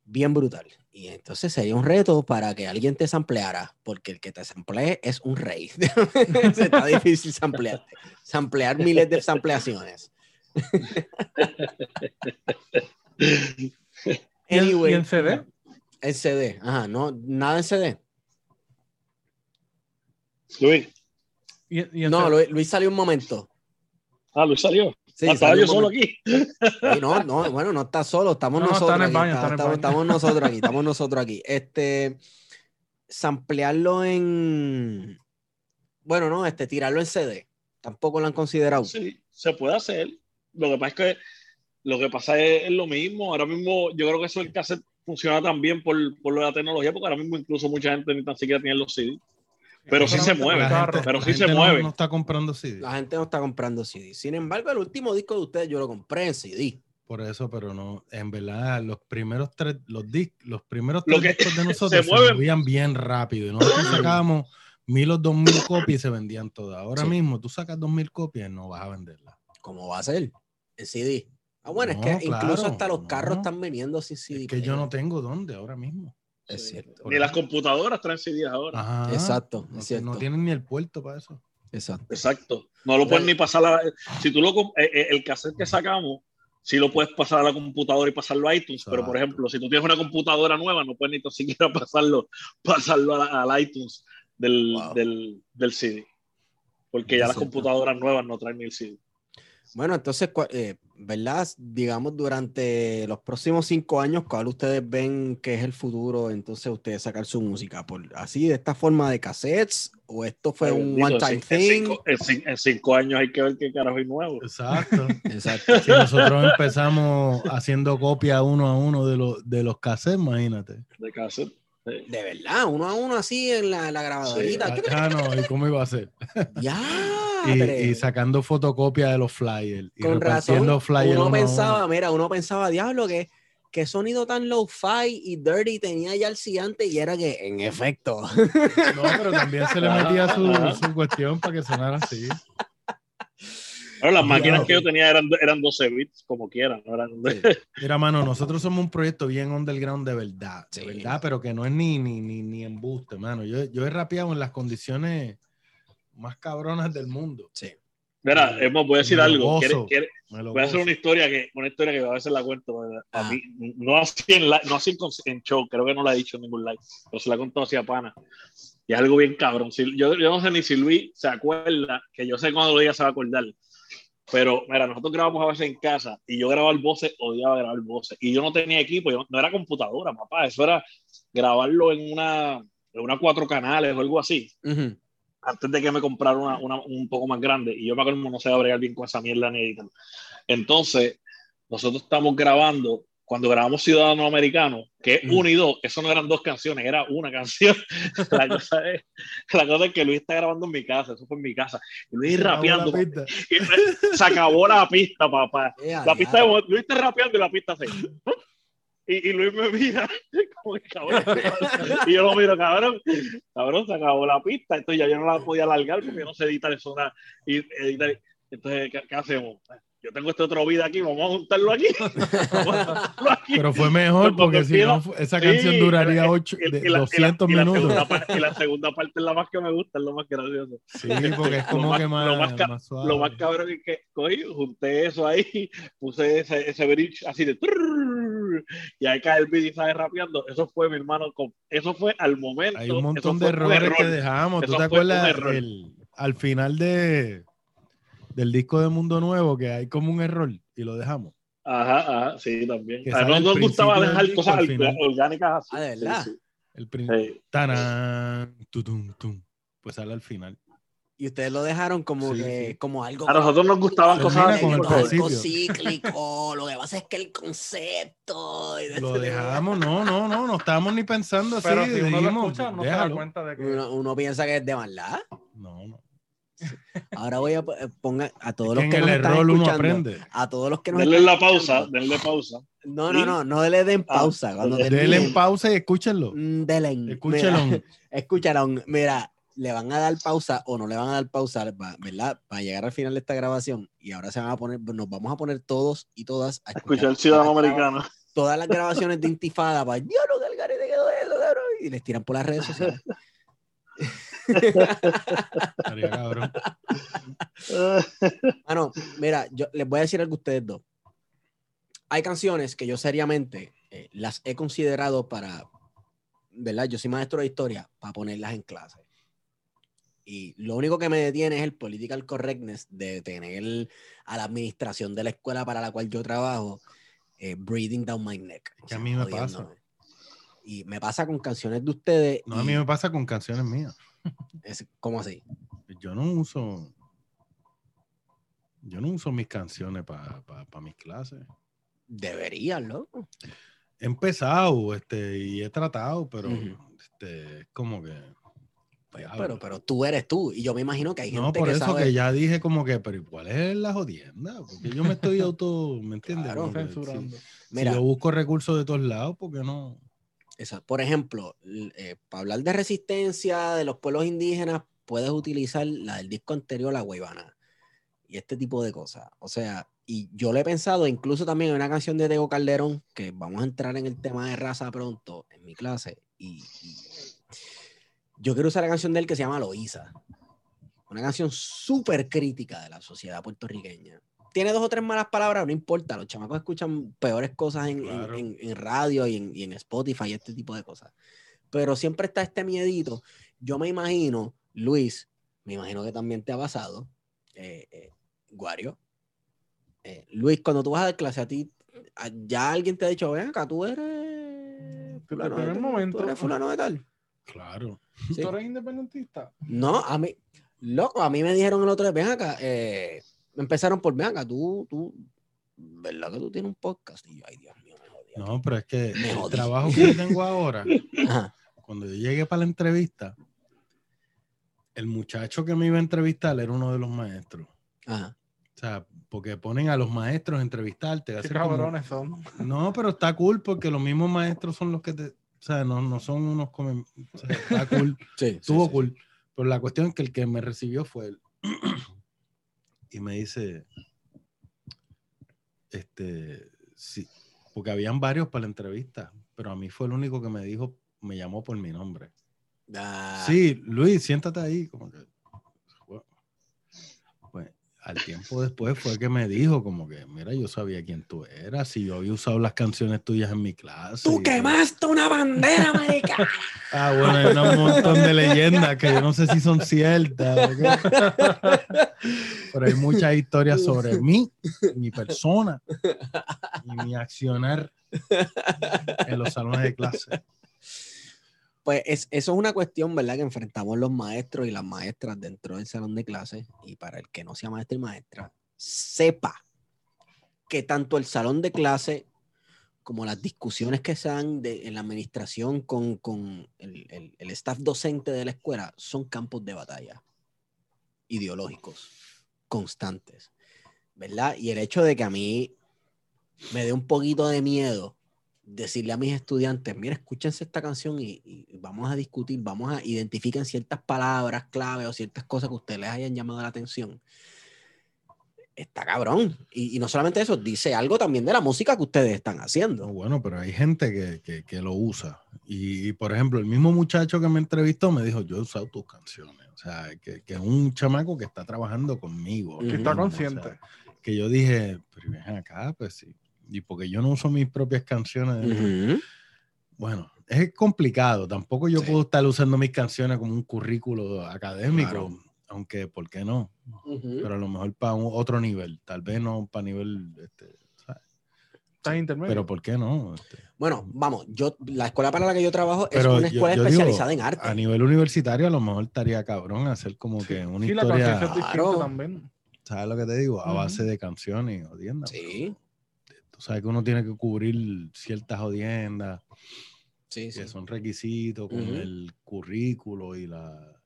Bien brutal. Y entonces sería un reto para que alguien te sampleara, porque el que te samplee es un rey. (laughs) Se está difícil samplearte. Samplear miles de sampleaciones. (laughs) ¿Y en- Anyway, y en CD? En CD, ajá, no, nada en CD. Luis, Y, y en No. Luis, Luis salió un momento. ah, Luis salió. Sí, Ah, estaba salió yo solo aquí. Sí, no, no, bueno, no está solo, estamos No, no, está nosotros. aquí, baño, está- estamos, estamos nosotros aquí, estamos nosotros aquí. Este, samplearlo en, bueno, no, este, tirarlo en CD. Tampoco lo han considerado. Sí, se puede hacer. Lo que pasa es que lo que pasa es, es lo mismo. Ahora mismo, yo creo que eso del cassette funciona también por, por lo de la tecnología, porque ahora mismo incluso mucha gente ni tan siquiera tiene los CD. Pero sí se mueve, gente- pero sí se gente no- mueve. No, está comprando CD. La gente no está comprando CD. Sin embargo, el último disco de ustedes yo lo compré en CD. Por eso, pero no, en verdad, los primeros tres, los dis- los primeros Lo tres que- discos de (laughs) nosotros se, mueven. movían bien rápido. Y nosotros sacábamos mil o dos mil copias y se vendían todas. Ahora Sí. mismo, tú sacas dos mil copias y no vas a venderlas. ¿Cómo va a ser? En CD. Ah, bueno, No, es que incluso hasta los carros no. están vendiendo sin CD. Es que yo no tengo dónde ahora mismo. Es Sí. cierto. Ni las computadoras traen CD ahora. Ajá. Exacto, No, es te- no cierto. tienen ni el puerto para eso. Exacto. Exacto. No lo puedes ni pasar a la, Si tú lo. eh, eh, El cassette que sacamos, sí lo puedes pasar a la computadora y pasarlo a iTunes. Pero, por ejemplo, si tú tienes una computadora nueva, no puedes ni tan siquiera (laughs) pasarlo, pasarlo a la- al iTunes del, Wow. del, del CD. Porque ya las cierto. computadoras nuevas no traen ni el CD. Bueno, entonces, eh, ¿verdad? Digamos, durante los próximos cinco años, ¿cuál ustedes ven que es el futuro? Entonces, ustedes sacar su música por así, de esta forma de cassettes, o esto fue Ay, un one time en thing. cinco- En, cin- en cinco años hay que ver qué carajo hay nuevo. Exacto. (laughs) Exacto. si nosotros empezamos haciendo copia uno a uno de, los de los cassettes, imagínate. De cassette. De verdad, uno a uno así en la, la grabadorita. Ah, no, ¿y cómo iba a ser? Ya. (laughs) Y, y sacando fotocopia de los flyers. Y Con razón, flyers uno pensaba, uno. mira, uno pensaba, diablo, que qué sonido tan low-fi y dirty tenía ya el siguiente y era que, en efecto, No, pero también se le metía su, (laughs) su cuestión para que sonara así. Pero las máquinas que yo tenía eran, eran 12 bits, como quieran. No eran (laughs) Mira, mano, nosotros somos un proyecto bien underground de verdad. Sí. De verdad, pero que no es ni, ni, ni, ni embuste, mano. Yo, yo he rapeado en las condiciones más cabronas del mundo. sí. Mira, Emo, voy a decir algo. gozo. ¿Quieres- quieres- Voy a hacer una historia que, una historia que a veces la cuento. A Ah. mí, no así en, la- no así en, en show, creo que no la he dicho en ningún live, pero se la he contado así a pana. Y es algo bien cabrón. Si- yo, yo no sé ni si Luis se acuerda, que yo sé cuando lo diga se va a acordar. Pero mira, nosotros grabamos a veces en casa y yo grababa el voce, odiaba grabar voces. Y yo no tenía equipo, yo, no era computadora, papá. Eso era grabarlo en una, en una cuatro canales o algo así. Ujú. antes de que me comprara una, una- un poco más grande, y yo para colmo no sé bregar bien con esa mierda ni editar. Entonces, nosotros estamos grabando, cuando grabamos Ciudadano Americano, que es Mm. uno y dos, eso no eran dos canciones, era una canción. (laughs) la, cosa es, la cosa es que Luis está grabando en mi casa, eso fue en mi casa, y Luis Se rapeando, y se acabó la pista, papá. (laughs) La pista de. Luis está rapeando y la pista se. Y, y Luis me mira (laughs) como que cabrón. Y yo lo miro, cabrón, cabrón, se acabó la pista. Entonces ya yo no la podía alargar porque yo no sé editar eso. nada. Y editar. Entonces, ¿qué, qué hacemos? Yo tengo este otro video aquí, vamos a juntarlo aquí. (laughs) Vamos a juntarlo aquí. Pero fue mejor Porque porque si no, esa Sí, canción duraría y- ocho, y- de y la- y la- 200 y la minutos. y la segunda parte es la más que me gusta, es lo más gracioso. Sí, porque es (laughs) como que más, lo más suave. Lo más cabrón es que cogí, junté eso ahí, (laughs) puse ese, ese bridge así de y ahí cae el beat y sale rapeando. Eso fue, mi hermano, eso fue al momento. Hay un montón de errores que dejamos. ¿Tú te acuerdas el- al final de, del disco de Mundo Nuevo que hay como un error y lo dejamos? Ajá, ajá, sí, también. Que A sale nosotros nos gustaba dejar disco, cosas al final. orgánicas así. Ah, ¿de Sí, verdad? sí, El sí. Tarán, tutum, tum. Pues sale al final. Y ustedes lo dejaron como Sí, que, sí. como algo. A nosotros nos gustaban cosas así. con el porque- algo principio. cíclico. Lo que pasa es que el concepto. y de- Lo dejamos, no, no, no, no estábamos ni pensando así. Pero si uno lo dijimos, escucha, no se da cuenta de que. Uno, uno piensa que es de maldad. No, no. Ahora voy a eh, ponga a todos los que nos están escuchando. A todos los que nos Denle la pausa, denle pausa. No, no, no, no le den Ah, pausa. Cuando. Denle pausa y escúchenlo. mm, denle. Escúchenlo. (laughs) Mira, escúchalo. Mira, le van a dar pausa o no le van a dar pausa, ¿verdad? Para llegar al final de esta grabación. Y ahora se van a poner, nos vamos a poner todos y todas a Escuchar el todas ciudadano americano. Todas las grabaciones de Intifada para garete quedó eso, cabrón", Y les tiran por las redes sociales. Estaría cabrón. (laughs) Mano, mira, yo les voy a decir algo a ustedes dos. Hay canciones que yo seriamente eh, las he considerado para, ¿verdad? Yo soy maestro de historia, para ponerlas en clase. Y lo único que me detiene es el political correctness de tener a la administración de la escuela para la cual yo trabajo eh, breathing down my neck. Que a mí me pasa. Y me pasa con canciones de ustedes. No, a y mí me pasa con canciones mías. Es como así. Yo no uso. Yo no uso mis canciones para mis clases. Deberían, loco. He empezado este, y he tratado, pero este, es como que. Pues, pero, pero tú eres tú. Y yo me imagino que hay gente No, por que eso sabe. que ya dije como que, pero ¿cuál es la jodienda? Porque yo me estoy (laughs) auto, ¿me entiendes? Claro. Que. Si, Mira, yo busco recursos de todos lados, ¿por qué no? Por ejemplo, eh, para hablar de resistencia de los pueblos indígenas, puedes utilizar la del disco anterior, la Guaybana. Y este tipo de cosas. O sea, y yo le he pensado, incluso también en una canción de Tego Calderón, que vamos a entrar en el tema de raza pronto en mi clase. Y, y yo quiero usar la canción de él que se llama Loíza. Una canción súper crítica de la sociedad puertorriqueña. Tiene dos o tres malas palabras, no importa. Los chamacos escuchan peores cosas en, en- Claro. en- en radio y en, y en Spotify y este tipo de cosas. Pero siempre está este miedito. Yo me imagino, Luis, me imagino que también te ha pasado, eh, eh, Guario. eh, Luis, cuando tú vas a dar clase a ti, a- ya alguien te ha dicho, ven acá, tú eres fulano de primer tal, momento. tú eres fulano de tal. Claro. Sí. ¿Tú eres independentista? No, a mí, loco, a mí me dijeron el otro día, ven acá, eh, empezaron por, ven acá, tú, tú, ¿verdad que tú tienes un podcast? Y yo, ay, Dios mío, me jodí. aquí". No, pero es que Me el jodí. trabajo que yo tengo ahora, (laughs) Ajá, cuando yo llegué para la entrevista, el muchacho que me iba a entrevistar era uno de los maestros. ajá. O sea, porque ponen a los maestros a entrevistarte. Qué hacen como- cabrones son. No, pero está cool porque los mismos maestros son los que te. O sea, no, no son unos. come- o sea, está cool. (laughs) Sí, sí, Estuvo sí, cool. Pero la cuestión es que el que me recibió fue él. (clears throat) y me dice. Este. Sí. Porque habían varios para la entrevista. Pero a mí fue el único que me dijo. Me llamó por mi nombre. Ah, Sí, Luis, siéntate ahí. Como que, al tiempo (laughs) después fue que me dijo como que, mira, yo sabía quién tú eras y yo había usado las canciones tuyas en mi clase. Tú quemaste una bandera americana. (laughs) Ah, bueno, hay un montón de leyendas que yo no sé si son ciertas. (laughs) Pero hay muchas historias sobre mí, mi persona y mi accionar en los salones de clase. Pues es, eso es una cuestión, ¿verdad? Que enfrentamos los maestros y las maestras dentro del salón de clases. Y para el que no sea maestro y maestra, sepa que tanto el salón de clase como las discusiones que se dan en la administración con, con el, el- el staff docente de la escuela son campos de batalla ideológicos constantes, ¿verdad? Y el hecho de que a mí me dé un poquito de miedo decirle a mis estudiantes, mira, escúchense esta canción y, y vamos a discutir, vamos a identificar ciertas palabras clave o ciertas cosas que ustedes les hayan llamado la atención. Está cabrón. Y, y no solamente eso, dice algo también de la música que ustedes están haciendo. bueno, pero hay gente que, que- que lo usa. Y, y, por ejemplo, el mismo muchacho que me entrevistó me dijo, yo he usado tus canciones. O sea, que, que es un chamaco que está trabajando conmigo. Que está mismo, o consciente. sea, que yo dije, pero ven acá, pues sí. Y porque yo no uso mis propias canciones. Bueno, es complicado. Tampoco yo Sí. puedo estar usando mis canciones como un currículo académico. Claro. Aunque, ¿por qué no? Ujú. Pero a lo mejor para otro nivel. Tal vez no para nivel... Este, ¿sabes? Estás intermedio. pero ¿por qué no? Este, Bueno, vamos, yo, la escuela para la que yo trabajo es una escuela yo especializada en arte. A nivel universitario, a lo mejor estaría cabrón hacer como que una sí, la historia, distinta Claro. también. ¿sabes lo que te digo? A base de canciones y jodiendas. Sí, Tú sabes que uno tiene que cubrir ciertas jodiendas sí, sí. que son requisitos con el currículo y la...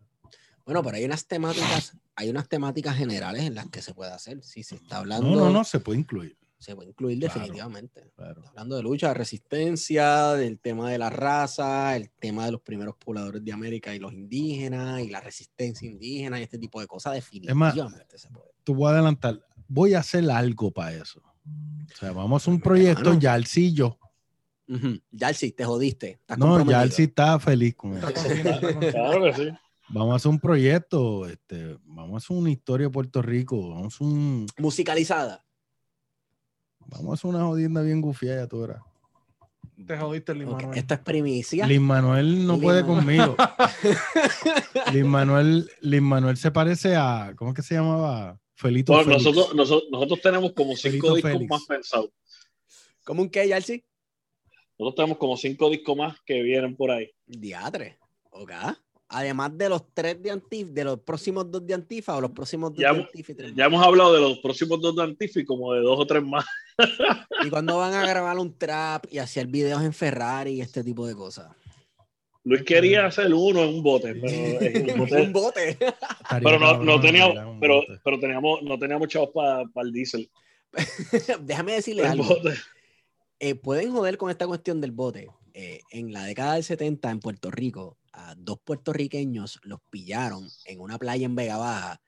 Bueno, pero hay unas temáticas, hay unas temáticas generales en las que se puede hacer. Si se está hablando, No, no, no, se puede incluir. se puede incluir Claro. definitivamente. Claro. Está hablando de lucha, de resistencia, del tema de la raza, el tema de los primeros pobladores de América y los indígenas, y la resistencia indígena y este tipo de cosas, definitivamente se puede. Tú voy a adelantar. Voy a hacer algo para eso. O sea, vamos a un proyecto, ya sí yo. Ujú. Yalsi, te jodiste. estás No, ya sí está feliz con eso. Claro que sí. Vamos a hacer un proyecto, este, vamos a hacer una historia de Puerto Rico, vamos a hacer un, Musicalizada. Vamos a hacer una jodienda bien gufiada, ya tú verás. Te jodiste, Lin Manuel. Esto es primicia. Lin Manuel no Lin puede Manuel. conmigo. (laughs) Lin Manuel, Lin Manuel se parece a, ¿cómo es que se llamaba? Felito Bueno, Félix. nosotros, nosotros, nosotros tenemos como cinco Felito discos Félix. más pensados. ¿Cómo un qué, Yalsi? Nosotros tenemos como cinco discos más que vienen por ahí. Diatre. Ok. Además de los tres de Antifa, de los próximos dos de Antifa o los próximos dos Ya de Antifa y tres Ya hemos hablado de los próximos dos de Antifa y como de dos o tres más. más. Y cuando van a grabar un trap y hacer videos en Ferrari y este tipo de cosas. Luis quería hacer uno en un bote, pero, bote- (laughs) un bote. Pero no, no teníamos, pero, pero teníamos, no teníamos chavos para el diésel. (laughs) Déjame decirle El algo. bote. Eh, pueden joder con esta cuestión del bote. Eh, en la década del 70 en Puerto Rico, a dos puertorriqueños los pillaron en una playa en Vega Baja.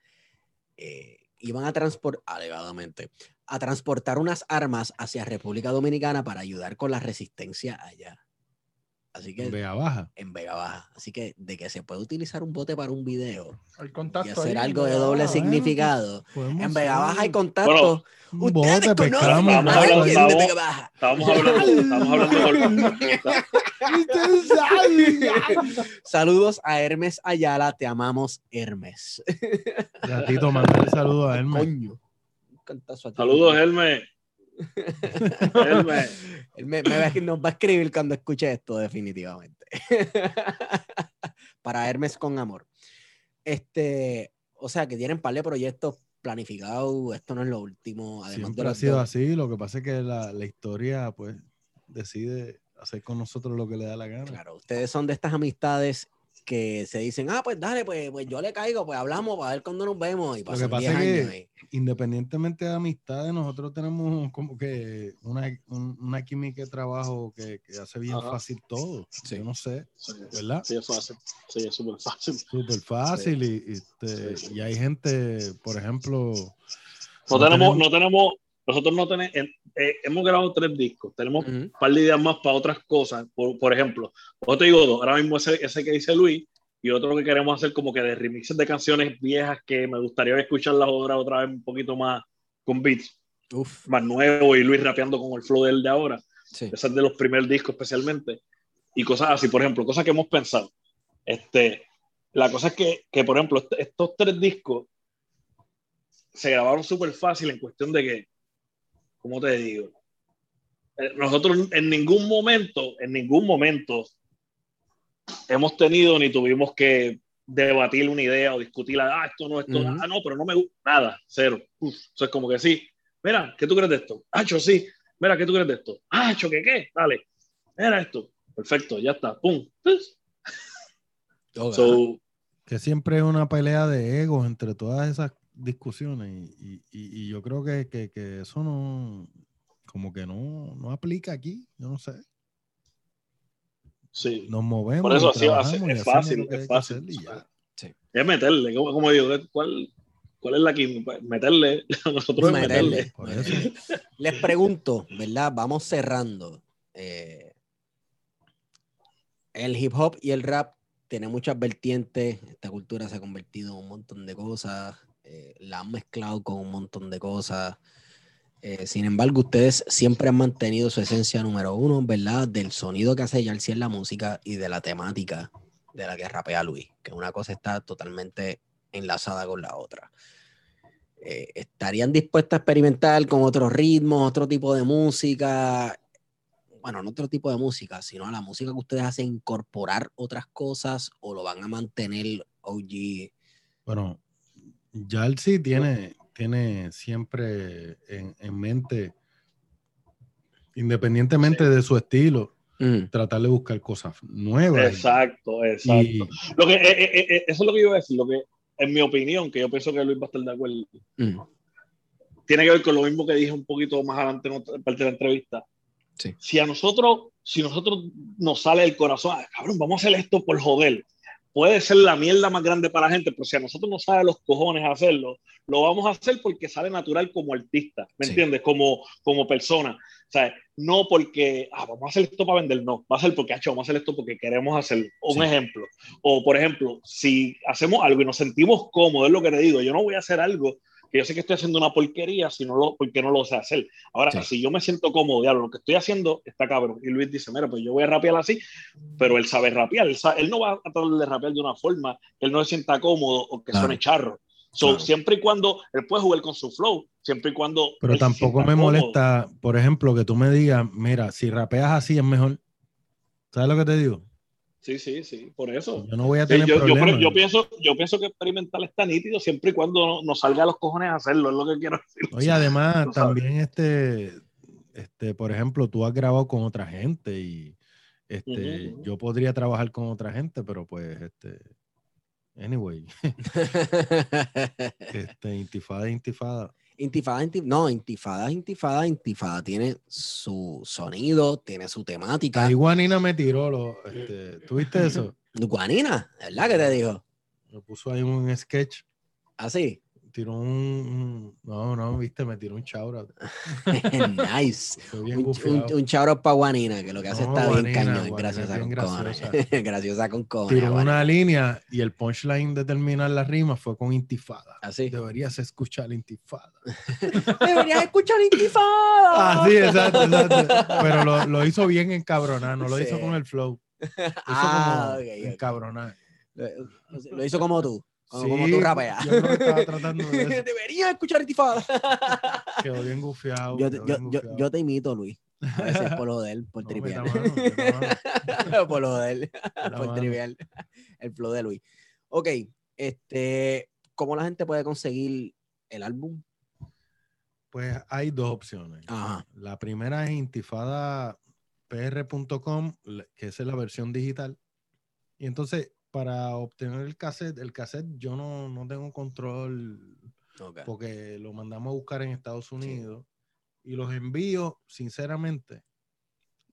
Eh, iban a transportar, alegadamente, a transportar unas armas hacia República Dominicana para ayudar con la resistencia allá. Así que En Vega Baja. en Vega Baja. Así que de que se puede utilizar un bote para un video Hay y hacer ahí, algo de doble Bueno, significado. En Vega Baja hay contacto. un bote, pescamos. De Vega Baja. Estábamos hablando, hablando de- (laughs) Saludos a Hermes Ayala, te amamos Hermes. Ratito, mandar saludos a él. Coño. Un cantazo a ti. Saludos, Hermes. Él (laughs) me, me va a- nos va a escribir cuando escuche esto, definitivamente. (laughs) Para Hermes con amor. Este, o sea que tienen par de proyectos planificados. Esto no es lo último. Además de Siempre ha los sido dos. así. Lo que pasa es que la, la historia, pues, decide hacer con nosotros lo que le da la gana. Claro, ustedes son de estas amistades que se dicen, ah, pues dale, pues, pues yo le caigo, pues hablamos para ver cuándo nos vemos. Y que pasan pasa 10 es que- y- Independientemente de amistades, nosotros tenemos como que una, un- una química de trabajo que, que hace bien Ajá. fácil todo. Sí. Yo no sé, Sí, ¿verdad? Sí, es fácil. Sí, es súper fácil. Súper fácil y, y, este, Sí, sí. y hay gente, por ejemplo... No tenemos, no tenemos, nosotros no tenemos, en- eh, hemos grabado tres discos, tenemos Ujú. un par de ideas más para otras cosas. Por, por ejemplo, yo te digo dos, ahora mismo ese, ese que dice Luis y otro que queremos hacer como que de remixes de canciones viejas que me gustaría escuchar las obras otra vez un poquito más con beats, Uf, más nuevo y Luis rapeando con el flow del de ahora. sí. Ese es de los primeros discos especialmente. Y cosas así, por ejemplo, cosas que hemos pensado. Este, la cosa es que, que por ejemplo, est- estos tres discos se grabaron súper fácil en cuestión de que, ¿cómo te digo? Eh, Nosotros en ningún momento, en ningún momento hemos tenido ni tuvimos que debatir una idea o discutirla, ah, esto no, esto, Ujú. ah, no, pero no me gusta, nada, cero. Uf, eso es como que sí, mira, ¿qué tú crees de esto? Hacho, sí, mira, ¿qué tú crees de esto? Hacho, ¿qué qué? Dale, mira esto, perfecto, ya está, pum. So, que siempre es una pelea de egos entre todas esas discusiones y, y- yo creo que, que- que eso no, como que no, no aplica aquí, yo no sé. sí, Nos movemos. Por eso así a es fácil, es fácil, hacer y ya. es meterle, como, como digo, ¿cuál, ¿cuál es la que meterle? (laughs) Nosotros es Meterle. (laughs) Les pregunto, ¿verdad? Vamos cerrando. Eh, el hip hop y el rap tiene muchas vertientes. Esta cultura se ha convertido en un montón de cosas. Eh, la han mezclado con un montón de cosas. Eh, sin embargo, ustedes siempre han mantenido su esencia número uno, ¿verdad? Del sonido que hace Yalsi en la música y de la temática de la que rapea Luis, que una cosa está totalmente enlazada con la otra. Eh, ¿Estarían dispuestos a experimentar con otros ritmos, otro tipo de música? Bueno, no otro tipo de música, sino a la música que ustedes hacen, incorporar otras cosas o lo van a mantener OG. Bueno, Yalsi tiene, tiene siempre en, en mente, independientemente de su estilo, Mm, tratar de buscar cosas nuevas. Exacto, exacto. Y, Lo que, eh, eh, eh, eso es lo que yo iba a decir, lo que, en mi opinión, que yo pienso que Luis va a estar de acuerdo, mm, tiene que ver con lo mismo que dije un poquito más adelante en otra parte de la entrevista. Sí. Si a nosotros, si nosotros nos sale el corazón, "Ah, cabrón, vamos a hacer esto por joder, puede ser la mierda más grande para la gente, pero si a nosotros nos sale los cojones hacerlo, lo vamos a hacer porque sale natural como artista, ¿me Sí. entiendes? Como, como persona. O sea, no porque, ah, vamos a hacer esto para vender, no, va a ser porque, "Acho, vamos a hacer esto porque queremos hacerlo. Un Sí. ejemplo. O, por ejemplo, si hacemos algo y nos sentimos cómodos, es lo que te digo, yo no voy a hacer algo que yo sé que estoy haciendo una porquería si no lo, porque no lo sé hacer. Ahora, Sí. si yo me siento cómodo, diablo, lo que estoy haciendo está cabrón. Y Luis dice, mira, pues yo voy a rapear así, pero él sabe rapear. Él, sa- él no va a tratar de rapear de una forma que él no se sienta cómodo o que Claro. suene charro. So, Claro. Siempre y cuando él puede jugar con su flow, siempre y cuando. pero él tampoco me cómodo. molesta, por ejemplo, que tú me digas, mira, si rapeas así es mejor. ¿Sabes lo que te digo? Sí, sí, sí, por eso. Yo no voy a Sí, tener yo, yo, problemas. yo pienso, yo pienso que experimental está nítido siempre y cuando no- nos salga a los cojones a hacerlo, es lo que quiero decir. Oye, además, también este, este, por ejemplo, tú has grabado con otra gente y este, yo podría trabajar con otra gente, pero pues, este, anyway, (laughs) este, intifada, intifada. Intifada, inti- no, intifada, intifada, intifada. Tiene su sonido, tiene su temática. Ahí Juanina me tiró, lo, este, ¿tuviste eso? Guanina, ¿verdad que te dijo? Me puso ahí un sketch, Así. Tiró un, un- no, no, viste, me tiró un chaura. (laughs) nice. (laughs) Un, un, un shout para Guanina, que lo que hace No, está bien cañón. Juanina graciosa con bien cojones. graciosa. (laughs) graciosa con cojones. Tiró una línea y el punchline de terminar la rima fue con intifada. Así. Deberías escuchar intifada. Deberías escuchar Intifada. Ah, sí, exacto, exacto. Pero lo, lo hizo bien encabronar, no lo Sí. hizo con el flow. Lo hizo Ah, como ok, ok. encabronar. Lo, lo hizo como tú. Como, como Sí, tú rapeas. Yo que estaba tratando de (laughs) eso. Deberías escuchar Intifada. (laughs) Quedó bien gufiado. Yo, te imito, Luis. A veces por lo de él, por No, trivial. mano, (laughs) por lo de él, Meta por mano. trivial. El flow de Luis. Ok, este, ¿cómo la gente puede conseguir el álbum? Pues hay dos opciones. Ajá. La primera es intifadapr.com, que esa es la versión digital. Y entonces, para obtener el cassette, el cassette yo no, no tengo control porque lo mandamos a buscar en Estados Unidos y los envíos, sinceramente,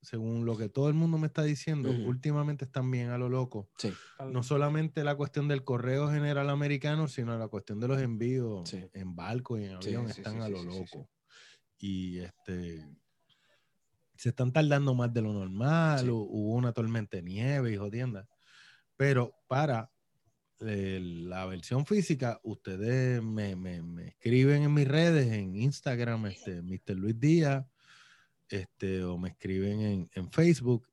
según lo que todo el mundo me está diciendo, últimamente están bien a lo loco. Sí, No solamente la cuestión del correo general americano, sino la cuestión de los envíos Sí. en barco y en avión sí, están a lo loco. Y este se están tardando más de lo normal, hubo una tormenta de nieve y jodienda. Pero para eh, la versión física, ustedes me, me- me escriben en mis redes, en Instagram, este, Mr. Luis Díaz, este, o me escriben en, en Facebook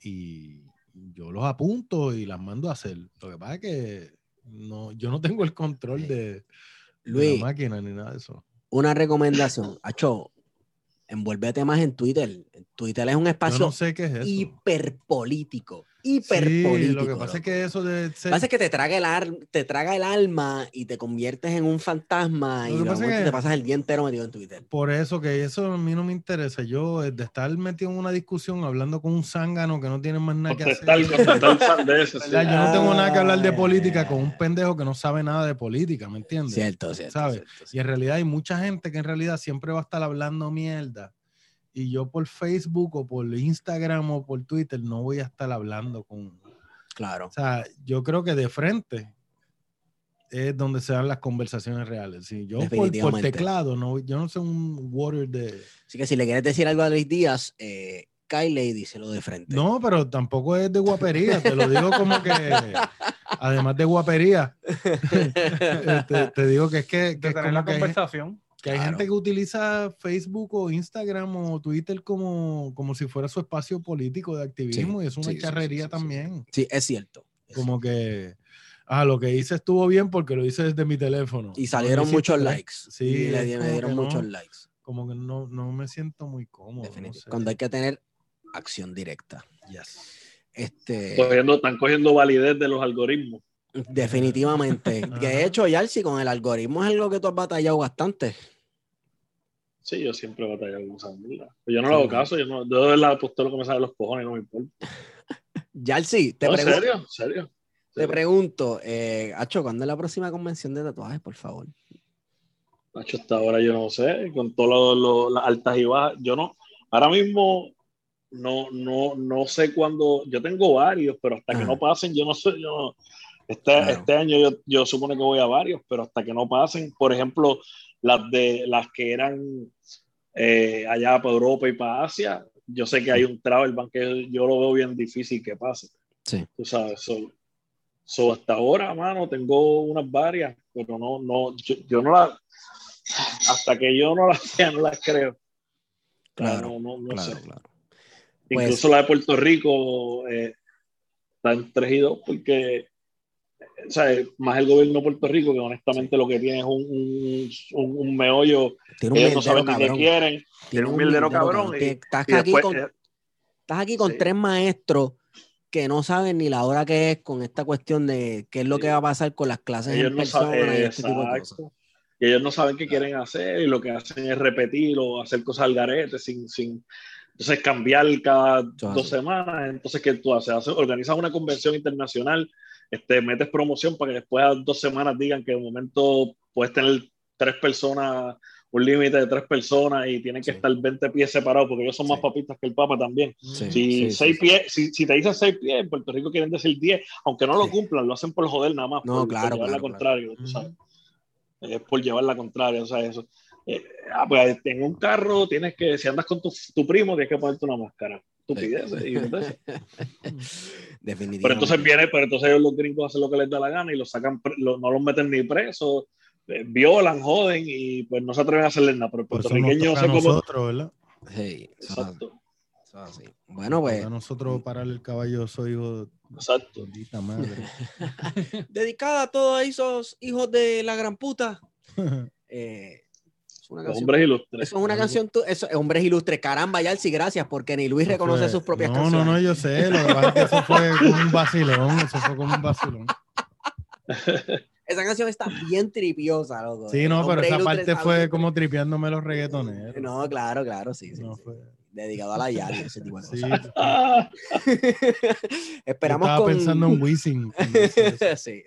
y yo los apunto y las mando a hacer. Lo que pasa es que no, yo no tengo el control de, de Luis. la máquina ni nada de eso. Una recomendación. (laughs) Acho, envuélvete más en Twitter. Twitter es un Yo espacio no sé qué es eso. Hiperpolítico. hiper Sí, político. lo que pasa es que eso de Lo que ser- pasa es que te traga, el ar- te traga el alma y te conviertes en un fantasma Lo y momento que- te pasas el día entero metido en Twitter. Por eso que eso a mí no me interesa. Yo, eh, de estar metido en una discusión hablando con un zángano que no tiene más nada que hacer. ese. (laughs) sí. Yo no tengo nada que hablar de Ah. política con un pendejo que no sabe nada de política, ¿me entiendes? Cierto, cierto. ¿Sabes? cierto, Y en realidad hay mucha gente que en realidad siempre va a estar hablando mierda. Y yo por Facebook o por Instagram o por Twitter no voy a estar hablando con... Claro. O sea, yo creo que de frente es donde se dan las conversaciones reales. Sí, yo por, teclado, no, yo no soy un water de... Así que si le quieres decir algo a Luis Díaz, eh, Kyle díselo de frente. No, pero tampoco es de guapería, te lo digo como que, además de guapería, (laughs) te, te digo que es que, que De es la que conversación. Que hay Claro. gente que utiliza Facebook o Instagram o Twitter como, como si fuera su espacio político de activismo y es una sí, sí, sí, charrería sí, sí. también. Sí, es cierto. es Como que, ah, lo que hice estuvo bien porque lo hice desde mi teléfono. Y salieron muchos likes. Sí, y le, me dieron no. muchos likes. Como que no, no me siento muy cómodo. no sé. Cuando hay que tener acción directa. Yes. Este, Cogiendo- están cogiendo validez de los algoritmos. definitivamente. (laughs) De hecho, Yarsi, con el algoritmo es algo que tú has batallado bastante. Sí, yo siempre batallado con esa mierda. Pero yo no le hago caso, yo no, yo de verdad pues todo lo que me sale de los cojones no me importa. (laughs) Yarsi, te, No, ¿En pregun- serio? ¿En serio? te pregunto, eh, Acho, ¿cuándo es la próxima convención de tatuajes, por favor? Nacho, hasta ahora yo no sé, con todas las altas y bajas, yo no, ahora mismo no, no, no sé cuándo, yo tengo varios, pero hasta que Ajá. no pasen, yo no sé, yo no- este, Claro. este año yo, yo supone que voy a varios, pero hasta que no pasen, por ejemplo, las de las que eran eh, allá para Europa y para Asia, yo sé que hay un travel ban que yo lo veo bien difícil que pase. Sí. Tú sabes, so, so hasta ahora, mano, tengo unas varias, pero no, no, yo, yo no las, hasta que yo no las (laughs) vea, no las creo. Claro, no, no, no claro, sé. claro. Pues- Incluso la de Puerto Rico eh, está en 3 y 2 porque, o sea, más el gobierno de Puerto Rico, que honestamente lo que tiene es un, un, un- un meollo, Tiene un ellos no saben ni qué cabrón. quieren, tiene un mierdero cabrón. Que Y, Estás y aquí después, con, eh, estás aquí con sí. tres maestros que no saben ni la hora que es con esta cuestión de qué es lo que va a pasar con las clases ellos en no persona saben, y este tipo de cosas. exacto. Y ellos no saben qué quieren hacer y lo que hacen es repetir o hacer cosas al garete sin, sin entonces cambiar cada dos semanas. Entonces, ¿qué tú haces? Haces- Organizas una convención internacional, este, metes promoción para que después a dos semanas digan que de momento puedes tener tres personas, un límite de tres personas y tienen que Sí. estar 20 pies separados porque ellos son más Sí. papistas que el Papa también. Sí. Si, seis pies, si, si te dicen seis pies, en Puerto Rico quieren decir 10, aunque no lo cumplan, lo hacen por joder nada más. No, por, por claro, llevar la claro, contraria, tú Ujú. sabes. Es por llevar la contraria, o sea, eso. Eh, ah, pues en un carro tienes que, si andas con tu, tu primo, tienes que ponerte una máscara. Estupideces, y (laughs) Definitivamente. pero entonces viene, pero entonces ellos los gringos hacen lo que les da la gana y los sacan, lo- no los meten ni presos, eh, violan, joden y pues no se atreven a hacerles nada. Pero el puertorriqueño sé a cómo. nosotros, ¿verdad? Sí, Exacto, eso es así. Bueno, pues, A nosotros parar el caballo, soy hijo exacto. Madre. (laughs) dedicada a todos esos hijos de la gran puta. (laughs) Eh, una canción. hombres ilustres. Eso es una canción, eso es hombres ilustres. Caramba, Yalsi, gracias, porque ni Luis reconoce sus propias no, canciones. No, no, yo sé, lo que pasa es que eso fue como un vacilón, eso fue como un vacilón. (laughs) Esa canción está bien tripiosa, loco. Sí, no, pero esa parte fue como tripeándome los reggaetoneros. No, claro, claro, sí, sí. No sí. fue- Dedicado a la Yali, ese tipo de Sí, cosas. (laughs) Esperamos estaba con... pensando en Wisin. (laughs) sí.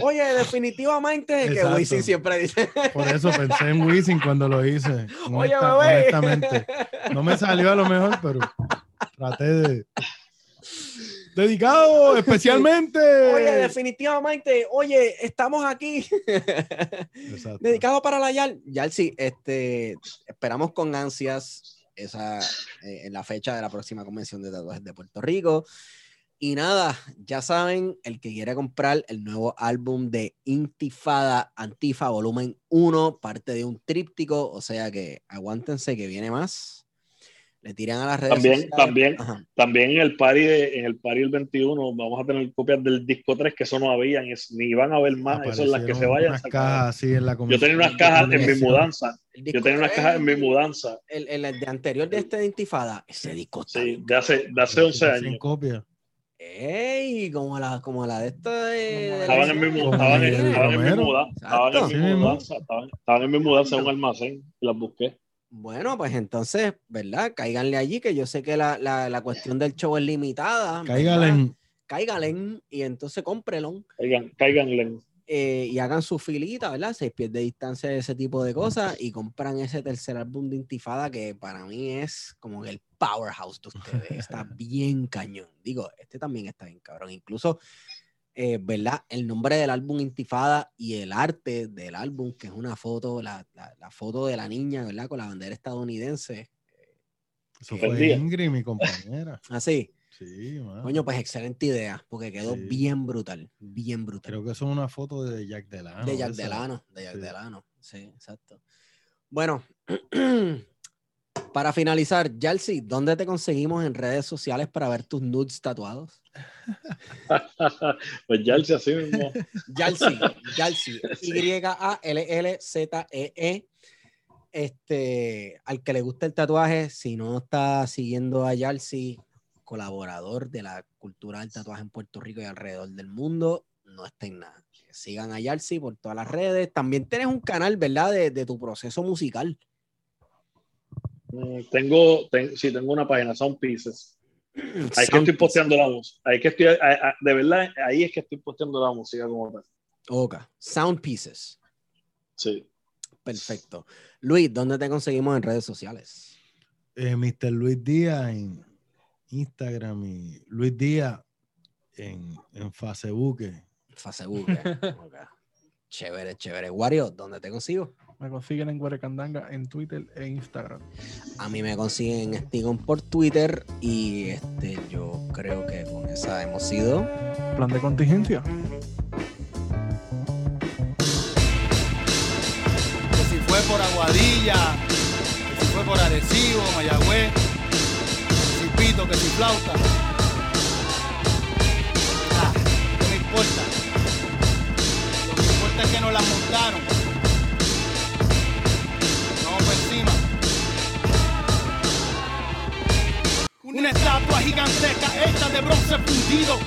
Oye, definitivamente que. Wisin siempre dice. Por eso pensé en Wisin cuando lo hice. Oye, honesta- bebé. honestamente. No me salió a lo mejor, pero traté de. Dedicado (laughs) especialmente. Oye, definitivamente, oye, estamos aquí. Exacto. Dedicado para la Yal. Yal, sí, este, esperamos con ansias esa, eh, en la fecha de la próxima convención de tatuajes de Puerto Rico. Y nada, ya saben, el que quiere comprar el nuevo álbum de Intifada Antifa Volumen 1, parte de un tríptico, o sea que aguántense que viene más. Le tiran a las redes También- sociales. también. Ajá. También en el party de- en el party el 21 vamos a tener copias del disco 3 que eso no habían, es- ni van a ver más, eso es las que se vayan. unas cajas así en la Yo tenía unas cajas en mi mudanza. Yo tenía unas cajas en mi mudanza, El, el- el de anterior de este de Intifada, ese disco sí, de hace, de hace 11 Sin años. copia. ¡Ey! Como la, como la de esta de. Estaban en mi, mu- Como estaban en, Miguel estaban en mi Romero. mudanza, estaban en mi mudanza, estaban, estaban en mi mudanza en un almacén y las busqué. Bueno, pues entonces, ¿verdad? Cáiganle allí, que yo sé que la, la, la cuestión del show es limitada. En. Cáigale y entonces cómprelo. Caigan, cáiganle. Eh, y hagan su filita, ¿verdad? Seis pies de distancia de ese tipo de cosas y compran ese tercer álbum de Intifada que para mí es como el powerhouse de ustedes. Está (laughs) bien cañón. Digo, este también está bien cabrón. Incluso, eh, ¿verdad? El nombre del álbum Intifada y el arte del álbum, que es una foto, la, la- la foto de la niña, ¿verdad? Con la bandera estadounidense. Eso Buen fue. Ingrid, mi compañera. Así. Sí, mano. Coño, pues excelente idea, porque quedó Sí. bien brutal, bien brutal. Creo que eso es una foto de Jack Delano. De Jack esa. Delano, de Jack Sí. Delano, sí, exacto. Bueno, (clears throat) para finalizar, Yalsi, ¿dónde te conseguimos en redes sociales para ver tus nudes tatuados? (laughs) pues el así mismo. (laughs) Yalsi, Yalsi, (laughs) Y-A-L-L-Z-E-E. E Este, al que le gusta el tatuaje, si no está siguiendo a Yalsi, colaborador de la cultura del tatuaje en Puerto Rico y alrededor del mundo, no está en nada. Sigan a Yalsi por todas las redes. También tienes un canal, ¿verdad? De, de tu proceso musical. Mm, Tengo, ten- sí, tengo una página, Sound Pieces. Ahí es que estoy posteando la música. Ahí es que estoy, a- a- de verdad, ahí es que estoy posteando la música como tal. Ok. Sound Pieces. Sí. Perfecto. Luis, ¿dónde te conseguimos en redes sociales? Eh, Mr. Luis Díaz en Instagram y Luis Díaz en, en Facebook. Facebook. (laughs) Ok. Chévere, chévere. Wario, ¿dónde te consigo? Me consiguen en Guarecandanga en Twitter e Instagram. A mí me consiguen en Stigon por Twitter y este, yo creo que con esa hemos sido. Plan de contingencia. que si fue por Aguadilla, que si fue por Arecibo, Mayagüez, que flauta. Ah, ¿qué me importa? Lo que importa es que nos la montaron. Por encima. Una estatua gigantesca hecha de bronce fundido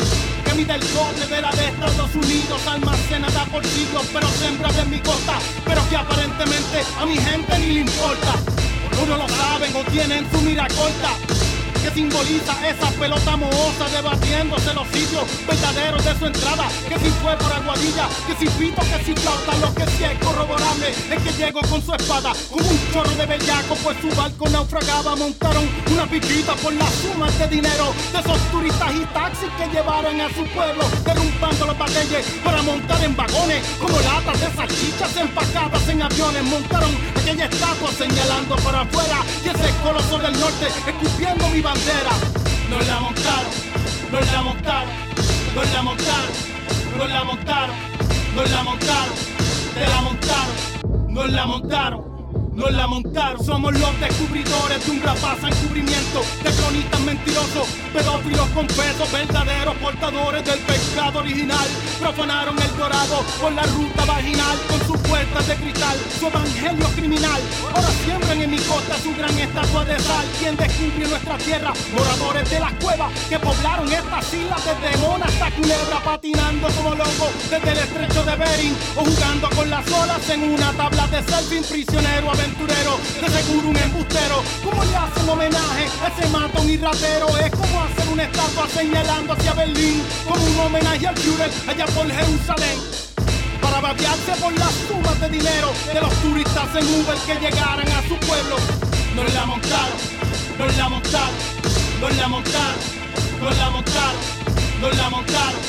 que mide el doble de la de Estados Unidos, almacenada por siglos, pero sembrada en mi costa, pero que aparentemente a mi gente ni le importa. O no lo saben o tienen su mira corta. Que simboliza esa pelota mohosa debatiéndose los sitios verdaderos de su entrada. Que si fue por aguadilla, que si pito, que si flauta, lo que sí es corroborable es que llegó con su espada, como un chorro de bellaco, pues su barco naufragaba. Montaron una piquita por las sumas de dinero de esos turistas y taxis que llevaron a su pueblo, derrumbando los batalles para montar en vagones, como latas de salchichas empacadas en aviones. Montaron aquella estatua señalando para afuera y ese coloso del norte escupiendo mi bandera. Nos la montaron, nos la montaron, nos la montaron, nos la montaron, nos la montaron, te la montaron, nos la montaron. Nos la montaron, somos los descubridores de un rapaz encubrimiento de cronistas mentirosos, pedófilos confesos, verdaderos portadores del pecado original. Profanaron el dorado por la ruta vaginal con sus puertas de cristal, su evangelio criminal. Ahora siembran en mi costa su gran estatua de sal. Quien descubrió nuestra tierra, moradores de las cuevas que poblaron estas islas desde Mona hasta Culebra, patinando como locos desde el estrecho de Bering o jugando con las olas en una tabla de surfing, prisionero aventurero, de seguro un embustero. ¿Cómo le hacen homenaje a ese matón y ratero? Es como hacer una estatua señalando hacia Berlín, como un homenaje al Führer allá por Jerusalén para babearse por las sumas de dinero de los turistas en Uber que llegaran a su pueblo. Nos la montaron, nos la montaron, nos la montaron, nos la montaron, nos la montaron,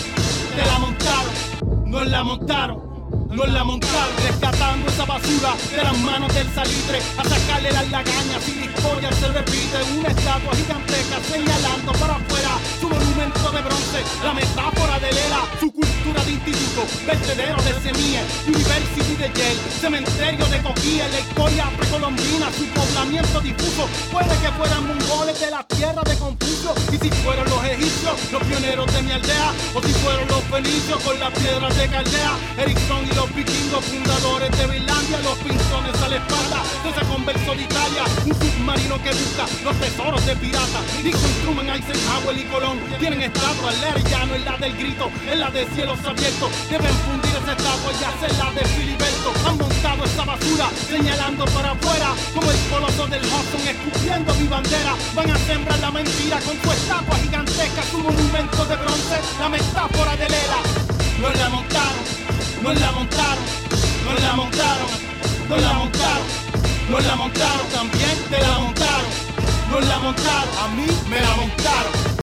te la montaron, nos la montaron. Nos la montaron rescatando esa basura de las manos del salitre a sacarle las lagañas y historia se repite una estatua gigantesca señalando para afuera su monumento de bronce la metáfora de Lela su cultura de instituto vertedero de semillas University de Yale cementerio de Coquilla la historia precolombina su poblamiento difuso puede que fueran mongoles de la tierra de Confucio y si fueron los egipcios los pioneros de mi aldea, o si fueron los fenicios con las piedras de Caldea, Erickson y los vikingos fundadores de Finlandia, los pinzones a la espalda de ese converso de Italia, un submarino que busca los tesoros de pirata, Nixon, Truman, Eisenhower y Colón tienen estatua, leer ya no es la del grito, es la de cielos abiertos, deben fundir esa estatua y hacerla de Filiberto, han montado esa basura, señalando para afuera, como el coloso del Hudson escupiendo mi bandera, van a sembrar la mentira con tu estatua gigantesca, tu monumento de bronce, la metáfora de Lela. Nos la nos la montaron, nos la montaron, nos la montaron, nos la montaron, también te la montaron, nos la montaron, a mí me la montaron.